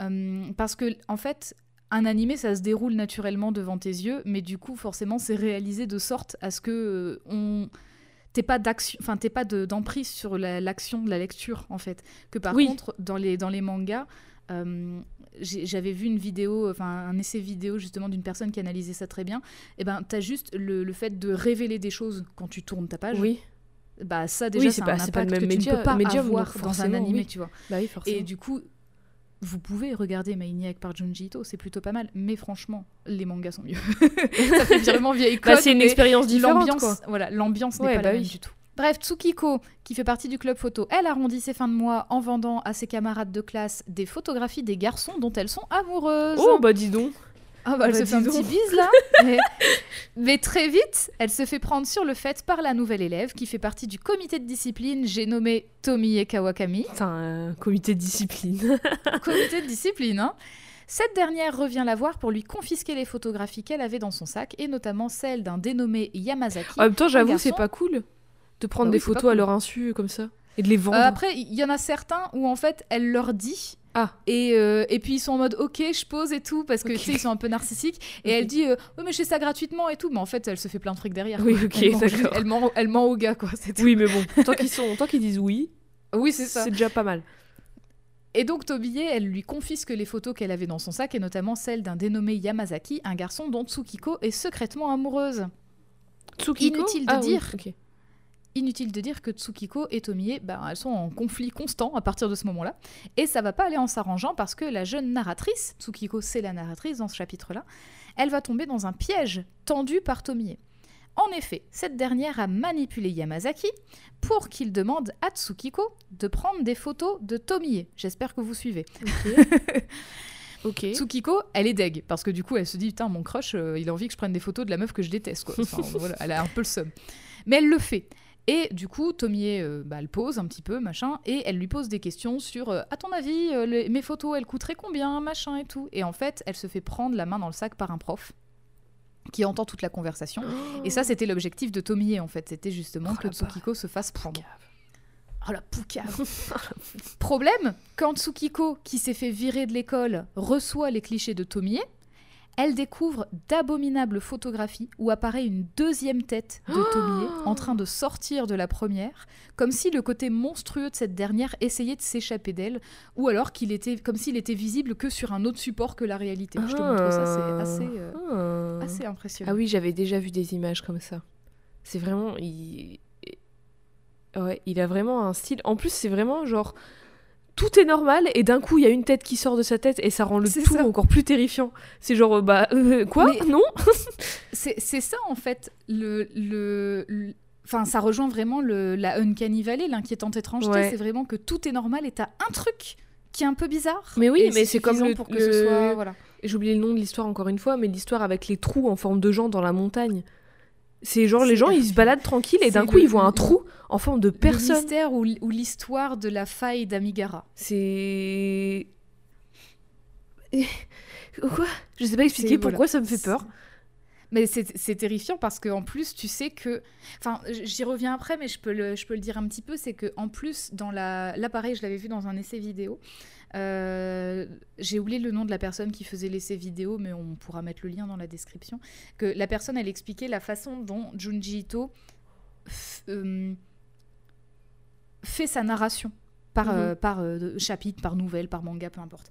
Euh, parce que, en fait, un animé, ça se déroule naturellement devant tes yeux, mais du coup, forcément, c'est réalisé de sorte à ce que euh, on t'es pas d'action, enfin t'es pas de- d'emprise sur la- l'action de la lecture en fait. Que par
Oui.
contre, dans les dans les mangas, euh, j'avais vu une vidéo, enfin un essai vidéo justement d'une personne qui analysait ça très bien. Et ben t'as juste le, le fait de révéler des choses quand tu tournes ta page.
Oui,
Bah ça déjà
Oui,
c'est
c'est
un
pas- pas le même
que tu
média-
ne peux pas
médium,
avoir dans un animé,
oui.
tu vois.
bah oui, forcément.
Et du coup, vous pouvez regarder Maniac par Junji Ito, c'est plutôt pas mal. Mais franchement, les mangas sont mieux. (laughs) ça fait (laughs) vraiment vieille
Bah, c'est une
mais
expérience différente,
l'ambiance, voilà, l'ambiance n'est pas
bah
la même du tout. Bref, Tsukiko, qui fait partie du club photo, elle arrondit ses fins de mois en vendant à ses camarades de classe des photographies des garçons dont elles sont amoureuses.
Oh, bah dis donc.
Ah bah, elle
bah,
se fait un petit bise là. (laughs) mais, mais très vite, elle se fait prendre sur le fait par la nouvelle élève qui fait partie du comité de discipline, j'ai nommé Tomie Kawakami.
C'est un comité de discipline. (laughs)
comité de (laughs) discipline. hein. Cette dernière revient la voir pour lui confisquer les photographies qu'elle avait dans son sac, et notamment celle d'un dénommé Yamazaki.
en même temps, j'avoue, c'est pas cool de prendre
Bah
des
oui,
photos à leur insu comme ça et de les vendre.
Euh, après, il y en a certains où en fait, elle leur dit.
Ah.
Et, euh, et puis ils sont en mode ok je pose et tout parce que tu sais ils sont un peu narcissiques et elle dit euh, oui mais je fais ça gratuitement et tout mais en fait elle se fait plein de trucs derrière
Oui, ok,
elle, ment,
d'accord.
elle, ment, elle ment au gars quoi tout.
Oui, mais bon, tant (laughs) qu'ils sont, tant qu'ils disent oui,
oui c'est ça
c'est déjà pas mal.
Et donc Tobié, elle lui confisque les photos qu'elle avait dans son sac, et notamment celle d'un dénommé Yamazaki, un garçon dont Tsukiko est secrètement amoureuse.
Tsukiko?
Inutile de
Ah oui,
dire. Inutile de dire que Tsukiko et Tomie, ben, elles sont en conflit constant à partir de ce moment-là. Et ça va pas aller en s'arrangeant parce que la jeune narratrice, Tsukiko c'est la narratrice dans ce chapitre-là, elle va tomber dans un piège tendu par Tomie. En effet, cette dernière a manipulé Yamazaki pour qu'il demande à Tsukiko de prendre des photos de Tomie. J'espère que vous suivez. (laughs)
Ok.
Tsukiko, elle est deg parce que du coup, elle se dit putain, mon crush, euh, il a envie que je prenne des photos de la meuf que je déteste quoi. Enfin, (laughs) voilà, elle a un peu le seum. Mais elle le fait. Et du coup, Tomie, euh, bah, elle pose un petit peu, machin, et elle lui pose des questions sur euh, à ton avis, euh, les- mes photos, elles coûteraient combien, machin et tout? Et en fait, elle se fait prendre la main dans le sac par un prof qui entend toute la conversation. Et ça, c'était l'objectif de Tomie, en fait. C'était justement
Oh,
que Tsukiko se fasse prendre. Oh la poucave (laughs) (laughs) Problème, quand Tsukiko, qui s'est fait virer de l'école, reçoit les clichés de Tomie, elle découvre d'abominables photographies où apparaît une deuxième tête de Tomie (gasps) en train de sortir de la première, comme si le côté monstrueux de cette dernière essayait de s'échapper d'elle, ou alors qu'il était comme s'il était visible que sur un autre support que la réalité. Je te montre ça, c'est assez, euh,
Ah.
assez impressionnant.
Ah oui, j'avais déjà vu des images comme ça. C'est vraiment. Il... Ouais, il a vraiment un style. En plus, c'est vraiment genre. Tout est normal et d'un coup il y a une tête qui sort de sa tête et ça rend le tout
ça.
encore plus terrifiant. C'est genre euh, bah euh, quoi?
Mais-
Non? (laughs)
C'est ça en fait le le, le- Enfin, ça rejoint vraiment le, la Uncanny Valley, l'inquiétante étrangeté.
Ouais.
C'est vraiment que tout est normal et t'as un truc qui est un peu bizarre.
Mais oui, mais c'est comme le-
pour que
le-
ce soit. Voilà.
J'ai oublié le nom de l'histoire encore une fois, mais l'histoire avec les trous en forme de gens dans la montagne. C'est genre les gens ils se baladent tranquilles et d'un coup
le-
ils voient un
le-
trou en forme de
Le
personne.
mystère ou, l'histoire de la faille d'Amigara.
C'est. (laughs) Quoi? Je sais pas expliquer pourquoi
voilà.
ça me fait peur.
Mais c'est terrifiant parce qu'en plus, tu sais que. Enfin, j'y reviens après, mais je peux le, je peux le dire un petit peu. C'est qu'en plus, dans la. Là, pareil, je l'avais vu dans un essai vidéo. Euh, J'ai oublié le nom de la personne qui faisait l'essai vidéo, mais on pourra mettre le lien dans la description. Que la personne, elle expliquait la façon dont Junji Ito euh, fait sa narration par,
Mhm.
euh, par chapitre, par nouvelle, par manga, peu importe.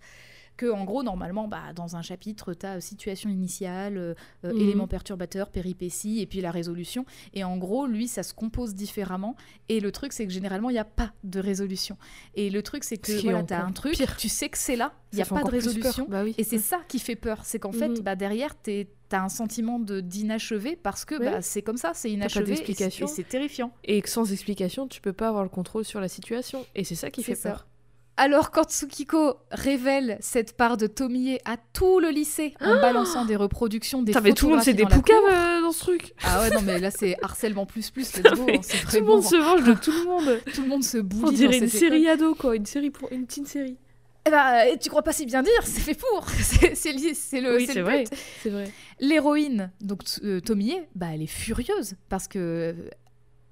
Que en gros, normalement, bah, dans un chapitre, tu as situation initiale, euh, euh,
Mhm.
éléments perturbateurs, péripéties, et puis la résolution. Et en gros, lui, ça se compose différemment. Et le truc, c'est que généralement, il n'y a pas de résolution. Et le truc, c'est que
est
voilà, tu as un truc,
pire.
tu sais que c'est là, il n'y a pas de résolution.
Bah oui.
Et c'est ça qui fait peur, c'est qu'en fait,
Mhm.
bah, derrière, tu as un sentiment de- d'inachevé parce que bah, c'est comme ça, c'est inachevé et c'est-
d'explication.
et c'est terrifiant.
Et que sans explication, tu peux pas avoir le contrôle sur la situation. Et c'est ça qui fait
ça.
peur.
Alors quand Tsukiko révèle cette part de Tomie à tout le lycée en balançant des reproductions des
mais tout le monde c'est des poucaves euh, dans ce truc.
Ah ouais non mais là c'est harcèlement plus plus let's go, hein, c'est
Tout le monde se venge de tout le monde. (laughs)
tout le monde se boule
On dirait une série ado quoi, une série pour une petite série.
Eh bah, et tu crois pas si bien dire, c'est fait pour. (laughs) C'est le,
oui, vrai, c'est vrai.
L'héroïne, donc euh, Tomie, bah elle est furieuse parce que euh,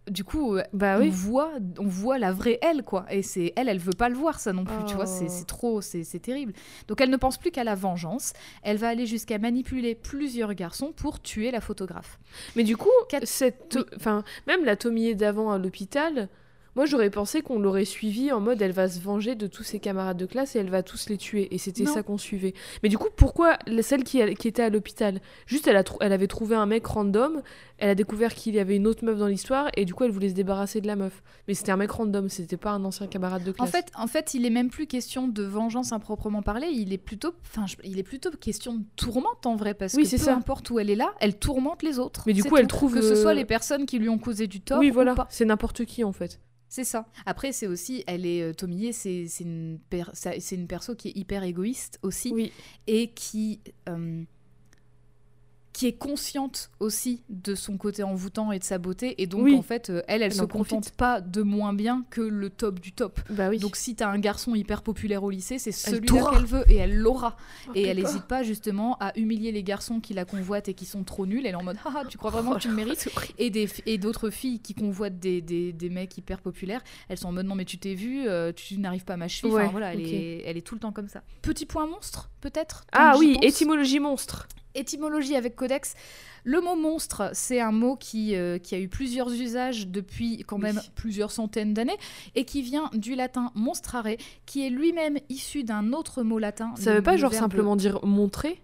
du coup, euh,
Bah
on
oui.
voit, on voit la vraie elle quoi. Et c'est elle, elle veut pas le voir ça non plus. Tu vois, c'est
Oh.
c'est trop, c'est c'est terrible. Donc elle ne pense plus qu'à la vengeance. Elle va aller jusqu'à manipuler plusieurs garçons pour tuer la photographe.
Mais du coup,
Quatre-
cette,
Oui.
enfin, même la d'avant à l'hôpital, moi j'aurais pensé qu'on l'aurait suivie en mode elle va se venger de tous ses camarades de classe et elle va tous les tuer. Et c'était ça qu'on suivait. Mais du coup, pourquoi celle qui, a- qui était à l'hôpital? Juste, elle, a elle avait trouvé un mec random, elle a découvert qu'il y avait une autre meuf dans l'histoire et du coup elle voulait se débarrasser de la meuf. Mais c'était un mec random, c'était pas un ancien camarade de
En
classe.
fait, en fait, il est même plus question de vengeance à proprement parler. Il est plutôt, enfin, il est plutôt question de tourmente en vrai parce
Oui,
que peu
ça.
importe où elle est là, elle tourmente les autres.
Mais du coup, elle trouve,
que ce soit
euh,
les personnes qui lui ont causé du tort
oui,
ou
voilà, c'est n'importe qui en fait.
C'est ça. Après, c'est aussi, elle est euh, Tomie, c'est une, per- une perso qui est hyper égoïste aussi
Oui.
et qui euh, qui est consciente aussi de son côté envoûtant et de sa beauté et donc
Oui.
en fait, euh, elle, elle,
Elle
se
en
contente
profite.
pas de moins bien que le top du top.
Bah oui.
Donc si t'as un garçon hyper populaire au lycée, c'est celui-là qu'elle veut et elle l'aura.
Oh,
Et elle n'hésite pas justement à humilier les garçons qui la convoitent et qui sont trop nuls. Elle est en mode ah tu crois vraiment
Oh
que tu me
là, (laughs)
mérites et des et d'autres filles qui convoitent des, des, des mecs hyper populaires, elles sont en mode non mais tu t'es vu, euh, tu n'arrives pas à m'achever. Enfin
Ouais,
voilà, elle, est, elle est tout le temps comme ça. Petit point monstre peut-être.
Ah oui, étymologie monstre.
Étymologie avec Codex. Le mot monstre, c'est un mot qui, euh, qui a eu plusieurs usages depuis quand
Oui.
même plusieurs centaines d'années et qui vient du latin monstrare, qui est lui-même issu d'un autre mot latin.
Ça veut pas genre
verbe-
simplement dire montrer?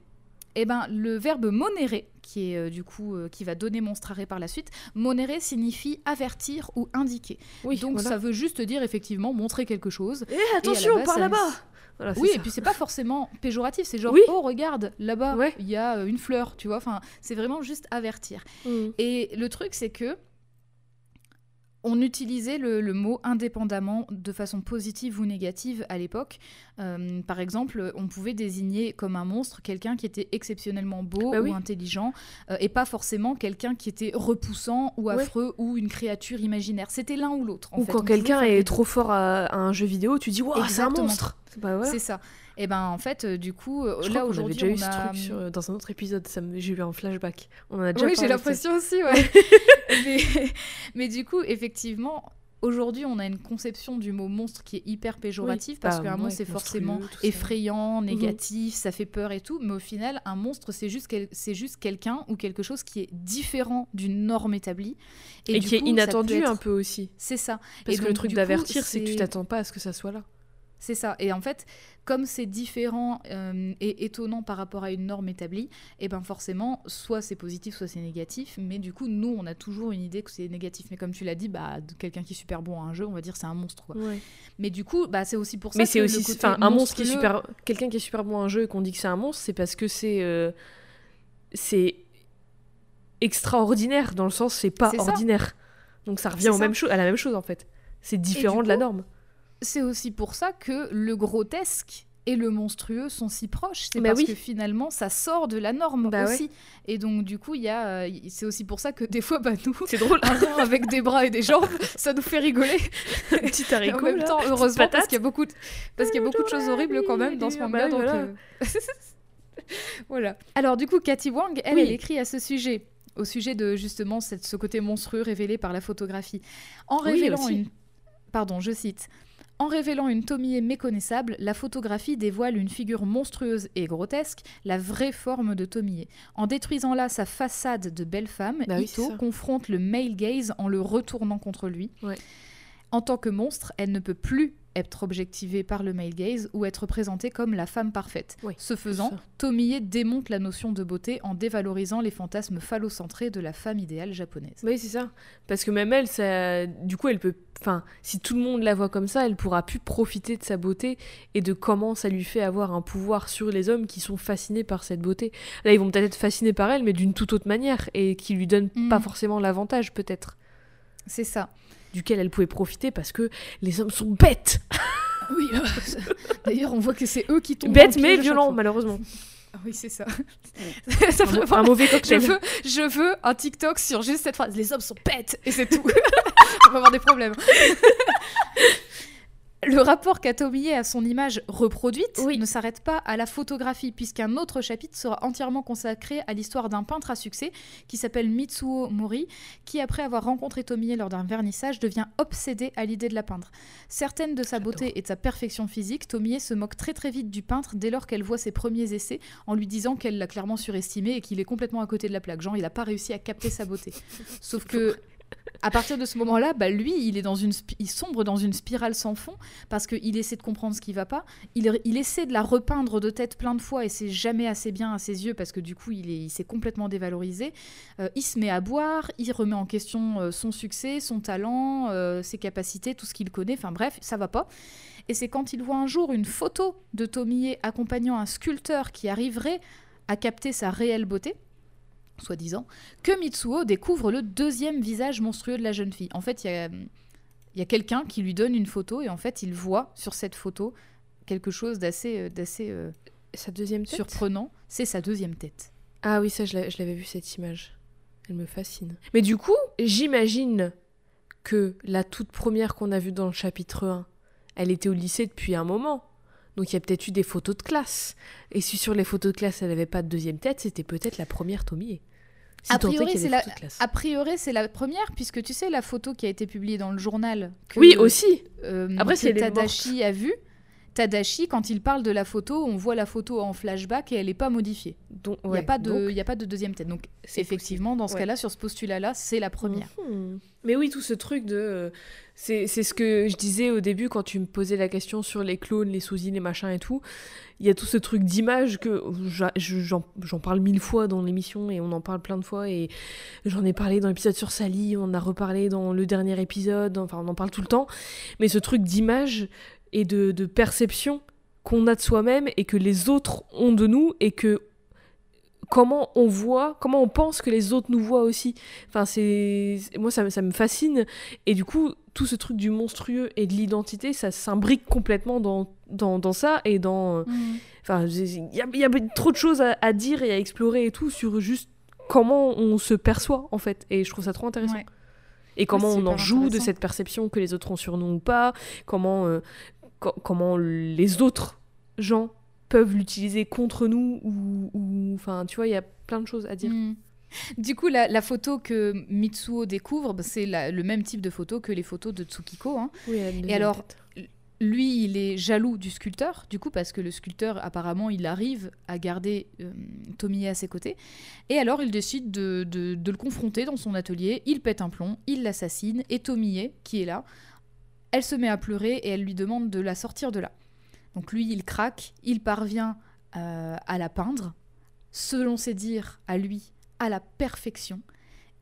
Eh ben, le verbe monere, qui est euh, du coup euh, qui va donner monstrare par la suite, monere signifie avertir ou indiquer.
Oui,
Donc
voilà.
ça veut juste dire effectivement montrer quelque chose.
Eh, attention, par là-bas Voilà,
Oui, et puis c'est pas forcément péjoratif, c'est genre
Oui.
oh regarde là-bas,
Ouais.
il y a euh, une fleur, tu vois. Enfin, c'est vraiment juste avertir.
Mm.
Et le truc, c'est que on utilisait le, le mot indépendamment de façon positive ou négative à l'époque. Euh, par exemple, on pouvait désigner comme un monstre quelqu'un qui était exceptionnellement beau
Bah
ou
oui.
intelligent, euh, et pas forcément quelqu'un qui était repoussant ou
Ouais.
affreux ou une créature imaginaire. C'était l'un ou l'autre.
Ou
fait.
quand quelqu'un est trop fort à, à un jeu vidéo, tu dis waouh, c'est un monstre. Bah.
C'est ça. Et ben en fait, euh, du coup, euh,
Je
là
crois qu'on avait
aujourd'hui,
déjà eu
on
ce
a...
truc sur- dans un autre épisode, ça me- j'ai eu un flashback. On en a déjà
Oui, j'ai l'impression aussi, ouais. (laughs) (laughs) mais, mais du coup, effectivement, aujourd'hui, on a une conception du mot monstre qui est hyper péjorative parce
bah,
qu'un monstre, c'est forcément effrayant, négatif, ça fait peur et tout. Mais au final, un monstre, c'est juste, quel- juste quelqu'un ou quelque chose qui est différent d'une norme établie.
Et, qui est
coup,
inattendu
être-
un peu aussi.
C'est ça.
Parce
Et
que le truc d'avertir, c'est que tu t'attends pas à ce que ça soit là.
C'est ça. Et en fait, comme c'est différent euh, et étonnant par rapport à une norme établie, et ben forcément, soit c'est positif, soit c'est négatif. Mais du coup, nous, on a toujours une idée que c'est négatif. Mais comme tu l'as dit, bah, quelqu'un qui est super bon à un jeu, on va dire c'est un monstre. Quoi. Mais du coup, bah, c'est aussi pour ça
Mais
que
c'est
le
aussi, enfin, un monstre qui est super, quelqu'un qui est super bon à un jeu et qu'on dit que c'est un monstre, c'est parce que c'est, euh, c'est extraordinaire dans le sens c'est pas ordinaire. Donc ça revient
C'est
au
ça.
même à la même chose en fait. C'est différent de la norme.
C'est aussi pour ça que le grotesque et le monstrueux sont si proches. C'est
Bah
parce
oui.
que finalement, ça sort de la norme
Bah ouais.
aussi. Et donc, du coup, il y a, euh, c'est aussi pour ça que des fois, bah, nous,
C'est drôle.
un avec des bras et des jambes, ça nous fait rigoler.
Petit
Et
haricot
en même
là.
temps, heureusement, parce qu'il y a beaucoup de, parce qu'il y a beaucoup de choses horribles quand même dans ce
Bah
manga. donc,
voilà.
euh, (laughs) voilà. Alors du coup, Cathy Wang, elle,
Oui.
elle écrit à ce sujet, au sujet de justement cette, ce côté monstrueux révélé par la photographie, en révélant une, pardon, je cite. En révélant une Tomie méconnaissable, la photographie dévoile une figure monstrueuse et grotesque, la vraie forme de Tomie. En détruisant là sa façade de belle femme,
Bah
Ito confronte le male gaze en le retournant contre lui.
Ouais.
En tant que monstre, elle ne peut plus être objectivée par le male gaze ou être présentée comme la femme parfaite.
Oui,
Ce faisant. Tomie démonte la notion de beauté en dévalorisant les fantasmes phallocentrés de la femme idéale japonaise.
Oui, c'est ça. Parce que même elle, ça, du coup, elle peut. Enfin, si tout le monde la voit comme ça, elle pourra plus profiter de sa beauté et de comment ça lui fait avoir un pouvoir sur les hommes qui sont fascinés par cette beauté. Là, ils vont peut-être être fascinés par elle, mais d'une toute autre manière et qui lui donnent
Mm.
pas forcément l'avantage, peut-être,
C'est ça.
Duquel elle pouvait profiter parce que les hommes sont bêtes. (laughs)
Oui, d'ailleurs, on voit que c'est eux qui tombent.
Bêtes, mais violents, malheureusement.
Ah oui, c'est ça. C'est (laughs)
Un, un mauvais
je,
cocktail.
veux, je veux un TikTok sur juste cette phrase. Les hommes sont bêtes et c'est tout. (laughs) on va avoir des problèmes. Le rapport qu'a Tomie à son image reproduite
Oui.
ne s'arrête pas à la photographie, puisqu'un autre chapitre sera entièrement consacré à l'histoire d'un peintre à succès qui s'appelle Mitsuo Mori, qui, après avoir rencontré Tomie lors d'un vernissage, devient obsédé à l'idée de la peindre. Certaine de sa beauté et de sa perfection physique, Tomie se moque très très vite du peintre dès lors qu'elle voit ses premiers essais, en lui disant qu'elle l'a clairement surestimé et qu'il est complètement à côté de la plaque. Genre, il n'a pas réussi à capter sa beauté. Sauf que à partir de ce moment-là, bah, lui, il est dans une, sombre dans une spirale sans fond parce qu'il essaie de comprendre ce qui va pas. Il, essaie de la repeindre de tête plein de fois et c'est jamais assez bien à ses yeux parce que du coup, il s'est complètement dévalorisé. Euh, il se met à boire, il remet en question euh, son succès, son talent, euh, ses capacités, tout ce qu'il connaît. Enfin bref, ça va pas. Et c'est quand il voit un jour une photo de Tomie accompagnant un sculpteur qui arriverait à capter sa réelle beauté, soi-disant, que Mitsuo découvre le deuxième visage monstrueux de la jeune fille. En fait, il y a, y a quelqu'un qui lui donne une photo et en fait, il voit sur cette photo quelque chose d'assez euh, d'assez euh,
Sa deuxième tête?
surprenant. C'est sa deuxième tête.
Ah oui, ça, je l'avais vu cette image. Elle me fascine. Mais du coup, j'imagine que la toute première qu'on a vue dans le chapitre 1, elle était au lycée depuis un moment. Donc il y a peut-être eu des photos de classe. Et si sur les photos de classe, elle n'avait pas de deuxième tête, c'était peut-être la première Tomie. Si
A priori, c'est la-. A priori, c'est première, puisque tu sais la photo qui a été publiée dans le journal. Que,
Oui, aussi.
euh,
Après,
que
si elle est
Tadashi a vu. Tadashi, quand il parle de la photo, on voit la photo en flashback et elle n'est pas modifiée.
Donc,
Il n'y a, pas de-
donc,
il y a pas de deuxième tête. Donc, effectivement, dans ce
Ouais.
cas-là, sur ce postulat-là, c'est la première.
Mhm. Mais oui, tout ce truc de. euh, c'est ce que je disais au début quand tu me posais la question sur les clones, les sousines, les machins et tout. Il y a tout ce truc d'image que j'en parle mille fois dans l'émission et on en parle plein de fois. Et j'en ai parlé dans l'épisode sur Sally, on en a reparlé dans le dernier épisode, enfin on en parle tout le temps. Mais ce truc d'image et de, de perception qu'on a de soi-même et que les autres ont de nous et que comment on voit, comment on pense que les autres nous voient aussi. Enfin, c'est moi ça, me- ça me fascine et du coup tout ce truc du monstrueux et de l'identité, ça s'imbrique complètement dans, dans, dans ça et dans. euh. Enfin, j'ai- il y a, y a trop de choses à, à dire et à explorer et tout sur juste comment on se perçoit en fait et je trouve ça trop intéressant.
Ouais.
Et comment
Ouais,
on en joue de cette perception que les autres ont sur nous ou pas, comment, euh, co- comment les autres gens peuvent l'utiliser contre nous ou, enfin tu vois il y a plein de choses à dire.
Mhm. Du coup, la, la photo que Mitsuo découvre, bah, c'est le même type de photo que les photos de Tsukiko. hein.
Oui,
Et alors, lui, il est jaloux du sculpteur, du coup, parce que le sculpteur, apparemment, il arrive à garder euh, Tomie à ses côtés. Et alors, il décide de, de- de le confronter dans son atelier. Il pète un plomb, il l'assassine, et Tomie, qui est là, elle se met à pleurer et elle lui demande de la sortir de là. Donc lui, il craque, il parvient euh, à la peindre, selon ses dires à lui, à la perfection.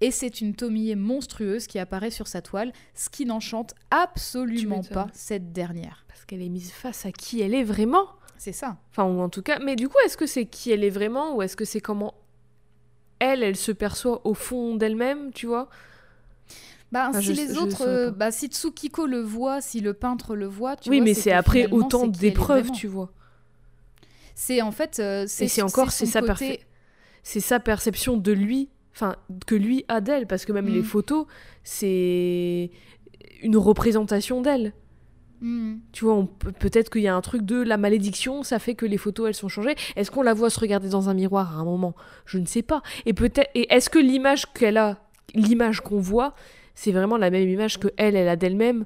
Et c'est une Tomie monstrueuse qui apparaît sur sa toile, ce qui n'enchante absolument pas cette dernière.
parce qu'elle est mise face à qui elle est vraiment.
C'est ça.
Enfin, ou en tout cas, mais du coup, est-ce que c'est qui elle est vraiment ou est-ce que c'est comment elle, elle se perçoit au fond d'elle-même, tu vois?
Bah,
Ah,
si
je-
les autres, euh, bah, si Tsukiko le voit, si le peintre le voit, tu
Oui,
vois,
mais c'est après autant d'épreuves, tu vois.
C'est en fait, euh, c'est
c'est encore, c'est sa,
côté-
c'est sa perception de lui, enfin, que lui a d'elle, parce que même
Mm.
les photos, c'est une représentation d'elle.
Hmm.
Tu vois, peut-être qu'il y a un truc de la malédiction, ça fait que les photos elles sont changées. Est-ce qu'on la voit se regarder dans un miroir à un moment? Je ne sais pas. Et peut-être, et est-ce que l'image qu'elle a, l'image qu'on voit, c'est vraiment la même image que elle, elle a d'elle-même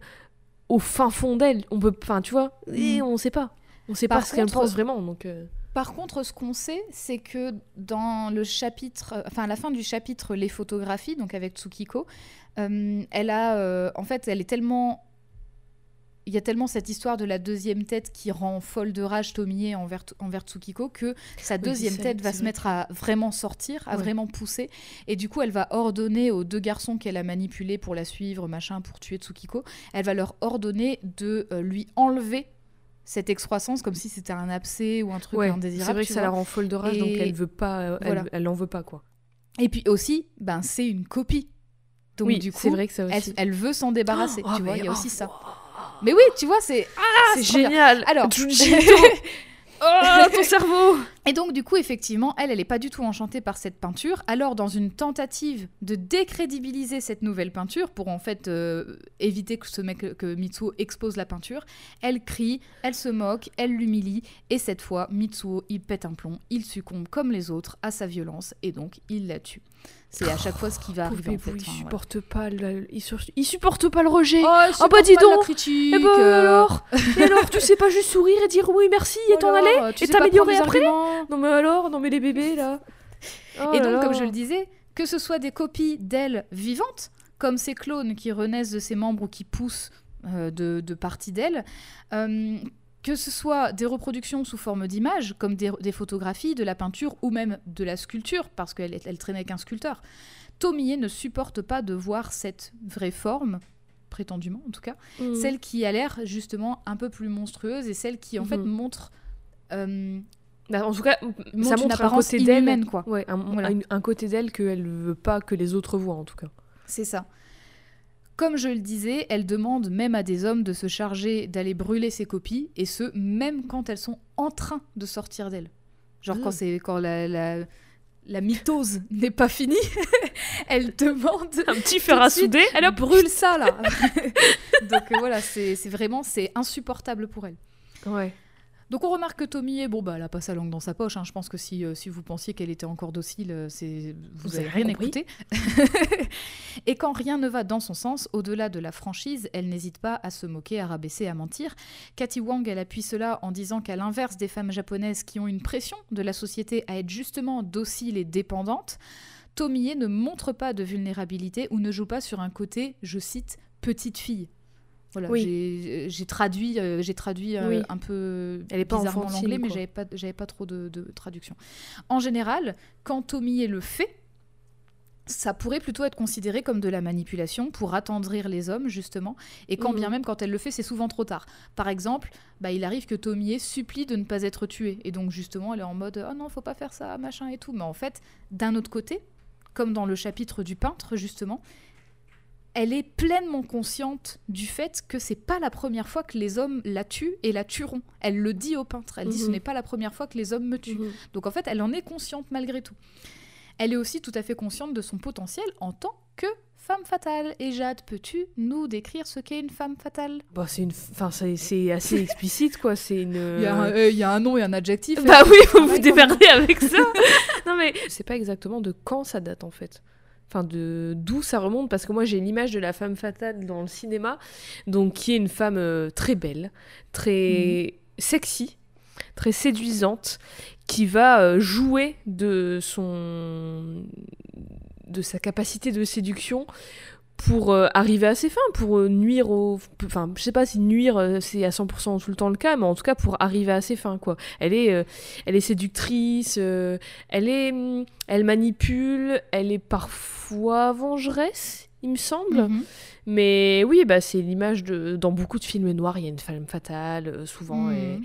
au fin fond d'elle On peut, enfin, tu vois, et on sait pas. On sait
Par
pas ce qu'elle pense vraiment. Donc, euh,
Par contre, ce qu'on sait, c'est que dans le chapitre, enfin à la fin du chapitre les photographies, donc avec Tsukiko, euh, elle a, euh, en fait, elle est tellement, il y a tellement cette histoire de la deuxième tête qui rend folle de rage Tomie envers, envers Tsukiko que sa deuxième tête va se mettre à vraiment sortir, à vraiment pousser. Et du coup, elle va ordonner aux deux garçons qu'elle a manipulés pour la suivre, machin, pour tuer Tsukiko, elle va leur ordonner de euh, lui enlever cette excroissance comme si c'était un abcès ou un truc indésirable.
C'est vrai que ça la rend folle de rage, donc elle veut pas, euh, elle, elle l'en veut pas quoi.
Et puis aussi, ben c'est une copie. Donc
oui,
du coup,
c'est vrai que ça aussi.
Elle, veut s'en débarrasser,
oh,
tu vois, il y a
oh,
aussi ça.
oh.
Mais oui, tu vois, c'est ah,
c'est génial.
Alors, (laughs)
Oh, ton (laughs) cerveau
Et donc, du coup, effectivement, elle, elle n'est pas du tout enchantée par cette peinture. Alors, dans une tentative de décrédibiliser cette nouvelle peinture, pour en fait euh, éviter que ce mec, que Mitsuo expose la peinture, elle crie, elle se moque, elle l'humilie, et cette fois, Mitsuo, il pète un plomb, il succombe comme les autres à sa violence, et donc il la tue. C'est à chaque fois ce qui va arriver. En fait.
il, supporte pas le... il, supporte pas le rejet.
Oh, oh bah dis donc.
critique. Et eh bah, ben, alors, (laughs) et alors, tu sais pas juste sourire et dire oui merci et t'en aller et t'améliorer après. Non mais alors, non mais les bébés là.
et donc comme je le disais, que ce soit des copies d'elle vivantes, comme ces clones qui renaissent de ses membres ou qui poussent euh, de, de parties d'elle. Euh, que ce soit des reproductions sous forme d'images, comme des, photographies, de la peinture ou même de la sculpture, parce qu'elle elle traînait avec un sculpteur, Tomie ne supporte pas de voir cette vraie forme, prétendument en tout cas, mmh. celle qui a l'air justement un peu plus monstrueuse et celle qui en fait mmh. montre.
Euh, bah, en tout cas, ça montre un côté d'elle, quoi. Ouais, un, un côté d'elle qu'elle veut pas que les autres voient en tout cas.
C'est ça. Comme je le disais, elle demande même à des hommes de se charger d'aller brûler ses copies, et ce, même quand elles sont en train de sortir d'elle. Genre quand, ah. c'est, quand la, la, la mitose (laughs) n'est pas finie, (laughs) elle demande...
Un petit fer à souder,
elle brûle ça là (laughs) Donc euh, voilà, c'est, c'est vraiment c'est insupportable pour elle.
Ouais.
Donc on remarque que Tommy, bon bah elle a pas sa langue dans sa poche. Hein. Je pense que si, euh, si vous pensiez qu'elle était encore docile, euh, c'est vous, n'avez rien écouté. (laughs) et quand rien ne va dans son sens, au-delà de la franchise, elle n'hésite pas à se moquer, à rabaisser, à mentir. Cathy Wang, elle appuie cela en disant qu'à l'inverse des femmes japonaises qui ont une pression de la société à être justement dociles et dépendantes, Tomie ne montre pas de vulnérabilité ou ne joue pas sur un côté, je cite, petite fille. Voilà, j'ai traduit, euh, j'ai traduit euh, un peu Elle est pas bizarrement l'anglais, mais j'avais pas, j'avais pas trop de, traduction. En général, quand Tomie le fait, ça pourrait plutôt être considéré comme de la manipulation pour attendrir les hommes, justement. Et quand bien mhm. même, quand elle le fait, c'est souvent trop tard. Par exemple, bah, il arrive que Tomie supplie de ne pas être tué. Et donc, justement, elle est en mode Oh non, faut pas faire ça, machin et tout. Mais en fait, d'un autre côté, comme dans le chapitre du peintre, justement, elle est pleinement consciente du fait que c'est pas la première fois que les hommes la tuent et la tueront. Elle le dit au peintre. Elle dit ce mhm. n'est pas la première fois que les hommes me tuent. Mhm. Donc en fait, elle en est consciente malgré tout. Elle est aussi tout à fait consciente de son potentiel en tant que femme fatale. Et Jade, peux-tu nous décrire ce qu'est une femme fatale?
Bah, c'est une, enfin c'est assez explicite quoi. C'est une.
Euh, il y, a un nom et un adjectif.
Bah oui, vous vous démerdez avec (laughs) ça. non mais c'est pas exactement de quand ça date en fait enfin de d'où ça remonte parce que moi j'ai l'image de la femme fatale dans le cinéma donc qui est une femme euh, très belle très mhm. sexy très séduisante qui va euh, jouer de son de sa capacité de séduction pour euh, arriver à ses fins, pour euh, nuire au... Enfin, je sais pas si nuire, euh, c'est à 100% tout le temps le cas, mais en tout cas pour arriver à ses fins, quoi. Elle est, elle est séductrice, elle est... Mm, elle manipule, elle est parfois vengeresse, il me semble. Mhm. Mais oui, bah, c'est l'image de... Dans beaucoup de films noirs, il y a une femme fatale, souvent, mhm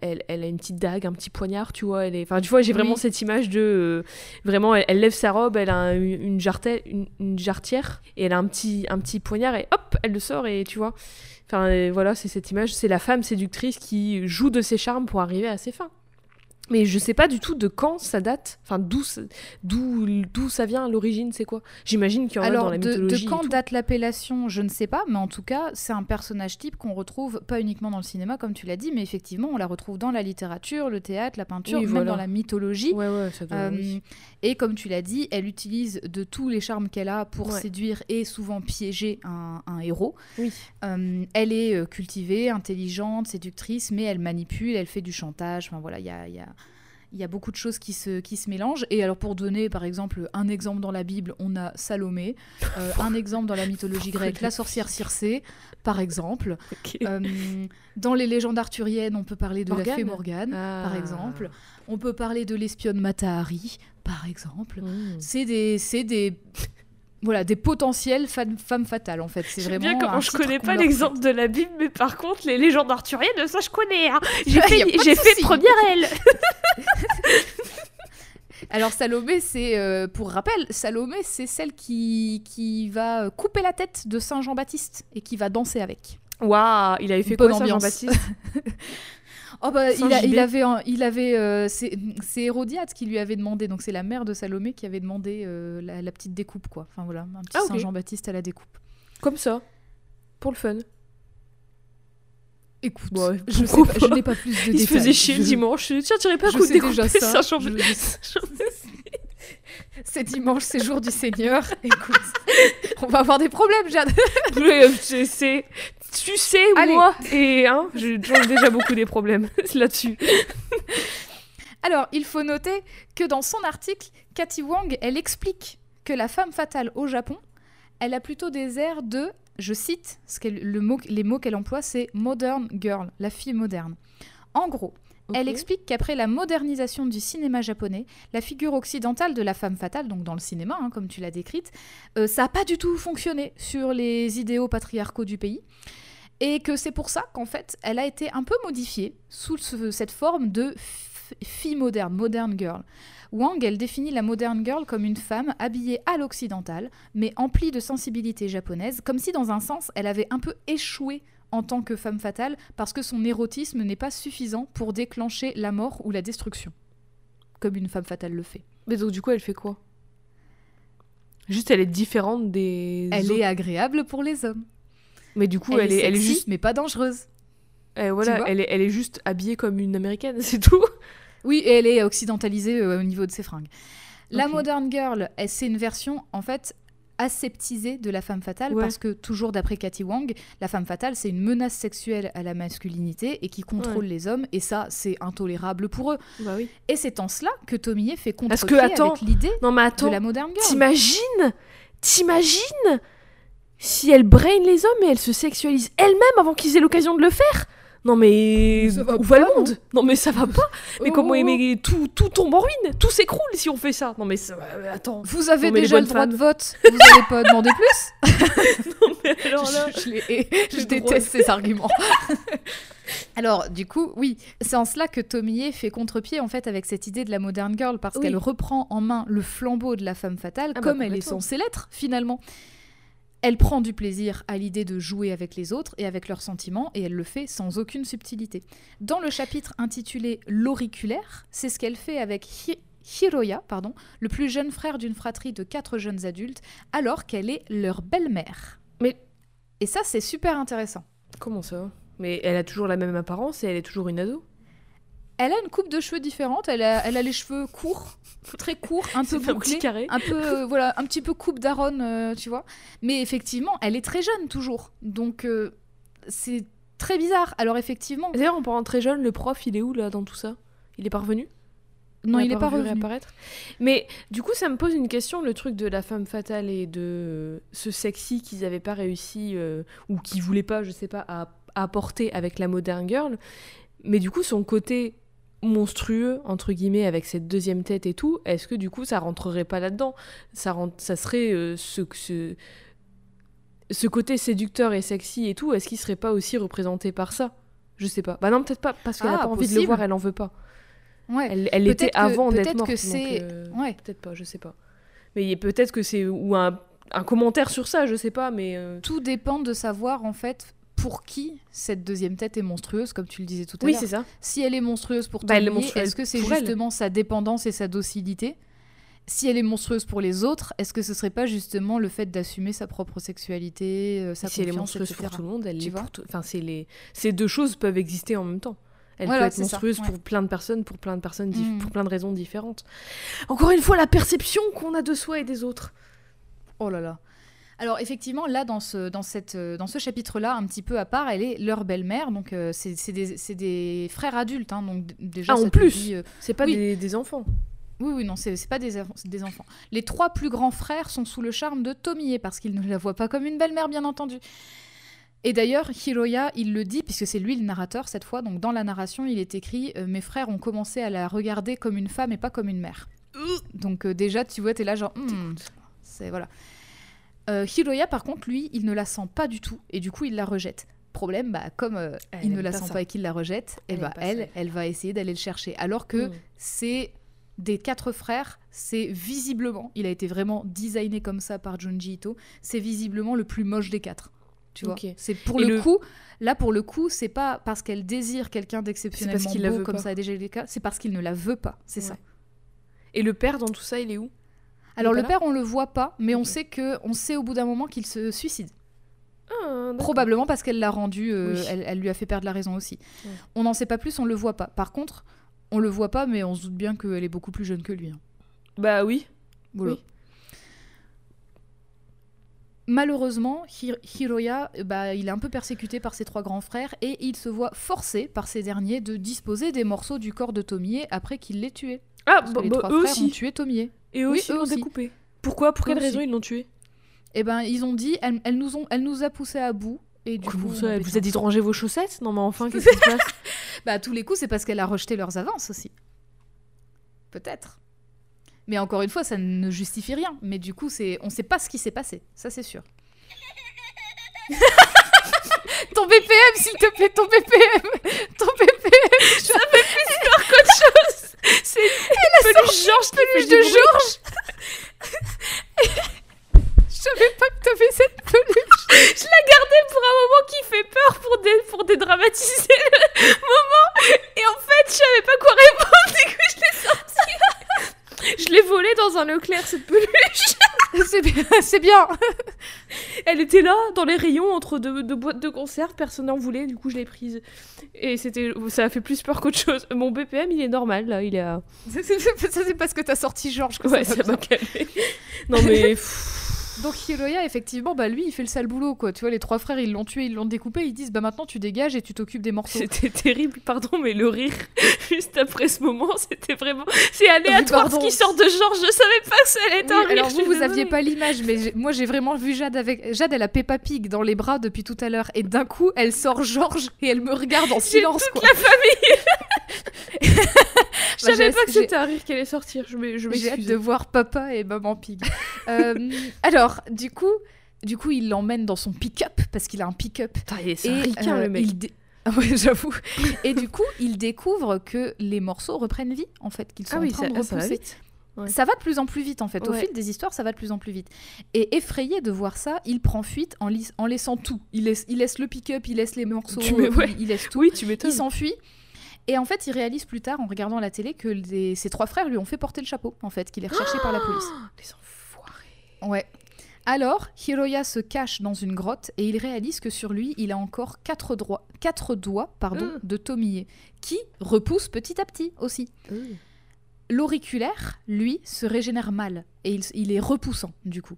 elle, a une petite dague, un petit poignard, tu vois. Elle est... Enfin, tu vois, j'ai vraiment cette image de. Euh, vraiment, elle, lève sa robe, elle a une, une, jarretière, et elle a un petit, un petit poignard, et hop, elle le sort, et tu vois. Enfin, voilà, c'est cette image. C'est la femme séductrice qui joue de ses charmes pour arriver à ses fins. Mais je sais pas du tout de quand ça date, enfin d'où d'où ça vient l'origine, c'est quoi? J'imagine qu'il y en a dans la mythologie.
De quand date l'appellation, je ne sais pas, mais en tout cas, c'est un personnage type qu'on retrouve pas uniquement dans le cinéma comme tu l'as dit, mais effectivement, on la retrouve dans la littérature, le théâtre, la peinture, même dans la mythologie.
Ouais, ouais, ça doit,
euh, Et comme tu l'as dit, elle utilise de tous les charmes qu'elle a pour séduire et souvent piéger un, un héros.
Oui.
Euh, elle est euh, cultivée, intelligente, séductrice, mais elle manipule, elle fait du chantage. Enfin voilà, il y a Il y a beaucoup de choses qui se, qui se mélangent. Et alors, pour donner, par exemple, un exemple dans la Bible, on a Salomé. Euh, (laughs) un exemple dans la mythologie grecque, la sorcière Circé, par exemple. (laughs) Euh, dans les légendes arthuriennes, on peut parler de la
Morgane
fée Morgane, par
Ah.
exemple. On peut parler de l'espionne Matahari, par exemple.
Mmh.
C'est des, c'est des, voilà, des potentielles femmes fatales, en fait. C'est vraiment.
bien comment je connais pas l'exemple de la Bible, mais par contre, les légendes arthuriennes, ça je connais. hein. (laughs) J'ai fait, j'ai première aile. (laughs)
Alors Salomé, c'est euh, pour rappel, Salomé, c'est celle qui, qui va couper la tête de Saint Jean-Baptiste et qui va danser avec.
Waouh, il avait fait
Bonne
quoi. Jean-Baptiste (laughs)
Oh bah, il, a- il avait, il avait, euh, c'est Hérodiade qui lui avait demandé, donc c'est la mère de Salomé qui avait demandé euh, la, la petite découpe quoi. Enfin voilà, un petit
Ah.
Saint Jean-Baptiste à la découpe.
Comme ça, pour le fun.
Écoute,
Ouais,
je, sais pas- je n'ai pas plus de
Il
détails.
se faisait chier
Je-
le dimanche. Tiens, tu pas
je
coup
sais
découper
déjà ça,
Saint
je-
Jean-Baptiste
C'est dimanche, c'est jour du Seigneur. Écoute, on va avoir des problèmes, Jade. (laughs)
Ouais, c'est- c'est- Tu sais,
Allez.
moi, et hein, j'ai déjà beaucoup des problèmes (laughs) là-dessus.
Alors, il faut noter que dans son article, Cathy Wang, elle explique que la femme fatale au Japon, elle a plutôt des airs de, je cite, ce le mot, les mots qu'elle emploie, c'est modern girl, la fille moderne. En gros, elle explique qu'après la modernisation du cinéma japonais, la figure occidentale de la femme fatale, donc dans le cinéma, hein, comme tu l'as décrite, euh, ça n'a pas du tout fonctionné sur les idéaux patriarcaux du pays. Et que c'est pour ça qu'en fait, elle a été un peu modifiée sous ce- cette forme de fille moderne, modern girl. Wang, elle définit la modern girl comme une femme habillée à l'occidental, mais emplie de sensibilité japonaise, comme si dans un sens, elle avait un peu échoué en tant que femme fatale parce que son érotisme n'est pas suffisant pour déclencher la mort ou la destruction, comme une femme fatale le fait.
Mais donc, du coup, elle fait quoi? Juste, elle est différente des.
Elle
autres.
est agréable pour les hommes.
Mais du coup, elle, est, elle est juste.
mais pas dangereuse.
eh, voilà, elle est, elle est juste habillée comme une américaine, (laughs) c'est tout.
Oui, et elle est occidentalisée euh, au niveau de ses fringues. La. Modern Girl, elle, c'est une version en fait aseptisée de la femme fatale
Ouais.
parce que toujours d'après Cathy Wang, la femme fatale c'est une menace sexuelle à la masculinité et qui contrôle
Ouais.
les hommes et ça c'est intolérable pour eux.
Bah oui.
Et c'est en cela que Tomie fait contre
Parce que, attends,
avec l'idée de la Modern Girl.
t'imagines T'imagines si elle brain les hommes et elle se sexualise elle-même avant qu'ils aient l'occasion de le faire? Non mais
Ça va
où va le monde Non mais ça va pas. (laughs) Mais
Oh,
comment
oh, oh.
mais tout tout tombe en ruine, tout s'écroule si on fait ça. Non mais ça, euh, attends.
Vous avez déjà le droit
fans.
de vote, vous n'allez pas demander plus? (laughs) (laughs)
Non mais alors là,
je, déteste ces arguments. Alors, du coup, oui, c'est en cela que Tomie fait contre-pied en fait avec cette idée de la modern girl parce
Oui.
qu'elle reprend en main le flambeau de la femme fatale
Ah bah,
comme elle est censée l'être finalement. Elle prend du plaisir à l'idée de jouer avec les autres et avec leurs sentiments et elle le fait sans aucune subtilité. Dans le chapitre intitulé L'auriculaire, c'est ce qu'elle fait avec Hi- Hiroya, pardon, le plus jeune frère d'une fratrie de quatre jeunes adultes, alors qu'elle est leur belle-mère.
Mais-
Et ça, c'est super intéressant.
comment ça? Mais elle a toujours la même apparence et elle est toujours une ado?
Elle a une coupe de cheveux différente, elle a, elle a les cheveux courts, très courts, un (laughs) peu
un
bouclés,
petit carré.
un peu euh, voilà, un petit peu coupe d'Aaron, euh, tu vois. Mais effectivement, elle est très jeune toujours, donc euh, c'est très bizarre. Alors effectivement,
D'ailleurs, en parlant très jeune, le prof, il est où là dans tout ça? Il est pas revenu?
Non,
On
il n'est pas revenu.
réapparaître. Mais du coup, ça me pose une question, le truc de la femme fatale et de euh, ce sexy qu'ils n'avaient pas réussi, euh, ou qu'ils voulaient pas, je sais pas, à, à apporter avec la Modern Girl. Mais du coup, son côté monstrueux, entre guillemets, avec cette deuxième tête et tout, est-ce que du coup, ça rentrerait pas là-dedans? Ça, rentre, ça serait euh, ce, ce, ce côté séducteur et sexy et tout, est-ce qu'il serait pas aussi représenté par ça? Je sais pas. Bah non, peut-être pas, parce qu'elle a
Ah,
pas envie de le voir, elle en veut pas.
Ouais.
Elle, était
que-
avant d'être
peut-être
morte.
que c'est-
euh,
Ouais.
Peut-être pas, je sais pas. Mais a peut-être que c'est ou un, un commentaire sur ça, je sais pas, mais euh,
Tout dépend de savoir en fait pour qui cette deuxième tête est monstrueuse, comme tu le disais tout à
oui,
l'heure.
c'est ça.
Si elle est monstrueuse pour
Bah, est monstrueuse
est-ce que c'est
elle.
justement sa dépendance et sa docilité? Si elle est monstrueuse pour les autres, est-ce que ce serait pas justement le fait d'assumer sa propre sexualité, euh, sa
si elle est
confiance,
monstrueuse
etc.
pour tout le monde, elle
Tu vois
pour tout. Enfin, c'est les ces deux choses peuvent exister en même temps. Elle
Voilà,
peut être
ça,
monstrueuse
ouais.
pour plein de personnes, pour plein de personnes,
Mm.
pour plein de raisons différentes. Encore une fois, la perception qu'on a de soi et des autres.
Oh là là. Alors effectivement, là, dans ce, dans cette, euh, dans ce chapitre-là, un petit peu à part, elle est leur belle-mère. Donc euh, c'est des, des frères adultes. hein, donc déjà,
Ah, en plus
euh,
C'est pas
Oui.
des, des enfants.
Oui, oui, non, c'est pas des, des enfants. Les trois plus grands frères sont sous le charme de Tomie parce qu'ils ne la voient pas comme une belle-mère, bien entendu. Et d'ailleurs, Hiroya, il le dit, puisque c'est lui le narrateur cette fois, donc dans la narration, il est écrit euh, Mes frères ont commencé à la regarder comme une femme et pas comme une mère. Donc euh, déjà, tu vois, t'es là genre. Hmm, c'est voilà. Euh, Hiroya, par contre, lui, il ne la sent pas du tout, et du coup, il la rejette. Problème, bah, comme euh, il ne la
pas
sent
ça.
pas et qu'il la rejette, et
Elle
bah,
aime pas
elle,
ça.
elle va essayer d'aller le chercher. Alors que
Mm.
c'est des quatre frères, c'est visiblement, il a été vraiment designé comme ça par Junji Ito, c'est visiblement le plus moche des quatre. Tu vois, c'est pour
Et
le,
le-
coup, là pour le coup, c'est pas parce qu'elle désire quelqu'un d'exceptionnellement
la
beau comme
pas.
ça a déjà été le cas, c'est parce qu'il ne la veut pas, c'est
Ouais.
ça.
Et le père dans tout ça, il est où?
Alors le père, on le voit pas, mais on sait que, on sait au bout d'un moment qu'il se suicide.
Ah.
Probablement parce qu'elle l'a rendu, euh,
Oui.
elle, elle lui a fait perdre la raison aussi.
Ouais.
On n'en sait pas plus, on le voit pas. Par contre, on le voit pas, mais on se doute bien qu'elle est beaucoup plus jeune que lui. hein.
Bah oui.
Voilà.
Oui.
Malheureusement, Hi- Hiroya, bah, il est un peu persécuté par ses trois grands frères et il se voit forcé par ces derniers de disposer des morceaux du corps de Tomie après qu'il l'ait tué.
Ah,
Parce
bah,
que les
bah,
trois frères ont
aussi.
tué Tomie.
Et eux
Oui,
aussi,
eux
ils l'ont découpé. Pourquoi Pour
Eux
quelle raison ils l'ont tué?
Et ben, ils ont dit, elle, elle nous, ont, elle nous a poussé à bout. Et du
Comment
coup,
ça Elle vous a dit de ranger vos chaussettes? Non mais enfin, qu'est-ce qui se passe? (laughs)
Bah, à tous les coups, c'est parce qu'elle a rejeté leurs avances aussi. Peut-être. Mais encore une fois, ça ne justifie rien. Mais du coup, c'est, on sait pas ce qui s'est passé. Ça, c'est sûr. (laughs) ton BPM, s'il te plaît, ton BPM, ton BPM. Ça fait plus peur qu'autre chose.
C'est la peluche Georges
Peluche de. Georges. (laughs) Je savais pas que t'avais cette peluche.
Je l'ai gardé pour un moment qui fait peur pour, dé- pour dédramatiser le moment. Et en fait, je savais pas quoi répondre. (laughs) Du coup, je l'ai sortie. (laughs) Je l'ai volée dans un Leclerc, cette peluche. (laughs)
C'est bien, c'est bien. (laughs)
Elle était là, dans les rayons, entre deux, deux boîtes de conserve. Personne n'en voulait, du coup, je l'ai prise. Et c'était, ça a fait plus peur qu'autre chose. Mon BPM, il est normal, là. Il est à...
Ça, c'est- parce que t'as sorti Georges
Ouais,
ça
m'a calmé. Non, mais... pff,
Donc Hiroya, effectivement, bah lui, il fait le sale boulot, quoi. Tu vois, les trois frères, ils l'ont tué, ils l'ont découpé, ils disent, bah maintenant tu dégages et tu t'occupes des morceaux.
C'était terrible, pardon, mais le rire (laughs) juste après ce moment, c'était vraiment. C'est aléatoire ce qui sort de Georges, je savais pas que ça allait être
Oui,
un rire.
alors vous, vous aviez pas l'image, mais moi j'ai vraiment vu Jade avec Jade, elle a Peppa Pig dans les bras depuis tout à l'heure, et d'un coup, elle sort Georges et elle me regarde en silence,
toute
quoi.
la famille (laughs) Je
Bah,
savais
j'ai-
pas que c'était un rire qui allait sortir, je je
J'ai hâte
m'excuse.
de voir papa et maman Pig. (laughs) Euh, alors, du coup, du coup, il l'emmène dans son pick-up parce qu'il a un pick-up. Et
ricain,
euh,
le mec.
il dé- (laughs) ouais, j'avoue. Et du coup, il découvre que les morceaux reprennent vie, en fait, qu'ils sont
Ah oui,
en train
ça,
de
ah, ça va
repousser.
vite. Ouais.
Ça va de plus en plus vite, en fait. Au
Ouais.
fil des histoires, ça va de plus en plus vite. Et effrayé de voir ça, il prend fuite en, laissant tout. Il laisse, il laisse le pick-up, il laisse les morceaux,
Tu mets- ouais.
il, il laisse tout.
Oui, tu
Il s'enfuit. Et en fait, il réalise plus tard, en regardant la télé, que les- ses trois frères lui ont fait porter le chapeau, en fait, qu'il est recherché par la police. (gasps)
Les enfoirés.
Ouais. Alors, Hiroya se cache dans une grotte et il réalise que sur lui, il a encore quatre, droits, quatre doigts pardon,
Euh.
de Tomie, qui repoussent petit à petit aussi. L'auriculaire, lui, se régénère mal et il, il est repoussant du coup.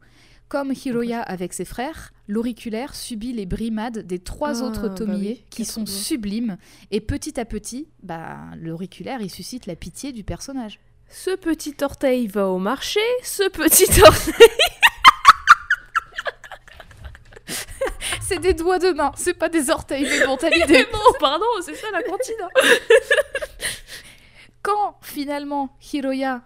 Comme Hiroya avec ses frères, l'auriculaire subit les brimades des trois
Ah,
autres
bah
Tomie
oui,
qui sont
doigts.
sublimes et petit à petit, bah, l'auriculaire il suscite la pitié du personnage.
Ce petit orteil va au marché, ce petit (laughs) orteil.
C'est des doigts de main, c'est pas des orteils, mais bon, t'as (laughs) l'idée.
pardon, c'est ça la cantine. hein. (laughs)
Quand finalement Hiroya,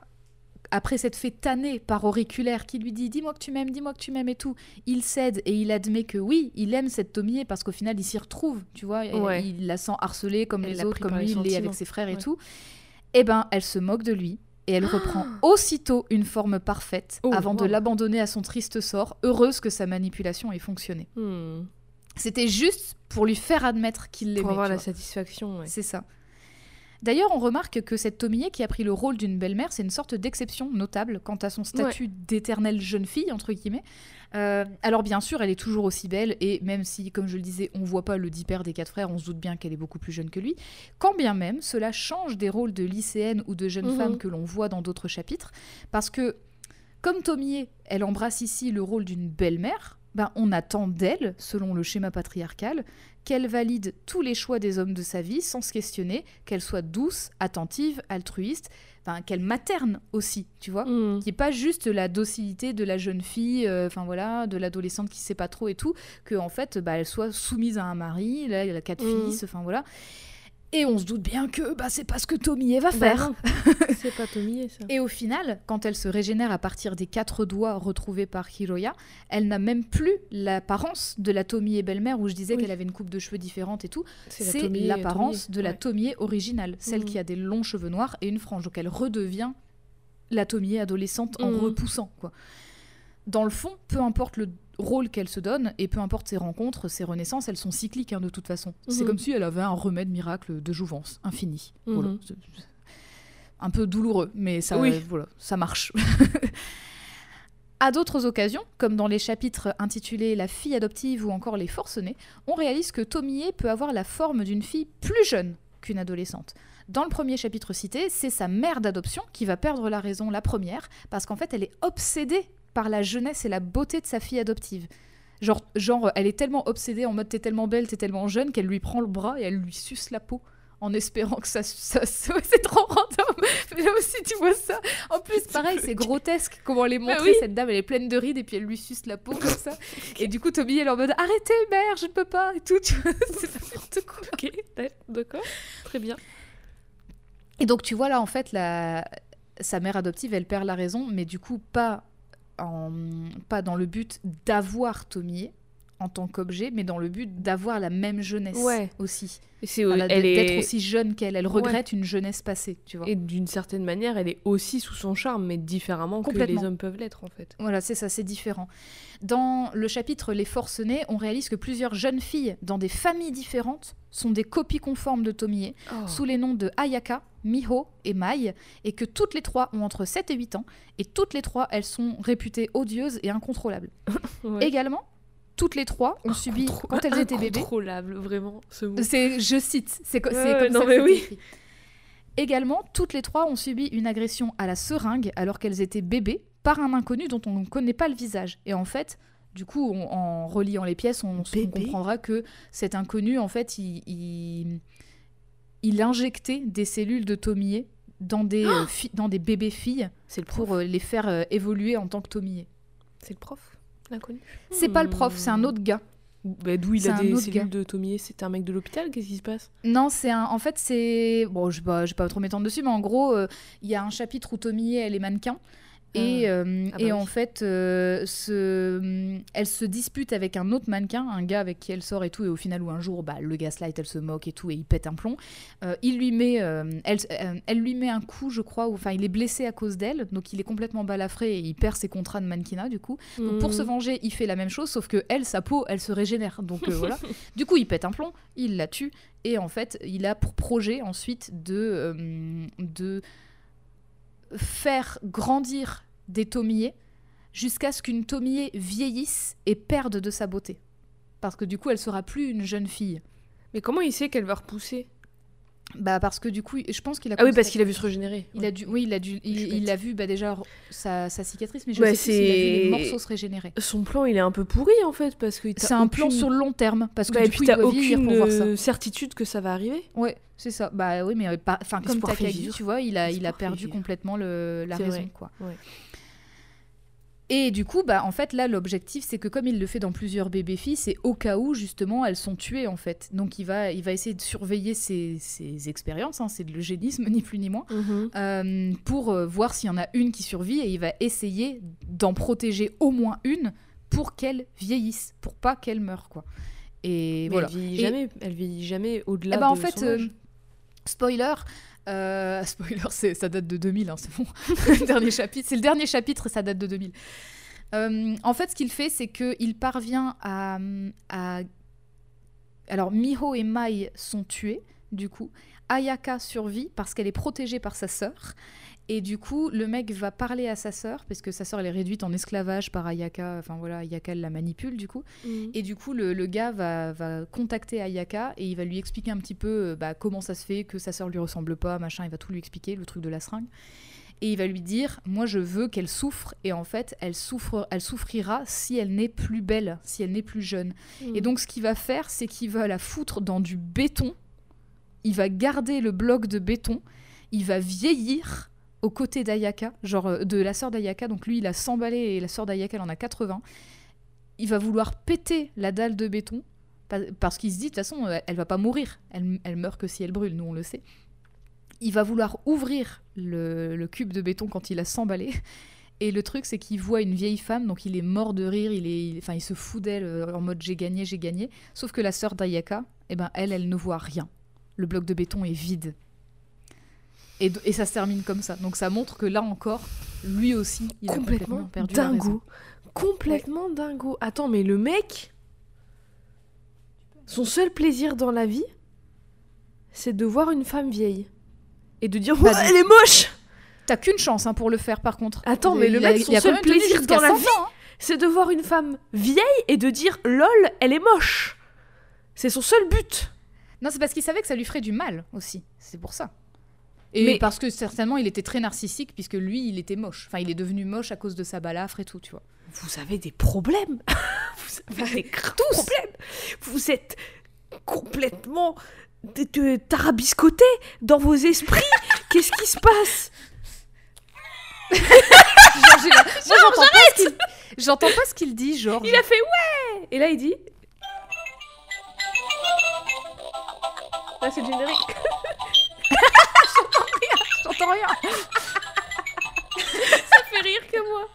après s'être fait tanner par Auriculaire qui lui dit Dis-moi que tu m'aimes, dis-moi que tu m'aimes et tout, il cède et il admet que oui, il aime cette Tomie parce qu'au final il s'y retrouve, tu vois,
Ouais.
il la sent harcelée comme
Elle
les autres, comme lui, il avec ses frères et tout. Et ben, elle se moque de lui. Et elle reprend (gasps) aussitôt une forme parfaite
Oh,
avant de l'abandonner à son triste sort, heureuse que sa manipulation ait fonctionné.
Hmm.
C'était juste pour lui faire admettre qu'il l'aimait.
Pour avoir la
vois.
satisfaction, ouais.
C'est ça. D'ailleurs, on remarque que cette Tomie qui a pris le rôle d'une belle-mère, c'est une sorte d'exception notable quant à son statut d'éternelle jeune fille, entre guillemets. Euh, alors bien sûr, elle est toujours aussi belle, et même si, comme je le disais, on voit pas le dit père des quatre frères, on se doute bien qu'elle est beaucoup plus jeune que lui. Quand bien même, cela change des rôles de lycéenne ou de jeune
Mhm.
femme que l'on voit dans d'autres chapitres, parce que, comme Tomie, elle embrasse ici le rôle d'une belle-mère, ben, on attend d'elle, selon le schéma patriarcal, qu'elle valide tous les choix des hommes de sa vie sans se questionner, qu'elle soit douce, attentive, altruiste, enfin, qu'elle materne aussi, tu vois.
Mm.
Qui est pas juste la docilité de la jeune fille, euh, enfin voilà, de l'adolescente qui sait pas trop et tout, que en fait, bah, elle soit soumise à un mari, là, elle a quatre
Mm.
fils, enfin voilà. Et on se doute bien que bah, c'est pas ce que Tomie va
Bah
faire. (laughs)
c'est pas Tomie ça.
Et au final, quand elle se régénère à partir des quatre doigts retrouvés par Hiroya, elle n'a même plus l'apparence de la Tomie belle-mère où je disais
Oui.
qu'elle avait une coupe de cheveux différente et tout. C'est l'apparence de la
ouais.
Tomie originale, celle
Mhm.
qui a des longs cheveux noirs et une frange. Donc elle redevient la Tomie adolescente en
Mhm.
repoussant. Quoi. Dans le fond, peu importe le rôle qu'elle se donne et peu importe ses rencontres, ses renaissances, elles sont cycliques hein, de toute façon. C'est
Mhm.
comme si elle avait un remède miracle de jouvence infini. Voilà.
Mhm.
Un peu douloureux, mais ça,
Oui.
voilà, ça marche. (laughs) À d'autres occasions, comme dans les chapitres intitulés La fille adoptive ou encore Les forcenés, on réalise que Tomie peut avoir la forme d'une fille plus jeune qu'une adolescente. Dans le premier chapitre cité, c'est sa mère d'adoption qui va perdre la raison la première, parce qu'en fait, elle est obsédée par la jeunesse et la beauté de sa fille adoptive. Genre, genre elle est tellement obsédée en mode t'es tellement belle, t'es tellement jeune, qu'elle lui prend le bras et elle lui suce la peau en espérant que ça... ça, (laughs) ça- c'est trop random (laughs) Mais là aussi, tu vois ça. En (laughs) plus, pareil, c'est grotesque comment elle est montrée,
oui.
cette dame, elle est pleine de rides et puis elle lui suce la peau comme ça. Et du coup, Tommy, elle est en mode arrêtez, mère, je ne peux pas et tout. tu vois, c'est n'importe quoi.
Ok, d'accord, très bien.
Et donc, tu vois là, en fait, la... sa mère adoptive, elle perd la raison, mais du coup, pas, pas dans le but d'avoir Tommy en tant qu'objet, mais dans le but d'avoir la même jeunesse
Ouais.
aussi.
Et C'est, elle
d'être
est...
aussi jeune qu'elle. Elle regrette une jeunesse passée, tu vois.
Et d'une certaine manière, elle est aussi sous son charme, mais différemment que les hommes peuvent l'être en fait.
Voilà, c'est ça, c'est différent. Dans le chapitre Les forcenés, on réalise que plusieurs jeunes filles dans des familles différentes sont des copies conformes de Tomie, sous les noms de Ayaka, Miho et Mai, et que toutes les trois ont entre 7 et 8 ans, et toutes les trois, elles sont réputées odieuses et incontrôlables. (laughs)
Ouais.
Également, toutes les trois ont subi,
Incontro-
quand elles étaient bébés,
Incontrôlable, vraiment, ce mot.
je cite, c'est, comme
non,
ça
mais oui.
écrit. Également, toutes les trois ont subi une agression à la seringue alors qu'elles étaient bébés par un inconnu dont on ne connaît pas le visage. Et en fait, du coup, on- en reliant les pièces, on, comprendra que cet inconnu, en fait, il, il, il injectait des cellules de dans des, (gasps) euh, dans des bébés filles
C'est le
pour euh, les faire euh, évoluer en tant que Tomie.
C'est le prof, l'inconnu.
C'est pas le prof, c'est un autre gars.
Bah, D'où il
C'est
a
un
des
autre
cellules
gars.
de Tomie C'était un mec de l'hôpital Qu'est-ce qui se passe?
Non, c'est un. En fait, c'est. Bon, je vais pas, pas trop m'étendre dessus, mais en gros, euh, il y a un chapitre où Tomie, elle est mannequin. Et, euh,
Ah bah
et
oui.
en fait, euh, ce- elle se dispute avec un autre mannequin, un gars avec qui elle sort et tout, et au final, où un jour, bah, le gaslight, elle se moque et tout, et il pète un plomb. Euh, il lui met, elle, elle lui met un coup, je crois, enfin, il est blessé à cause d'elle, donc il est complètement balafré et il perd ses contrats de mannequinat, du coup. Donc, pour
Hmm.
se venger, il fait la même chose, sauf que elle, sa peau, elle se régénère. Donc voilà. (laughs) Du coup, il pète un plomb, il la tue, et en fait, il a pour projet ensuite de, de faire grandir des tomillés jusqu'à ce qu'une tomillée vieillisse et perde de sa beauté. Parce que du coup, elle sera plus une jeune fille.
Mais comment il sait qu'elle va repousser?
Bah parce que du coup, je pense qu'il a.
Ah oui, parce qu'il a vu se régénérer.
Il a dû, oui, il a dû, il, il vu bah, déjà sa, sa cicatrice, mais je
Ouais,
sais a vu les morceaux se régénérer.
Son plan, il est un peu pourri en fait, parce que
C'est un plan sur le long terme, parce que
Bah, et
du
puis
coup, il
t'as aucune
pour voir ça.
euh, certitude que ça va arriver.
Ouais, c'est ça. Bah oui, mais pas- enfin comme Takagi, tu vois, il a, il a perdu
vivre.
complètement le, la raison,
vrai.
quoi.
Ouais.
Et du coup, bah en fait là, l'objectif, c'est que comme il le fait dans plusieurs bébés filles, c'est au cas où justement elles sont tuées en fait. Donc il va, il va essayer de surveiller ses, ses expériences, hein, c'est de l'eugénisme ni plus ni moins, euh, pour euh, voir s'il y en a une qui survit et il va essayer d'en protéger au moins une pour qu'elle vieillisse, pour pas qu'elle meure quoi. Et
Mais
voilà.
elle
Et-
jamais, elle vit jamais au-delà
Eh ben, en
de
fait,
son
euh, spoiler, euh, (laughs) spoiler, ça date de 2000, hein, c'est bon. (laughs) dernier chapitre, c'est le dernier chapitre, ça date de 2000. Euh, en fait, ce qu'il fait, c'est qu'il parvient à, à- Alors, Miho et Mai sont tués, du coup. Ayaka survit parce qu'elle est protégée par sa sœur. Et du coup, le mec va parler à sa sœur, parce que sa sœur, elle est réduite en esclavage par Ayaka. Enfin voilà, Ayaka, elle la manipule, du coup.
Mhm.
Et du coup, le, le gars va, va contacter Ayaka et il va lui expliquer un petit peu euh, bah, comment ça se fait que sa sœur lui ressemble pas, machin. Il va tout lui expliquer, le truc de la seringue. et il va lui dire moi je veux qu'elle souffre et en fait elle souffre elle souffrira si elle n'est plus belle si elle n'est plus jeune
Mm.
et donc ce qu'il va faire c'est qu'il va la foutre dans du béton il va garder le bloc de béton il va vieillir aux côtés d'Ayaka genre euh, de la sœur d'Ayaka donc lui il a 100 balais et la sœur d'Ayaka elle en a 80 il va vouloir péter la dalle de béton pa- parce qu'il se dit de toute façon euh, elle va pas mourir elle, elle meurt que si elle brûle nous on le sait il va vouloir ouvrir le, le cube de béton quand il a s'emballé. Et le truc, c'est qu'il voit une vieille femme, donc il est mort de rire, il, est, il- enfin, il se fout d'elle euh, en mode j'ai gagné, j'ai gagné. Sauf que la sœur d'Ayaka, eh ben, elle, elle ne voit rien. Le bloc de béton est vide. Et, ça se termine comme ça. Donc ça montre que là encore, lui aussi, il a complètement
complètement
perdu la raison.
dingo. Complètement dingo. Attends, mais le mec, son seul plaisir dans la vie, c'est de voir une femme vieille. Et de dire,
Bah,
Ouais, elle est moche
T'as qu'une chance hein, pour le faire par contre.
Attends, mais le
a-
mec, son seul plaisir dans la
100
vie,
hein.
c'est de voir une femme vieille et de dire, lol, elle est moche. C'est son seul but.
Non, c'est parce qu'il savait que ça lui ferait du mal aussi. C'est pour ça. Et
Mais-
parce que certainement, il était très narcissique, puisque lui, il était moche. Enfin, il est devenu moche à cause de sa balafre et tout, tu vois.
Vous avez des problèmes. (laughs) Vous avez des graves problèmes. Vous êtes complètement tarabiscotés dans vos esprits. (laughs) Qu'est-ce qui se passe? (laughs)
J'entends pas ce qu'il- dit, genre.
Il a fait ouais Et là, il dit. Là, c'est générique.
J'entends rien. (laughs)
Ça fait rire que moi.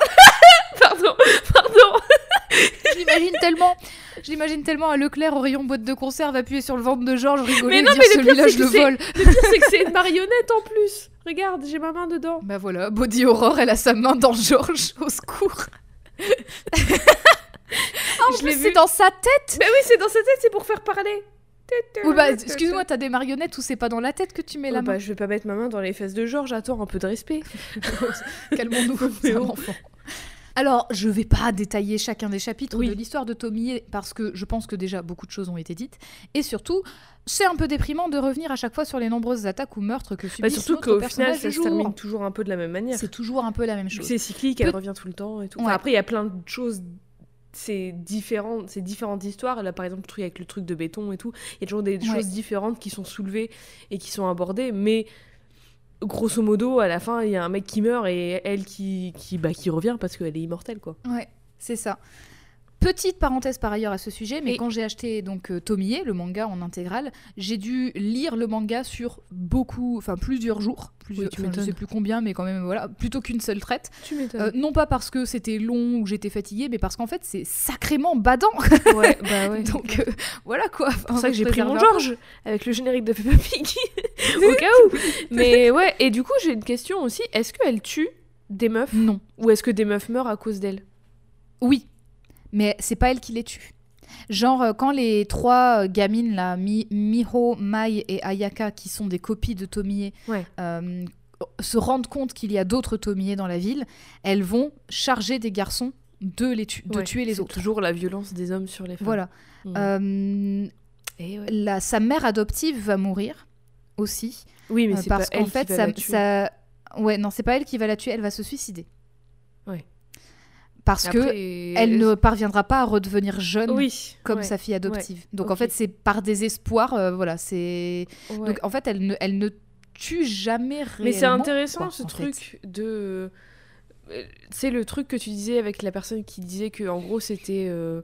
(laughs) pardon, pardon.
J'imagine tellement. J'imagine tellement à Leclerc au rayon boîte de conserve appuyer sur le ventre de Georges, rigoler
Mais
et
non,
dire
mais le pire,
celui-là je le vole.
Le pire, c'est que c'est une marionnette en plus. Regarde, j'ai ma main dedans.
Bah voilà, Body Horror, elle a sa main dans Georges, au secours. Ah, (laughs) en
Je l'ai
c'est dans sa tête.
Mais oui, c'est dans sa tête, c'est pour faire parler.
Oui, bah, (laughs) excuse-moi, t'as des marionnettes où c'est pas dans la tête que tu mets
Oh
la main.
bah, je vais pas mettre ma main dans les fesses de Georges, attends, un peu de respect. (laughs)
Calmons-nous, (laughs) c'est enfant. Alors, je vais pas détailler chacun des chapitres
Oui.
de l'histoire de Tommy parce que je pense que déjà beaucoup de choses ont été dites. Et surtout, c'est un peu déprimant de revenir à chaque fois sur les nombreuses attaques ou meurtres que
Bah,
subissent
surtout
notre
qu'au final, ça se termine
jour.
toujours un peu de la même manière.
C'est toujours un peu la même chose.
C'est cyclique, elle revient tout le temps et tout.
Ouais.
Enfin, après, il y a plein de choses. C'est différent, c'est différentes histoires. Là, par exemple, le truc avec le truc de béton et tout, il y a toujours des
Ouais.
choses différentes qui sont soulevées et qui sont abordées. Mais grosso modo, à la fin, il y a un mec qui meurt et elle qui, qui, bah, qui revient parce qu'elle est immortelle, quoi.
Ouais, c'est ça. Petite parenthèse par ailleurs à ce sujet, mais
Et-
quand j'ai acheté donc euh, Tomie, le manga en intégrale, j'ai dû lire le manga sur beaucoup, enfin plusieurs jours, plusieurs,
Oui,
je sais plus combien, mais quand même voilà, plutôt qu'une seule traite.
Tu m'étonnes.
Euh, non pas parce que c'était long ou j'étais fatiguée, mais parce qu'en fait c'est sacrément badant.
ouais, bah (laughs) ouais.
Donc euh, voilà quoi.
C'est pour ça que j'ai pris mon Georges avec le générique de Peppa Pig (laughs) au cas où. (laughs) Mais ouais, et du coup, j'ai une question aussi. Est-ce qu'elle tue des meufs.
Non.
ou est-ce que des meufs meurent à cause d'elle?
Oui, mais c'est pas elle qui les tue. Genre, euh, quand les trois euh, gamines, là, Mi- Miho, Mai et Ayaka, qui sont des copies de Tomie,
Ouais.
euh, se rendent compte qu'il y a d'autres Tomie dans la ville, elles vont charger des garçons de, les tu- de
Ouais,
tuer les autres.
Toujours la violence des hommes sur les femmes.
Voilà.
Mm.
Euh,
Et ouais.
la, sa mère adoptive va mourir aussi.
Oui, mais
euh,
c'est
parce
pas elle
qu'en fait,
qui va
ça,
la tuer.
ça- Ouais, non, c'est pas elle qui va la tuer, elle va se suicider.
Ouais.
Parce que
Après,
elle ne parviendra pas à redevenir jeune
Oui.
comme
ouais,
sa fille adoptive. Donc en fait, c'est par désespoir, euh, voilà, c'est.
ouais.
Donc en fait, elle ne, elle ne tue jamais réellement.
Mais c'est intéressant
quoi,
ce
fait.
truc de. euh, C'est le truc que tu disais avec la personne qui disait que en gros c'était. euh,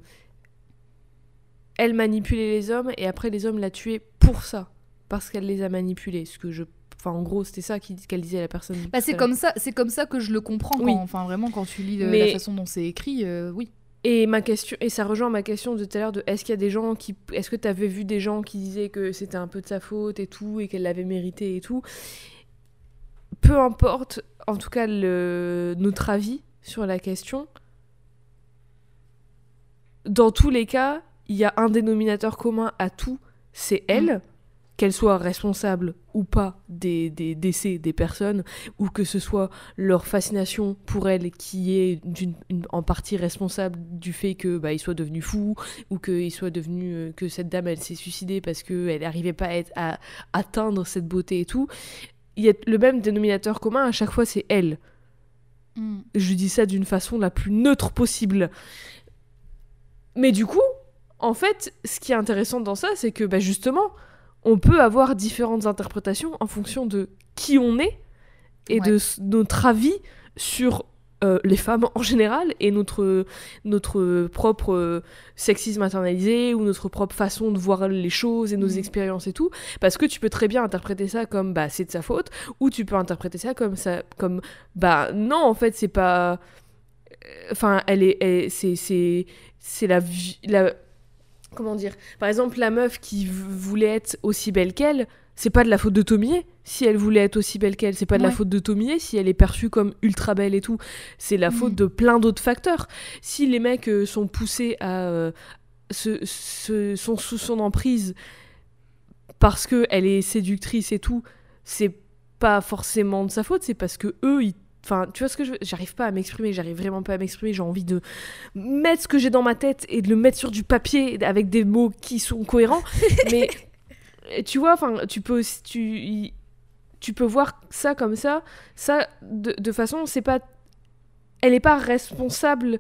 Elle manipulait les hommes et après les hommes la tuaient pour ça. Parce qu'elle les a manipulés. Ce que je. Enfin en gros c'était ça qu'elle disait à la personne.
Bah, c'est comme ça, c'est comme ça que je le comprends. Quand,
Oui.
Enfin vraiment, quand tu lis
Mais-
la façon dont c'est écrit, euh, oui.
Et ma question et ça rejoint ma question de tout à l'heure de est-ce qu'il y a des gens qui est-ce que tu avais vu des gens qui disaient que c'était un peu de sa faute et tout et qu'elle l'avait mérité et tout? Peu importe en tout cas le notre avis sur la question dans tous les cas il y a un dénominateur commun à tout c'est elle qu'elle soit responsable ou pas des, des décès des personnes, ou que ce soit leur fascination pour elle qui est une- en partie responsable du fait que bah, il soit devenu fou, ou qu'il soit devenu euh, que cette dame elle s'est suicidée parce qu'elle n'arrivait pas à, être- à atteindre cette beauté et tout. il y a le même dénominateur commun à chaque fois, c'est elle.
Mm.
Je dis ça d'une façon la plus neutre possible. Mais du coup, en fait, ce qui est intéressant dans ça, c'est que bah, justement, on peut avoir différentes interprétations en fonction de qui on est et de
Ouais.
notre avis sur euh, les femmes en général et notre, notre propre euh, sexisme internalisé ou notre propre façon de voir les choses et nos
Mhm.
expériences et tout. Parce que tu peux très bien interpréter ça comme bah c'est de sa faute ou tu peux interpréter ça comme ça comme bah non en fait c'est pas euh, enfin elle est c'est la la comment dire? Par exemple la meuf qui voulait être aussi belle qu'elle c'est pas de la faute de Tomier si elle voulait être aussi belle qu'elle c'est pas de la faute de Tomier si elle est perçue comme ultra belle et tout c'est la
Mhm.
faute de plein d'autres facteurs. Si les mecs euh, sont poussés à euh, se, se- sont sous son emprise parce que elle est séductrice et tout c'est pas forcément de sa faute c'est parce que eux ils Enfin, tu vois ce que je veux J'arrive pas à m'exprimer, j'arrive vraiment pas à m'exprimer. J'ai envie de mettre ce que j'ai dans ma tête et de le mettre sur du papier avec des mots qui sont cohérents. (laughs) Mais tu vois, enfin, tu peux aussi- tu tu peux voir ça comme ça. Ça, de, de façon, c'est pas, elle est pas responsable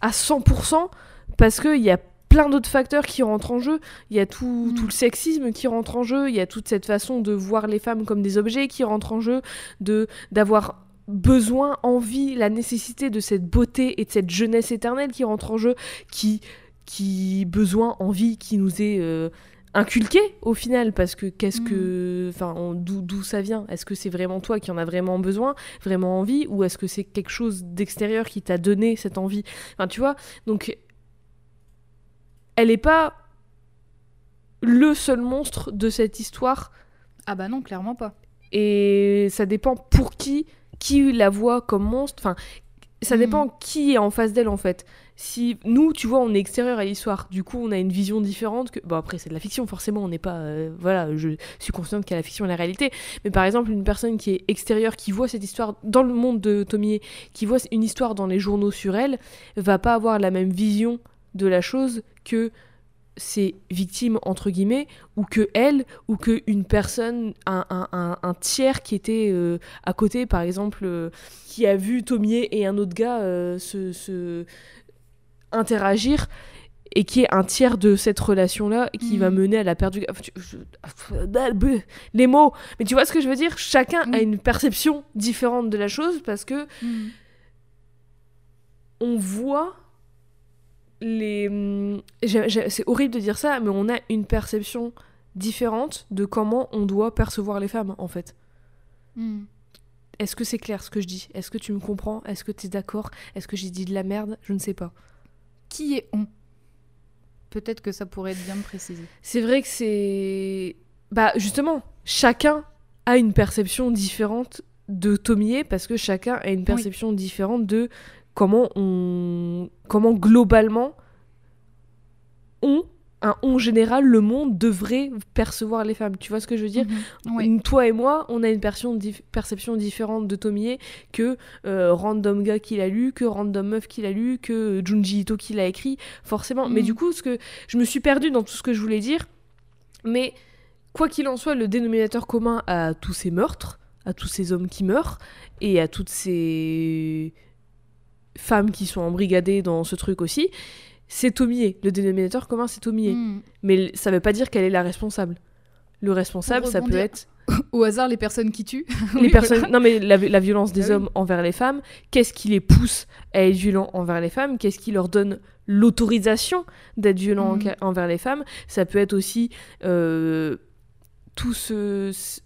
à 100% parce que il y a plein d'autres facteurs qui rentrent en jeu. Il y a tout,
Mm.
tout le sexisme qui rentre en jeu. Il y a toute cette façon de voir les femmes comme des objets qui rentre en jeu, de d'avoir besoin, envie, la nécessité de cette beauté et de cette jeunesse éternelle qui rentre en jeu, qui, qui besoin, envie, qui nous est euh, inculqué au final, parce que qu'est-ce
Mm.
que, enfin, on- d'où ça vient? Est-ce que c'est vraiment toi qui en as vraiment besoin, vraiment envie, ou est-ce que c'est quelque chose d'extérieur qui t'a donné cette envie? Enfin, tu vois, donc elle est pas le seul monstre de cette histoire.
Ah bah non, clairement pas.
et ça dépend pour qui qui la voit comme monstre enfin ça
Mhm.
dépend qui est en face d'elle en fait si nous tu vois on est extérieur à l'histoire du coup on a une vision différente que bon après c'est de la fiction forcément on n'est pas euh, voilà je suis consciente qu'il y a la fiction et la réalité mais par exemple une personne qui est extérieure qui voit cette histoire dans le monde de Tomier qui voit une histoire dans les journaux sur elle va pas avoir la même vision de la chose que ses victimes entre guillemets ou que elle ou que une personne un, un- un- un tiers qui était euh, à côté par exemple euh, qui a vu Tomier et un autre gars euh, se, se interagir et qui est un tiers de cette relation là qui va mener à la perte du gars Enfin, tu- je- les mots mais tu vois ce que je veux dire? Chacun a
Oui.
une perception différente de la chose parce que
Mm.
on voit les. j'ai- C'est horrible de dire ça, mais on a une perception différente de comment on doit percevoir les femmes, en fait.
Mm.
Est-ce que c'est clair ce que je dis? Est-ce que tu me comprends? Est-ce que tu es d'accord? Est-ce que j'ai dit de la merde? Je ne sais pas.
Qui est on? Peut-être que ça pourrait être bien de préciser.
C'est vrai que c'est. Bah, justement, chacun a une perception différente de Tomier parce que chacun a une perception différente de comment on. Comment globalement on, un on général, le monde devrait percevoir les femmes. Tu vois ce que je veux dire
Mhm. Oui.
Toi et moi, on a une perception, dif- perception différente de Tomier que euh, random gars qui l'a lu, que random meuf qui l'a lu, que Junji Ito qui l'a écrit, forcément. Mais
Mhm.
du coup, ce que je me suis perdue dans tout ce que je voulais dire. Mais quoi qu'il en soit, le dénominateur commun à tous ces meurtres, à tous ces hommes qui meurent, et à toutes ces femmes qui sont embrigadées dans ce truc aussi, c'est Tomier. Le dénominateur commun, c'est Tomier.
Mm.
Mais ça veut pas dire qu'elle est la responsable. Le responsable, ça peut être (laughs)
Au hasard, les personnes qui tuent. (laughs)
les
Oui,
personnes.
voilà.
Non, mais la, la violence des
Ah oui.
hommes envers les femmes. Qu'est-ce qui les pousse à être violents envers les femmes Qu'est-ce qui leur donne l'autorisation d'être violents enca- envers les femmes Ça peut être aussi euh, tous ce- ce-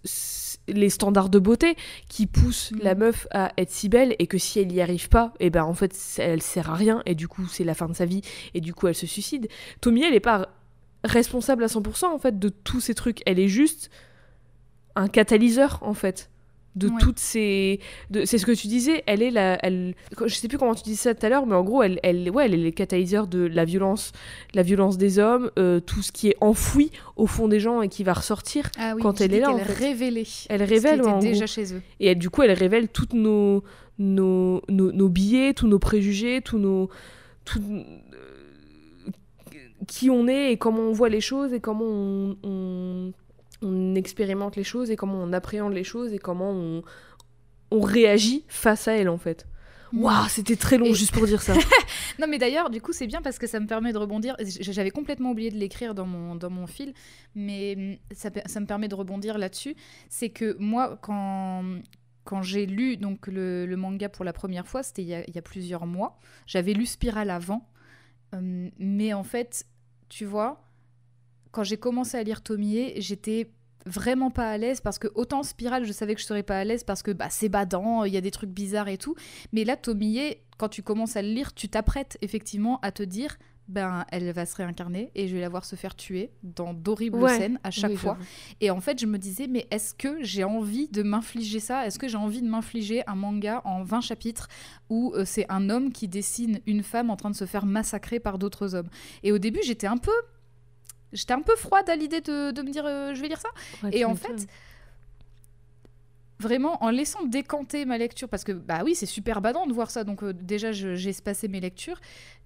les standards de beauté qui poussent
Mhm.
la meuf à être si belle et que si elle n'y arrive pas, et ben en fait elle sert à rien et du coup c'est la fin de sa vie et du coup elle se suicide. Tommy elle est pas responsable à 100% en fait de tous ces trucs, elle est juste un catalyseur en fait de
Ouais.
toutes ces de- c'est ce que tu disais elle est la elle je sais plus comment tu disais ça tout à l'heure mais en gros elle elle ouais elle est le catalyseur de la violence la violence des hommes euh, tout ce qui est enfoui au fond des gens et qui va ressortir
Ah oui,
Quand elle est là,
qu'elle
en fait.
révélait.
Elle
ce qui
révèle,
était
en gros.
déjà chez eux.
et elle, du coup elle révèle toutes nos nos, nos, nos billets tous nos préjugés tous nos tout, euh, qui on est et comment on voit les choses et comment on, on- on expérimente les choses et comment on appréhende les choses et comment on, on réagit face à elles en fait.
Mm.
Waouh, c'était très long
Et-
juste pour dire ça. (laughs)
Non, mais d'ailleurs, du coup, c'est bien parce que ça me permet de rebondir. J'avais complètement oublié de l'écrire dans mon, dans mon fil, mais hum, ça, me permet de rebondir là-dessus. C'est que moi, quand, quand j'ai lu donc, le, le manga pour la première fois, c'était il, y a- il y a plusieurs mois. J'avais lu Spiral avant, hum, mais en fait, tu vois, quand j'ai commencé à lire Tomie, j'étais vraiment pas à l'aise parce que autant Spiral, je savais que je serais pas à l'aise parce que bah, c'est badant, il y a des trucs bizarres et tout. Mais là, Tomie, quand tu commences à le lire, tu t'apprêtes effectivement à te dire ben elle va se réincarner et je vais la voir se faire tuer dans d'horribles
Ouais.
scènes à chaque
Oui,
fois. Et en fait, je me disais, mais est-ce que j'ai envie de m'infliger ça? Est-ce que j'ai envie de m'infliger un manga en 20 chapitres où euh, c'est un homme qui dessine une femme en train de se faire massacrer par d'autres hommes? Et au début, j'étais un peu. J'étais un peu froide à l'idée de, de me dire, euh, je vais lire ça.
Ouais,
Et en fait, vraiment en laissant décanter ma lecture parce que bah oui c'est super badant de voir ça donc euh, déjà j'ai espacé mes lectures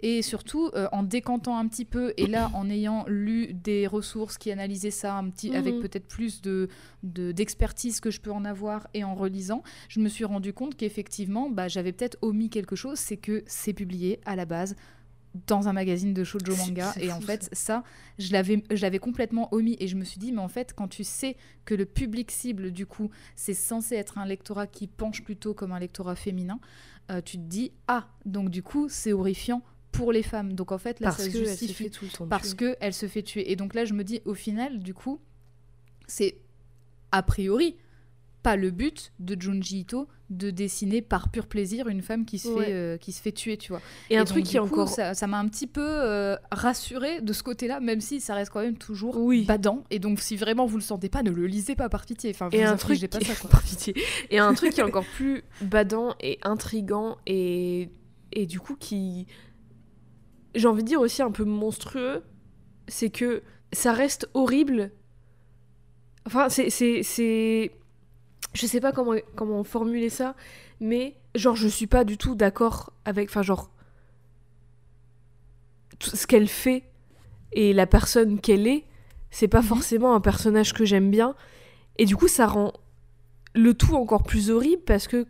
et surtout euh, en décantant un petit peu et là en ayant lu des ressources qui analysaient ça un petit avec
Mhm.
peut-être plus de de- d'expertise que je peux en avoir et en relisant je me suis rendu compte qu'effectivement bah, j'avais peut-être omis quelque chose c'est que c'est publié à la base dans un magazine de shoujo manga. et en fait ça je l'avais je l'avais complètement omis. Et je me suis dit mais en fait quand tu sais que le public cible du coup c'est censé être un lectorat qui penche plutôt comme un lectorat féminin euh, tu te dis ah donc du coup c'est horrifiant pour les femmes. Donc en fait là
parce
ça
que
se
elle se
justifie
fait tout le temps
parce
tuer.
que elle se fait tuer. Et donc là je me dis au final du coup c'est a priori pas le but de Junji Ito de dessiner par pur plaisir une femme qui se
Ouais.
fait euh, qui se fait tuer tu vois
et un
donc,
truc qui est encore
ça m'a un petit peu euh, rassurée de ce côté-là, même si ça reste quand même toujours
Oui.
badant. Et donc, si vraiment vous le sentez pas, ne le lisez pas par pitié. Enfin, vous
et un truc
pas
qui-
ça, quoi. (laughs)
par pitié. et un truc qui est encore plus badant et intrigant et et du coup qui j'ai envie de dire aussi un peu monstrueux c'est que ça reste horrible enfin c'est je sais pas comment comment formuler ça mais genre je suis pas du tout d'accord avec enfin genre tout ce qu'elle fait et la personne qu'elle est c'est pas
Mhm.
forcément un personnage que j'aime bien et du coup ça rend le tout encore plus horrible parce que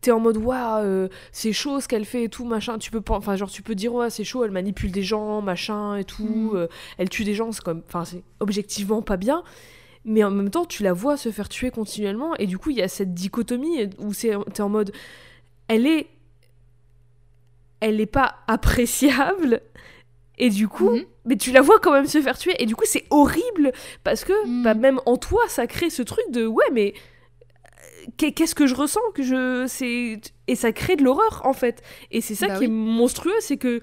t'es en mode waouh euh, c'est chaud ce qu'elle fait et tout machin tu peux pas enfin genre tu peux dire ouais c'est chaud elle manipule des gens machin et tout
Mhm.
euh, elle tue des gens c'est comme enfin c'est objectivement pas bien mais en même temps tu la vois se faire tuer continuellement et du coup il y a cette dichotomie où c'est t'es en mode elle est elle est pas appréciable et du coup
Mhm.
mais tu la vois quand même se faire tuer et du coup c'est horrible parce que
Mhm.
bah, même en toi ça crée ce truc de ouais mais qu'est- qu'est-ce que je ressens que je c'est et ça crée de l'horreur en fait et c'est ça
Bah
qui est monstrueux c'est que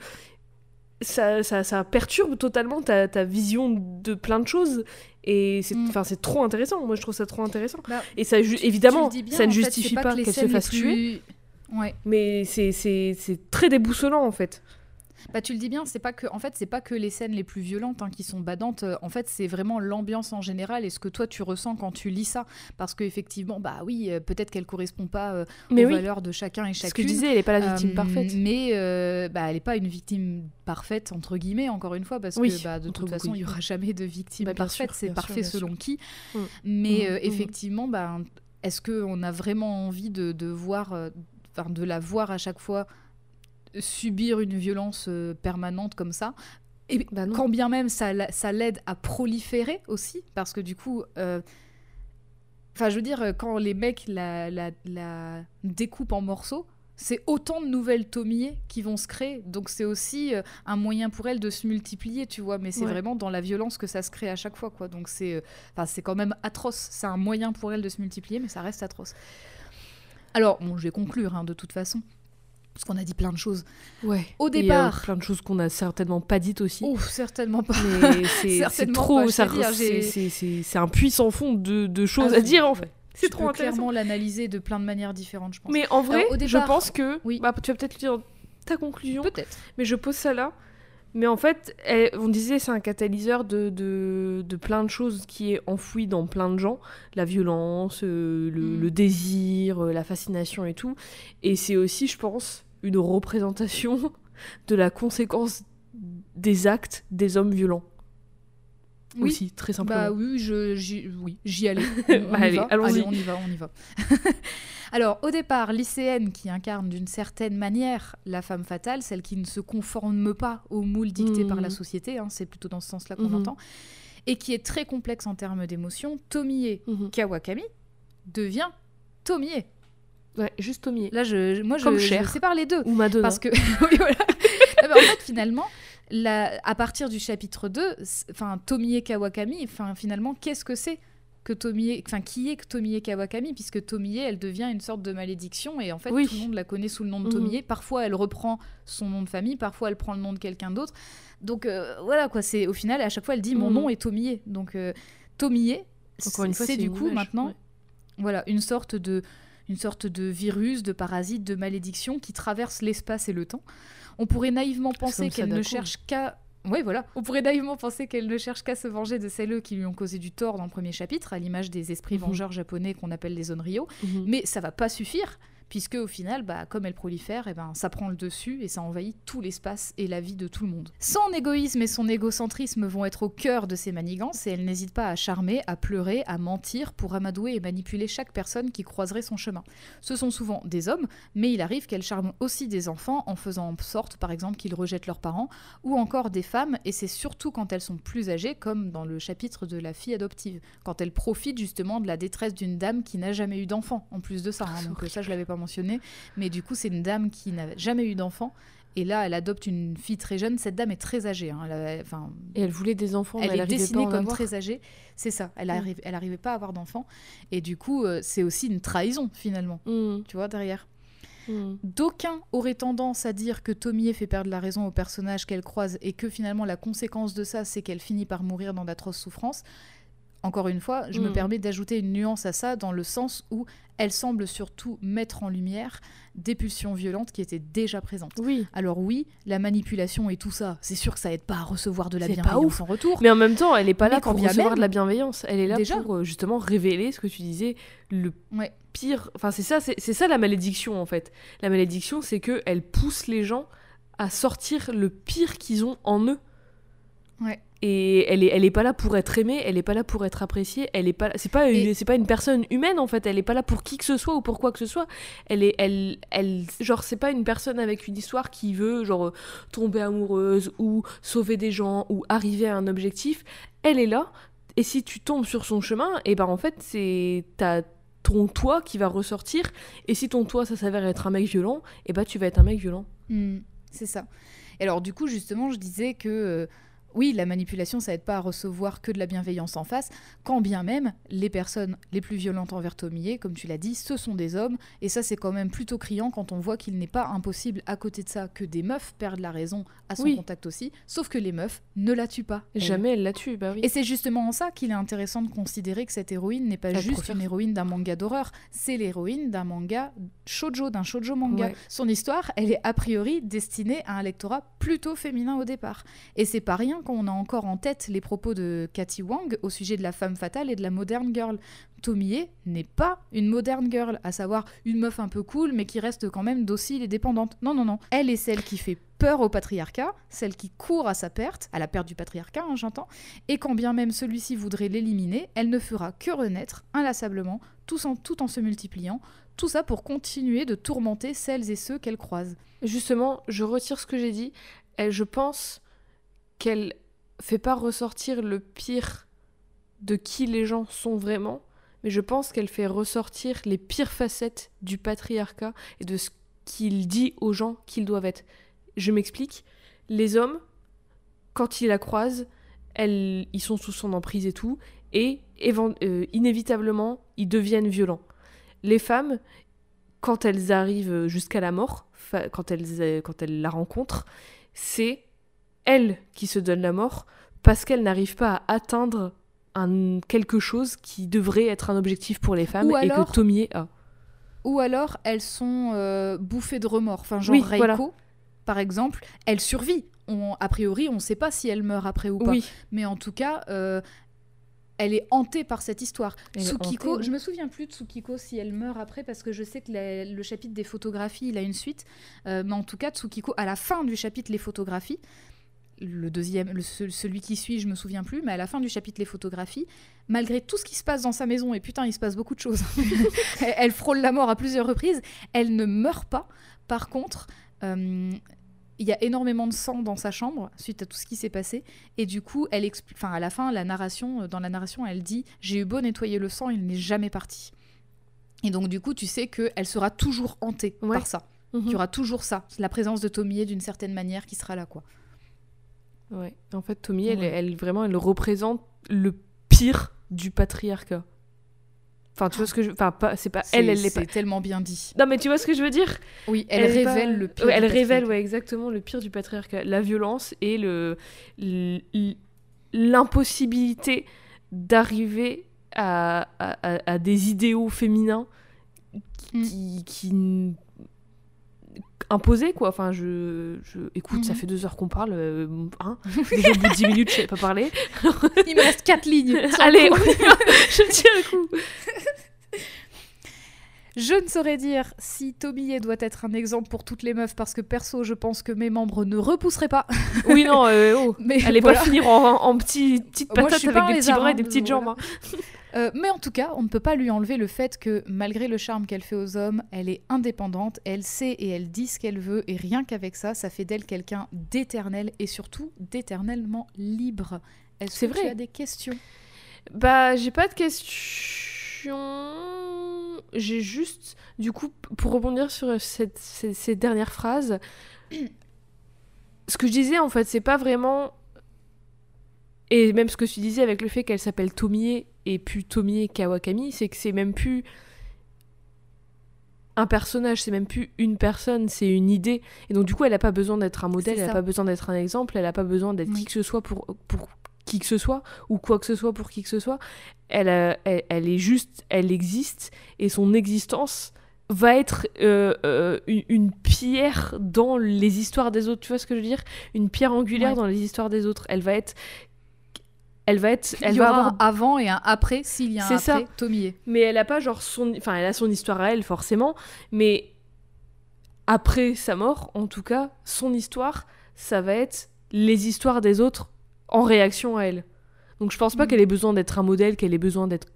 ça, ça, ça perturbe totalement ta, ta vision de plein de choses. Et c'est
Mm.
trop intéressant. Moi je trouve ça trop intéressant.
Bah,
et ça
Tu-
évidemment
tu bien,
ça ne
fait,
justifie pas, qu'elle se fasse tuer.
plus- Ouais.
mais c'est c'est c'est très déboussolant en fait
Bah, tu le dis bien, c'est pas que, en fait, c'est pas que les scènes les plus violentes hein, qui sont badantes. euh, En fait, c'est vraiment l'ambiance en général et ce que toi tu ressens quand tu lis ça. Parce que effectivement, bah oui, euh, peut-être qu'elle correspond pas euh,
mais
aux
oui
valeurs de chacun et
ce que
chacune.
je disais elle est pas la victime
Euh,
parfaite
Mais euh, bah, elle n'est pas une victime parfaite, entre guillemets, encore une fois, parce
Oui,
que bah, de toute façon, il n'y aura jamais de victime
Bah,
parfaite. C'est parfait
sûr,
selon
sûr.
qui. Mais effectivement, bah, est-ce qu'on a vraiment envie de, de voir, de la voir à chaque fois subir une violence euh, permanente comme ça et
Bah
quand bien même ça, la- ça l'aide à proliférer aussi, parce que du coup, euh, enfin, je veux dire, quand les mecs la, la, la découpent en morceaux, c'est autant de nouvelles Tomie qui vont se créer. Donc c'est aussi euh, un moyen pour elle de se multiplier, tu vois. Mais c'est
Ouais.
vraiment dans la violence que ça se crée à chaque fois, quoi. Donc c'est, enfin, c'est quand même atroce. C'est un moyen pour elle de se multiplier, mais ça reste atroce. Alors, bon, je vais conclure hein, de toute façon, parce qu'on a dit plein de choses.
ouais
Au
Et, euh,
départ,
plein de choses qu'on a certainement pas dites aussi
ouf, certainement pas. (laughs)
c'est trop c'est- un puissant fond de, de choses
Ah
à dire en fait c'est trop
peux
intéressant
clairement l'analyser de plein de manières différentes, je pense.
mais en vrai
Alors, au
je
départ-
pense que
Oui.
bah, tu vas peut-être dire ta conclusion
Peut-être.
mais je pose ça là mais en fait elle- on disait c'est un catalyseur de, de, de plein de choses qui est enfoui dans plein de gens la violence euh, le,
Mm.
le désir euh, la fascination et tout et c'est aussi je pense une représentation de la conséquence des actes des hommes violents
Oui.
aussi, très simplement.
Bah oui, je, j'y, oui, j'y allais. (laughs) On,
Bah, allez, allons-y.
on y va, on y va. (laughs) Alors, au départ, lycéenne qui incarne d'une certaine manière la femme fatale, celle qui ne se conforme pas aux moules dictés
Mhm.
par la société, hein, c'est plutôt dans ce sens-là qu'on
Mhm.
entend, et qui est très complexe en termes d'émotions, Tomie
Mhm.
Kawakami devient Tomie.
Ouais, juste Tomie.
Là, je, moi, je,
Comme
je
Cher.
sépare les deux.
Ou Madonna.
Parce que, (laughs) oui, voilà. Non, en fait, finalement, la- à partir du chapitre 2, c- enfin, Tomie Kawakami, enfin, finalement, qu'est-ce que c'est que Tomie, enfin, qui est que Tomie Kawakami Puisque Tomie, elle devient une sorte de malédiction et en fait,
Oui.
tout le monde la connaît sous le nom de
Mhm.
Tomie. Parfois, elle reprend son nom de famille, parfois, elle prend le nom de quelqu'un d'autre. Donc, euh, voilà, quoi, c'est au final, à chaque fois, elle dit mon
Mhm.
nom est Tomie. Donc, euh, Tomie, c'est du coup maintenant
ouais.
voilà, une sorte de une sorte de virus, de parasite, de malédiction qui traverse l'espace et le temps. On pourrait naïvement penser qu'elle ne cherche qu'à oui, voilà. On pourrait naïvement penser qu'elle ne cherche qu'à se venger de celles qui lui ont causé du tort dans le premier chapitre, à l'image des esprits
Mhm.
vengeurs japonais qu'on appelle les Onryo.
Mhm.
Mais ça va pas suffire, puisque au final, bah, comme elle prolifère, eh ben, ça prend le dessus et ça envahit tout l'espace et la vie de tout le monde. Son égoïsme et son égocentrisme vont être au cœur de ses manigances et elle n'hésite pas à charmer, à pleurer, à mentir pour amadouer et manipuler chaque personne qui croiserait son chemin. Ce sont souvent des hommes, mais il arrive qu'elle charme aussi des enfants en faisant en sorte, par exemple, qu'ils rejettent leurs parents, ou encore des femmes, et c'est surtout quand elles sont plus âgées, comme dans le chapitre de la fille adoptive, quand elle profite justement de la détresse d'une dame qui n'a jamais eu d'enfant, en plus de ça. hein. donc euh, ça, je l'avais pas mentionné, mais du coup, c'est une dame qui n'a jamais eu d'enfant. Et là, elle adopte une fille très jeune. Cette dame est très âgée. hein. Elle, enfin,
Et elle voulait des enfants,
elle
mais elle
est dessinée
pas à en
comme
avoir.
très âgée. C'est ça. Elle
Mm.
arrive, elle arrivait pas à avoir d'enfant. Et du coup, euh, c'est aussi une trahison finalement.
Mhm.
Tu vois derrière.
Mhm.
D'aucuns auraient tendance à dire que Tomie fait perdre la raison au personnage qu'elle croise et que finalement la conséquence de ça, c'est qu'elle finit par mourir dans d'atroces souffrances. Encore une fois, je me
Mm.
permets d'ajouter une nuance à ça dans le sens où elle semble surtout mettre en lumière des pulsions violentes qui étaient déjà présentes.
Oui.
Alors oui, la manipulation et tout ça, c'est sûr que ça aide pas à recevoir de la bienveillance en retour.
Mais en même temps, elle est pas là pour recevoir de la bienveillance. Elle est là
Déjà.
pour euh, justement révéler ce que tu disais, le
Ouais.
pire. Enfin, c'est ça, c'est ça la malédiction en fait. La malédiction, c'est que elle pousse les gens à sortir le pire qu'ils ont en eux.
Ouais.
Et elle est, elle est pas là pour être aimée, elle est pas là pour être appréciée, elle est pas, c'est pas,
Et-
c'est pas une personne humaine en fait, elle est pas là pour qui que ce soit ou pour quoi que ce soit. Elle est, elle, elle, genre c'est pas une personne avec une histoire qui veut genre tomber amoureuse ou sauver des gens ou arriver à un objectif. Elle est là et si tu tombes sur son chemin, et ben en fait c'est ta ton toi qui va ressortir et si ton toi ça s'avère être un mec violent, et ben tu vas être un mec violent.
Hmm, c'est ça. Et alors du coup, justement, je disais que euh, oui, la manipulation, ça aide pas à recevoir que de la bienveillance en face, quand bien même les personnes les plus violentes envers Tomie, comme tu l'as dit, ce sont des hommes, et ça c'est quand même plutôt criant quand on voit qu'il n'est pas impossible à côté de ça que des meufs perdent la raison à son
Oui.
contact aussi, sauf que les meufs ne la tuent pas. elles.
Jamais elle la tue, bah oui.
Et c'est justement en ça qu'il est intéressant de considérer que cette héroïne n'est pas
Elle
juste
préfère
une héroïne d'un manga d'horreur, c'est l'héroïne d'un manga shoujo, d'un shoujo manga.
Ouais.
Son histoire, elle est a priori destinée à un lectorat plutôt féminin au départ. Et c'est pas rien on a encore en tête les propos de Cathy Wang au sujet de la femme fatale et de la modern girl. Tomie n'est pas une modern girl, à savoir une meuf un peu cool mais qui reste quand même docile et dépendante. Non, non, non. Elle est celle qui fait peur au patriarcat, celle qui court à sa perte, à la perte du patriarcat, hein, j'entends, et quand bien même celui-ci voudrait l'éliminer, elle ne fera que renaître inlassablement, tout en, tout en se multipliant, tout ça pour continuer de tourmenter celles et ceux qu'elle croise.
Justement, je retire ce que j'ai dit. Je pense qu'elle fait pas ressortir le pire de qui les gens sont vraiment, mais je pense qu'elle fait ressortir les pires facettes du patriarcat et de ce qu'il dit aux gens qu'ils doivent être. Je m'explique. Les hommes, quand ils la croisent, ils sont sous son emprise et tout, et euh, inévitablement, ils deviennent violents. Les femmes, quand elles arrivent jusqu'à la mort, quand elles, euh, quand elles la rencontrent, c'est elles qui se donnent la mort parce qu'elles n'arrivent pas à atteindre un, quelque chose qui devrait être un objectif pour les femmes et que Tomie a.
Ou alors elles sont euh, bouffées de remords, enfin genre
Oui,
Reiko,
voilà.
par exemple, elle survit. On, a priori, on ne sait pas si elle meurt après ou pas,
Oui,
mais en tout cas, euh, elle est hantée par cette histoire.
Elle
Tsukiko,
hantée, oui.
je me souviens plus de Tsukiko si elle meurt après parce que je sais que la- le chapitre des photographies, il a une suite. Euh, mais en tout cas, Tsukiko, à la fin du chapitre les photographies, le deuxième, le- celui qui suit, je me souviens plus, mais à la fin du chapitre les photographies, malgré tout ce qui se passe dans sa maison, et putain, il se passe beaucoup de choses, (laughs) elle, elle frôle la mort à plusieurs reprises, elle ne meurt pas. Par contre, euh, il y a énormément de sang dans sa chambre suite à tout ce qui s'est passé, et du coup, elle explique, enfin à la fin, la narration, euh, dans la narration, elle dit, j'ai eu beau nettoyer le sang, il n'est jamais parti. Et donc du coup, tu sais qu'elle sera toujours hantée
Ouais.
par ça.
Mhm.
Il y aura toujours ça, la présence de Tomie d'une certaine manière qui sera là, quoi.
Ouais. En fait, Tommy, elle,
Ouais.
elle vraiment, elle représente le pire du patriarcat. Enfin, tu vois ce que je. Enfin, pas, c'est pas elle, elle l'est pas.
C'est tellement bien dit.
Non, mais tu vois ce que je veux dire?
Oui, elle,
pas-
révèle le pire.
Ouais, elle
du
révèle, ouais, exactement le pire du patriarcat. La violence et le l'impossibilité d'arriver à, à- à- à des idéaux féminins
Mm.
qui, imposés quoi enfin je, je écoute ça
Mhm.
fait deux heures qu'on parle euh, hein (laughs) déjà au bout de dix minutes je savais pas parler
Il me reste quatre lignes. (laughs)
Allez on y va. je tiens le coup (laughs)
Je ne saurais dire si Tobillet doit être un exemple pour toutes les meufs parce que perso, je pense que mes membres ne repousseraient pas.
oui non euh, oh.
Mais
allez
voilà.
pas finir en, en petit, petite
Moi,
avec des petits bras et des petites
voilà.
jambes hein.
Euh, mais en tout cas, on ne peut pas lui enlever le fait que malgré le charme qu'elle fait aux hommes, elle est indépendante, elle sait et elle dit ce qu'elle veut, et rien qu'avec ça, ça fait d'elle quelqu'un d'éternel et surtout d'éternellement libre. Est-ce
C'est
que
vrai.
tu as des questions?
Bah, j'ai pas de questions. J'ai juste, du coup, pour rebondir sur cette, ces, ces dernières phrases, (clears throat) ce que je disais, en fait, c'est pas vraiment. Et même ce que tu disais avec le fait qu'elle s'appelle Tomie et puis Tomie Kawakami, c'est que c'est même plus un personnage, c'est même plus une personne, c'est une idée. Et donc, du coup, elle a pas besoin d'être un modèle, elle a
ça.
pas besoin d'être un exemple, elle a pas besoin d'être
Oui.
qui que ce soit pour, pour qui que ce soit, ou quoi que ce soit pour qui que ce soit. Elle, a- elle, elle est juste, elle existe, et son existence va être euh, euh, une, une pierre dans les histoires des autres. Tu vois ce que je veux dire? Une pierre angulaire
Ouais.
dans les histoires des autres. Elle va être. Elle va être. Elle
Il y
va
aura
avoir
un avant et un après, s'il y a un
C'est
après,
ça.
Tomie.
mais elle a pas genre son enfin elle a son histoire à elle forcément mais après sa mort en tout cas son histoire ça va être les histoires des autres en réaction à elle donc je pense pas
Mhm.
qu'elle ait besoin d'être un modèle qu'elle ait besoin d'être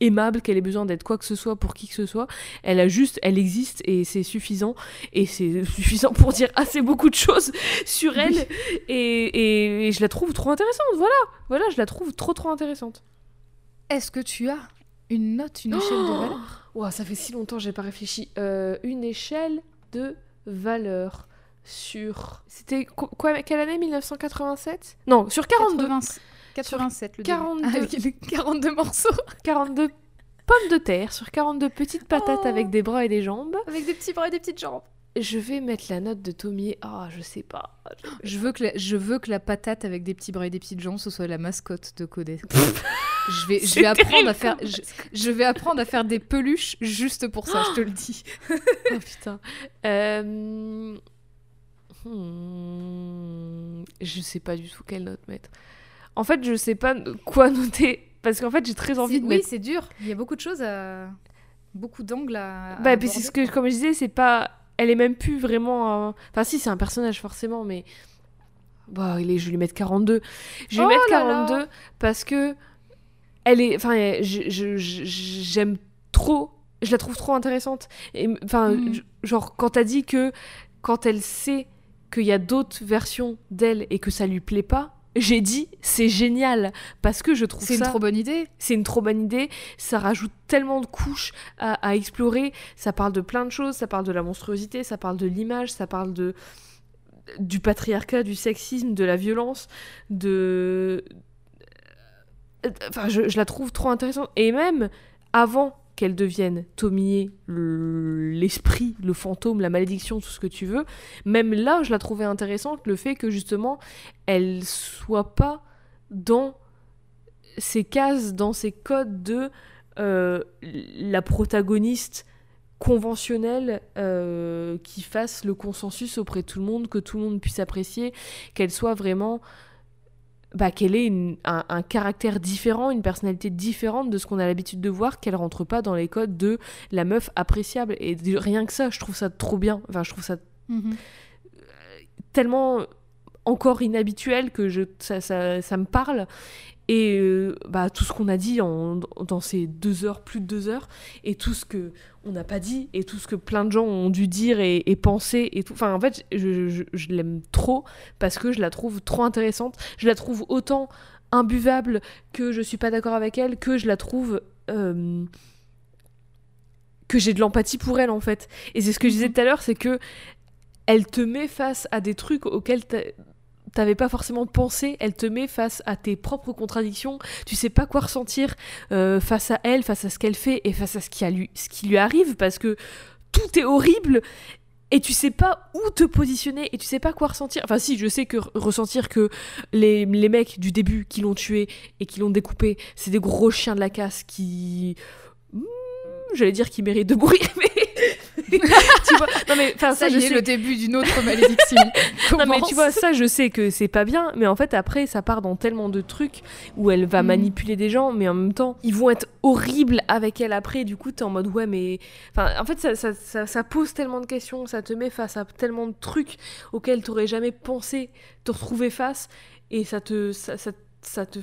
aimable qu'elle ait besoin d'être quoi que ce soit pour qui que ce soit. Elle a juste elle existe et c'est suffisant. Et c'est (laughs) suffisant pour dire assez beaucoup de choses sur elle.
Oui.
et, et- et je la trouve trop intéressante. Voilà. Voilà je la trouve trop trop intéressante.
Est-ce que tu as une note, une échelle de valeur?
Ouah, ça fait si longtemps que j'ai pas réfléchi. Euh, une échelle de valeur sur. C'était qu- quoi Quelle année? 1987 Non, sur 42.
80 87, le
42.
début. Avec les 42 morceaux.
42 pommes de terre, sur 42 petites patates
Oh.
avec des bras et des jambes.
Avec des petits bras et des petites jambes.
Je vais mettre la note de Tommy. Ah, je sais pas. (gasps)
Je veux, que la, je veux que la patate avec des petits bras et des petites jambes, ce soit la mascotte de Codet. (laughs) je vais, je vais apprendre à faire, je vais apprendre à faire des peluches juste pour ça, je te le dis. (gasps)
Oh putain. Euh... hmm, Je sais pas du tout quelle note mettre. En fait, je sais pas quoi noter. Parce qu'en fait, j'ai très envie de
oui,
mettre
c'est dur. Il y a beaucoup de choses à, beaucoup d'angles à. à
Bah, puis c'est
aborder,
ce que, comme je disais, c'est pas. Elle est même plus vraiment. un- Enfin, si, c'est un personnage, forcément, mais. Bah, il est... je vais lui mettre 42. Je vais
Oh
lui mettre
là là
42 parce que. Elle est. Enfin, j'aime trop. Je la trouve trop intéressante. Et, Enfin, j- genre, quand t'as dit que. Quand elle sait qu'il y a d'autres versions d'elle et que ça lui plaît pas, j'ai dit c'est génial parce que je trouve
C'est une
ça
trop bonne idée.
c'est une trop bonne idée. Ça rajoute tellement de couches à, à explorer. Ça parle de plein de choses. Ça parle de la monstruosité, ça parle de l'image, ça parle de du patriarcat, du sexisme, de la violence, de. Enfin, je, je la trouve trop intéressante. Et même avant qu'elle devienne Tomie, le- l'esprit, le fantôme, la malédiction, tout ce que tu veux, même là, je la trouvais intéressante, le fait que justement, elle soit pas dans ces cases, dans ces codes de euh, la protagoniste conventionnelle euh, qui fasse le consensus auprès de tout le monde, que tout le monde puisse apprécier, qu'elle soit vraiment... Bah, qu'elle ait une- un, un caractère différent, une personnalité différente de ce qu'on a l'habitude de voir, qu'elle rentre pas dans les codes de la meuf appréciable. Et rien que ça, je trouve ça trop bien. Enfin, je trouve ça
Mhm.
tellement encore inhabituel, que je, ça, ça, ça me parle. Et euh, bah, tout ce qu'on a dit en, dans ces deux heures, plus de deux heures, et tout ce que on n'a pas dit, et tout ce que plein de gens ont dû dire et, et penser, et tout. Enfin, en fait, je, je- je l'aime trop parce que je la trouve trop intéressante. Je la trouve autant imbuvable que je suis pas d'accord avec elle, que je la trouve. euh, que j'ai de l'empathie pour elle en fait. Et c'est ce que je disais tout à l'heure, c'est que elle te met face à des trucs auxquels t'avais pas forcément pensé, elle te met face à tes propres contradictions, tu sais pas quoi ressentir euh, face à elle, face à ce qu'elle fait et face à ce qui, a lui, ce qui lui arrive parce que tout est horrible et tu sais pas où te positionner et tu sais pas quoi ressentir. Enfin si, je sais que ressentir que les, les mecs du début qui l'ont tué et qui l'ont découpé, c'est des gros chiens de la casse qui... Hmm, J'allais dire qui méritent de mourir, (laughs) mais... (laughs) tu vois, non mais enfin
Ça
ça, je
y est,
sais.
le début d'une autre malédiction. (laughs)
Non mais tu vois ça je sais que c'est pas bien mais en fait après ça part dans tellement de trucs où elle va
Mhm.
manipuler des gens mais en même temps ils vont être horribles avec elle après du coup t'es en mode ouais mais enfin en fait ça, ça, ça, ça pose tellement de questions ça te met face à tellement de trucs auxquels t'aurais jamais pensé te retrouver face et ça te ça, ça, ça te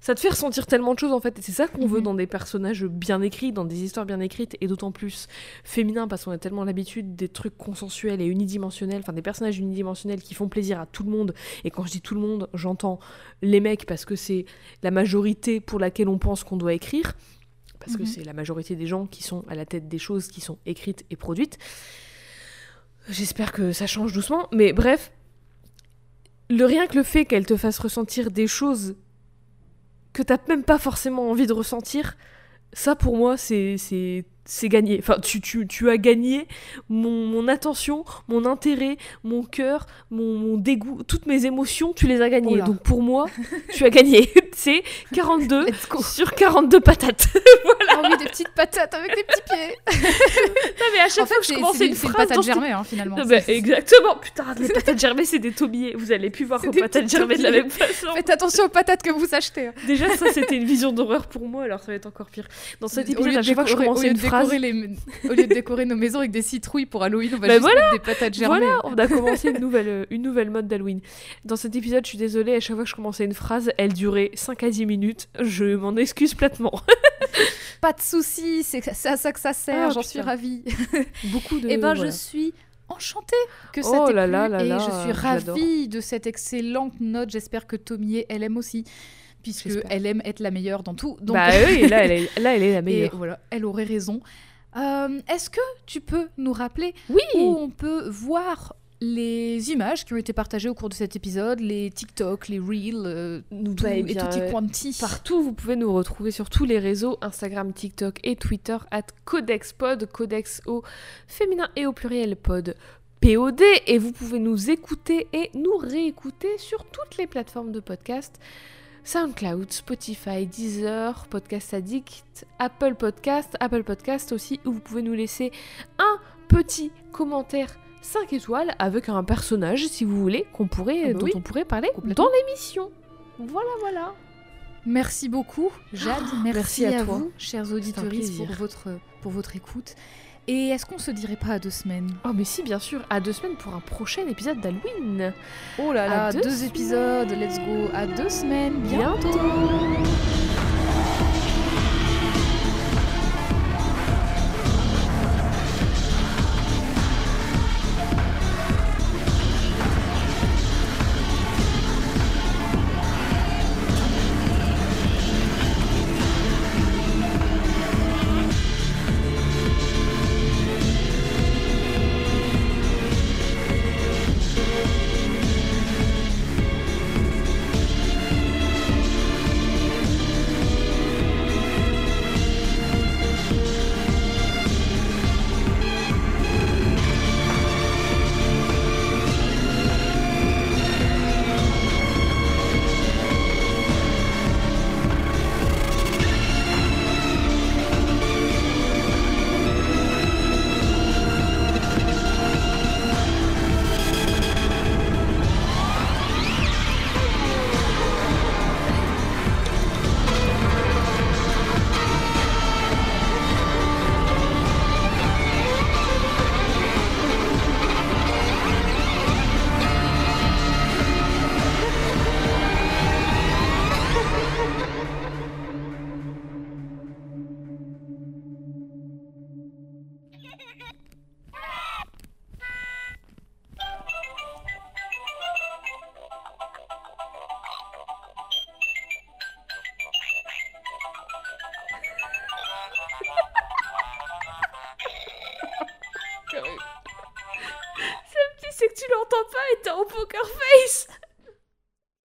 ça te fait ressentir tellement de choses en fait et c'est ça qu'on veut
Mhm.
dans des personnages bien écrits dans des histoires bien écrites et d'autant plus féminin parce qu'on a tellement l'habitude des trucs consensuels et unidimensionnels, enfin des personnages unidimensionnels qui font plaisir à tout le monde. Et quand je dis tout le monde, j'entends les mecs parce que c'est la majorité pour laquelle on pense qu'on doit écrire, parce que
Mhm.
c'est la majorité des gens qui sont à la tête des choses qui sont écrites et produites. J'espère que ça change doucement, mais bref, le rien que le fait qu'elle te fasse ressentir des choses que t'as même pas forcément envie de ressentir, ça pour moi c'est c'est gagné. Enfin, tu, tu, tu as gagné mon, mon attention, mon intérêt, mon cœur, mon, mon dégoût, toutes mes émotions, tu les as gagnées.
Oula.
Donc pour moi, (laughs) tu as gagné. (laughs) c'est 42
Let's go.
sur 42 patates. (laughs)
Ah oui, des petites patates avec des petits pieds.
Non mais à chaque
En fait,
fois que je commençais une
une, c'est
phrase
patate germée, hein, finalement.
Non, bah, exactement. Putain, les patates germées, c'est des tomiers. Vous allez plus voir aux patates germées de la même façon.
Faites attention aux patates que vous achetez. hein.
Déjà, ça, c'était une vision d'horreur pour moi, alors ça va être encore pire. Dans cet épisode, à chaque fois que je commençais une
de
phrase,
décorer les- Au lieu de décorer nos maisons avec des citrouilles pour Halloween, on va
Bah
juste
voilà,
mettre des patates germées.
Voilà, on a commencé une nouvelle, euh, une nouvelle mode d'Halloween. Dans cet épisode, je suis désolée, à chaque fois que je commençais une phrase, elle durait 5 à 10 minutes. Je m'en excuse platement. (laughs)
Pas de soucis, c'est à ça que ça sert,
Ah,
j'en suis ravie. (laughs)
Beaucoup de.
Eh ben,
voilà.
je suis enchantée que ça
Oh
t'ait
là
plu
là là
et
là,
je suis ravie de cette excellente note. J'espère que Tomie, elle aime aussi, puisque elle aime être la meilleure dans tout. Donc,
Bah (laughs) oui, là elle, est, là, elle est la
et
meilleure.
voilà, elle aurait raison. Euh, Est-ce que tu peux nous rappeler
Oui
où on peut voir les images qui ont été partagées au cours de cet épisode, les TikTok, les Reels, euh, tout,
bah, eh
et
bien,
tutti
euh,
quanti.
Partout, vous pouvez nous retrouver sur tous les réseaux Instagram, TikTok et Twitter at CodexPod, Codex au féminin et au pluriel pod. POD et vous pouvez nous écouter et nous réécouter sur toutes les plateformes de podcast SoundCloud, Spotify, Deezer, Podcast Addict, Apple Podcast, Apple Podcast aussi où vous pouvez nous laisser un petit commentaire 5 étoiles avec un personnage si vous voulez qu'on pourrait
Ah bah
dont
oui.
on pourrait parler dans l'émission. Voilà voilà.
Merci beaucoup, Jade. Merci,
merci à
à,
toi.
vous, chers auditeurs, pour votre, pour votre écoute. Et est-ce qu'on se dirait pas à deux semaines?
Oh mais si bien sûr, à deux semaines pour un prochain épisode d'Halloween.
Oh là
À
là,
deux
épisodes, let's go. À deux semaines, bientôt.
Bientôt. Papa était en poker face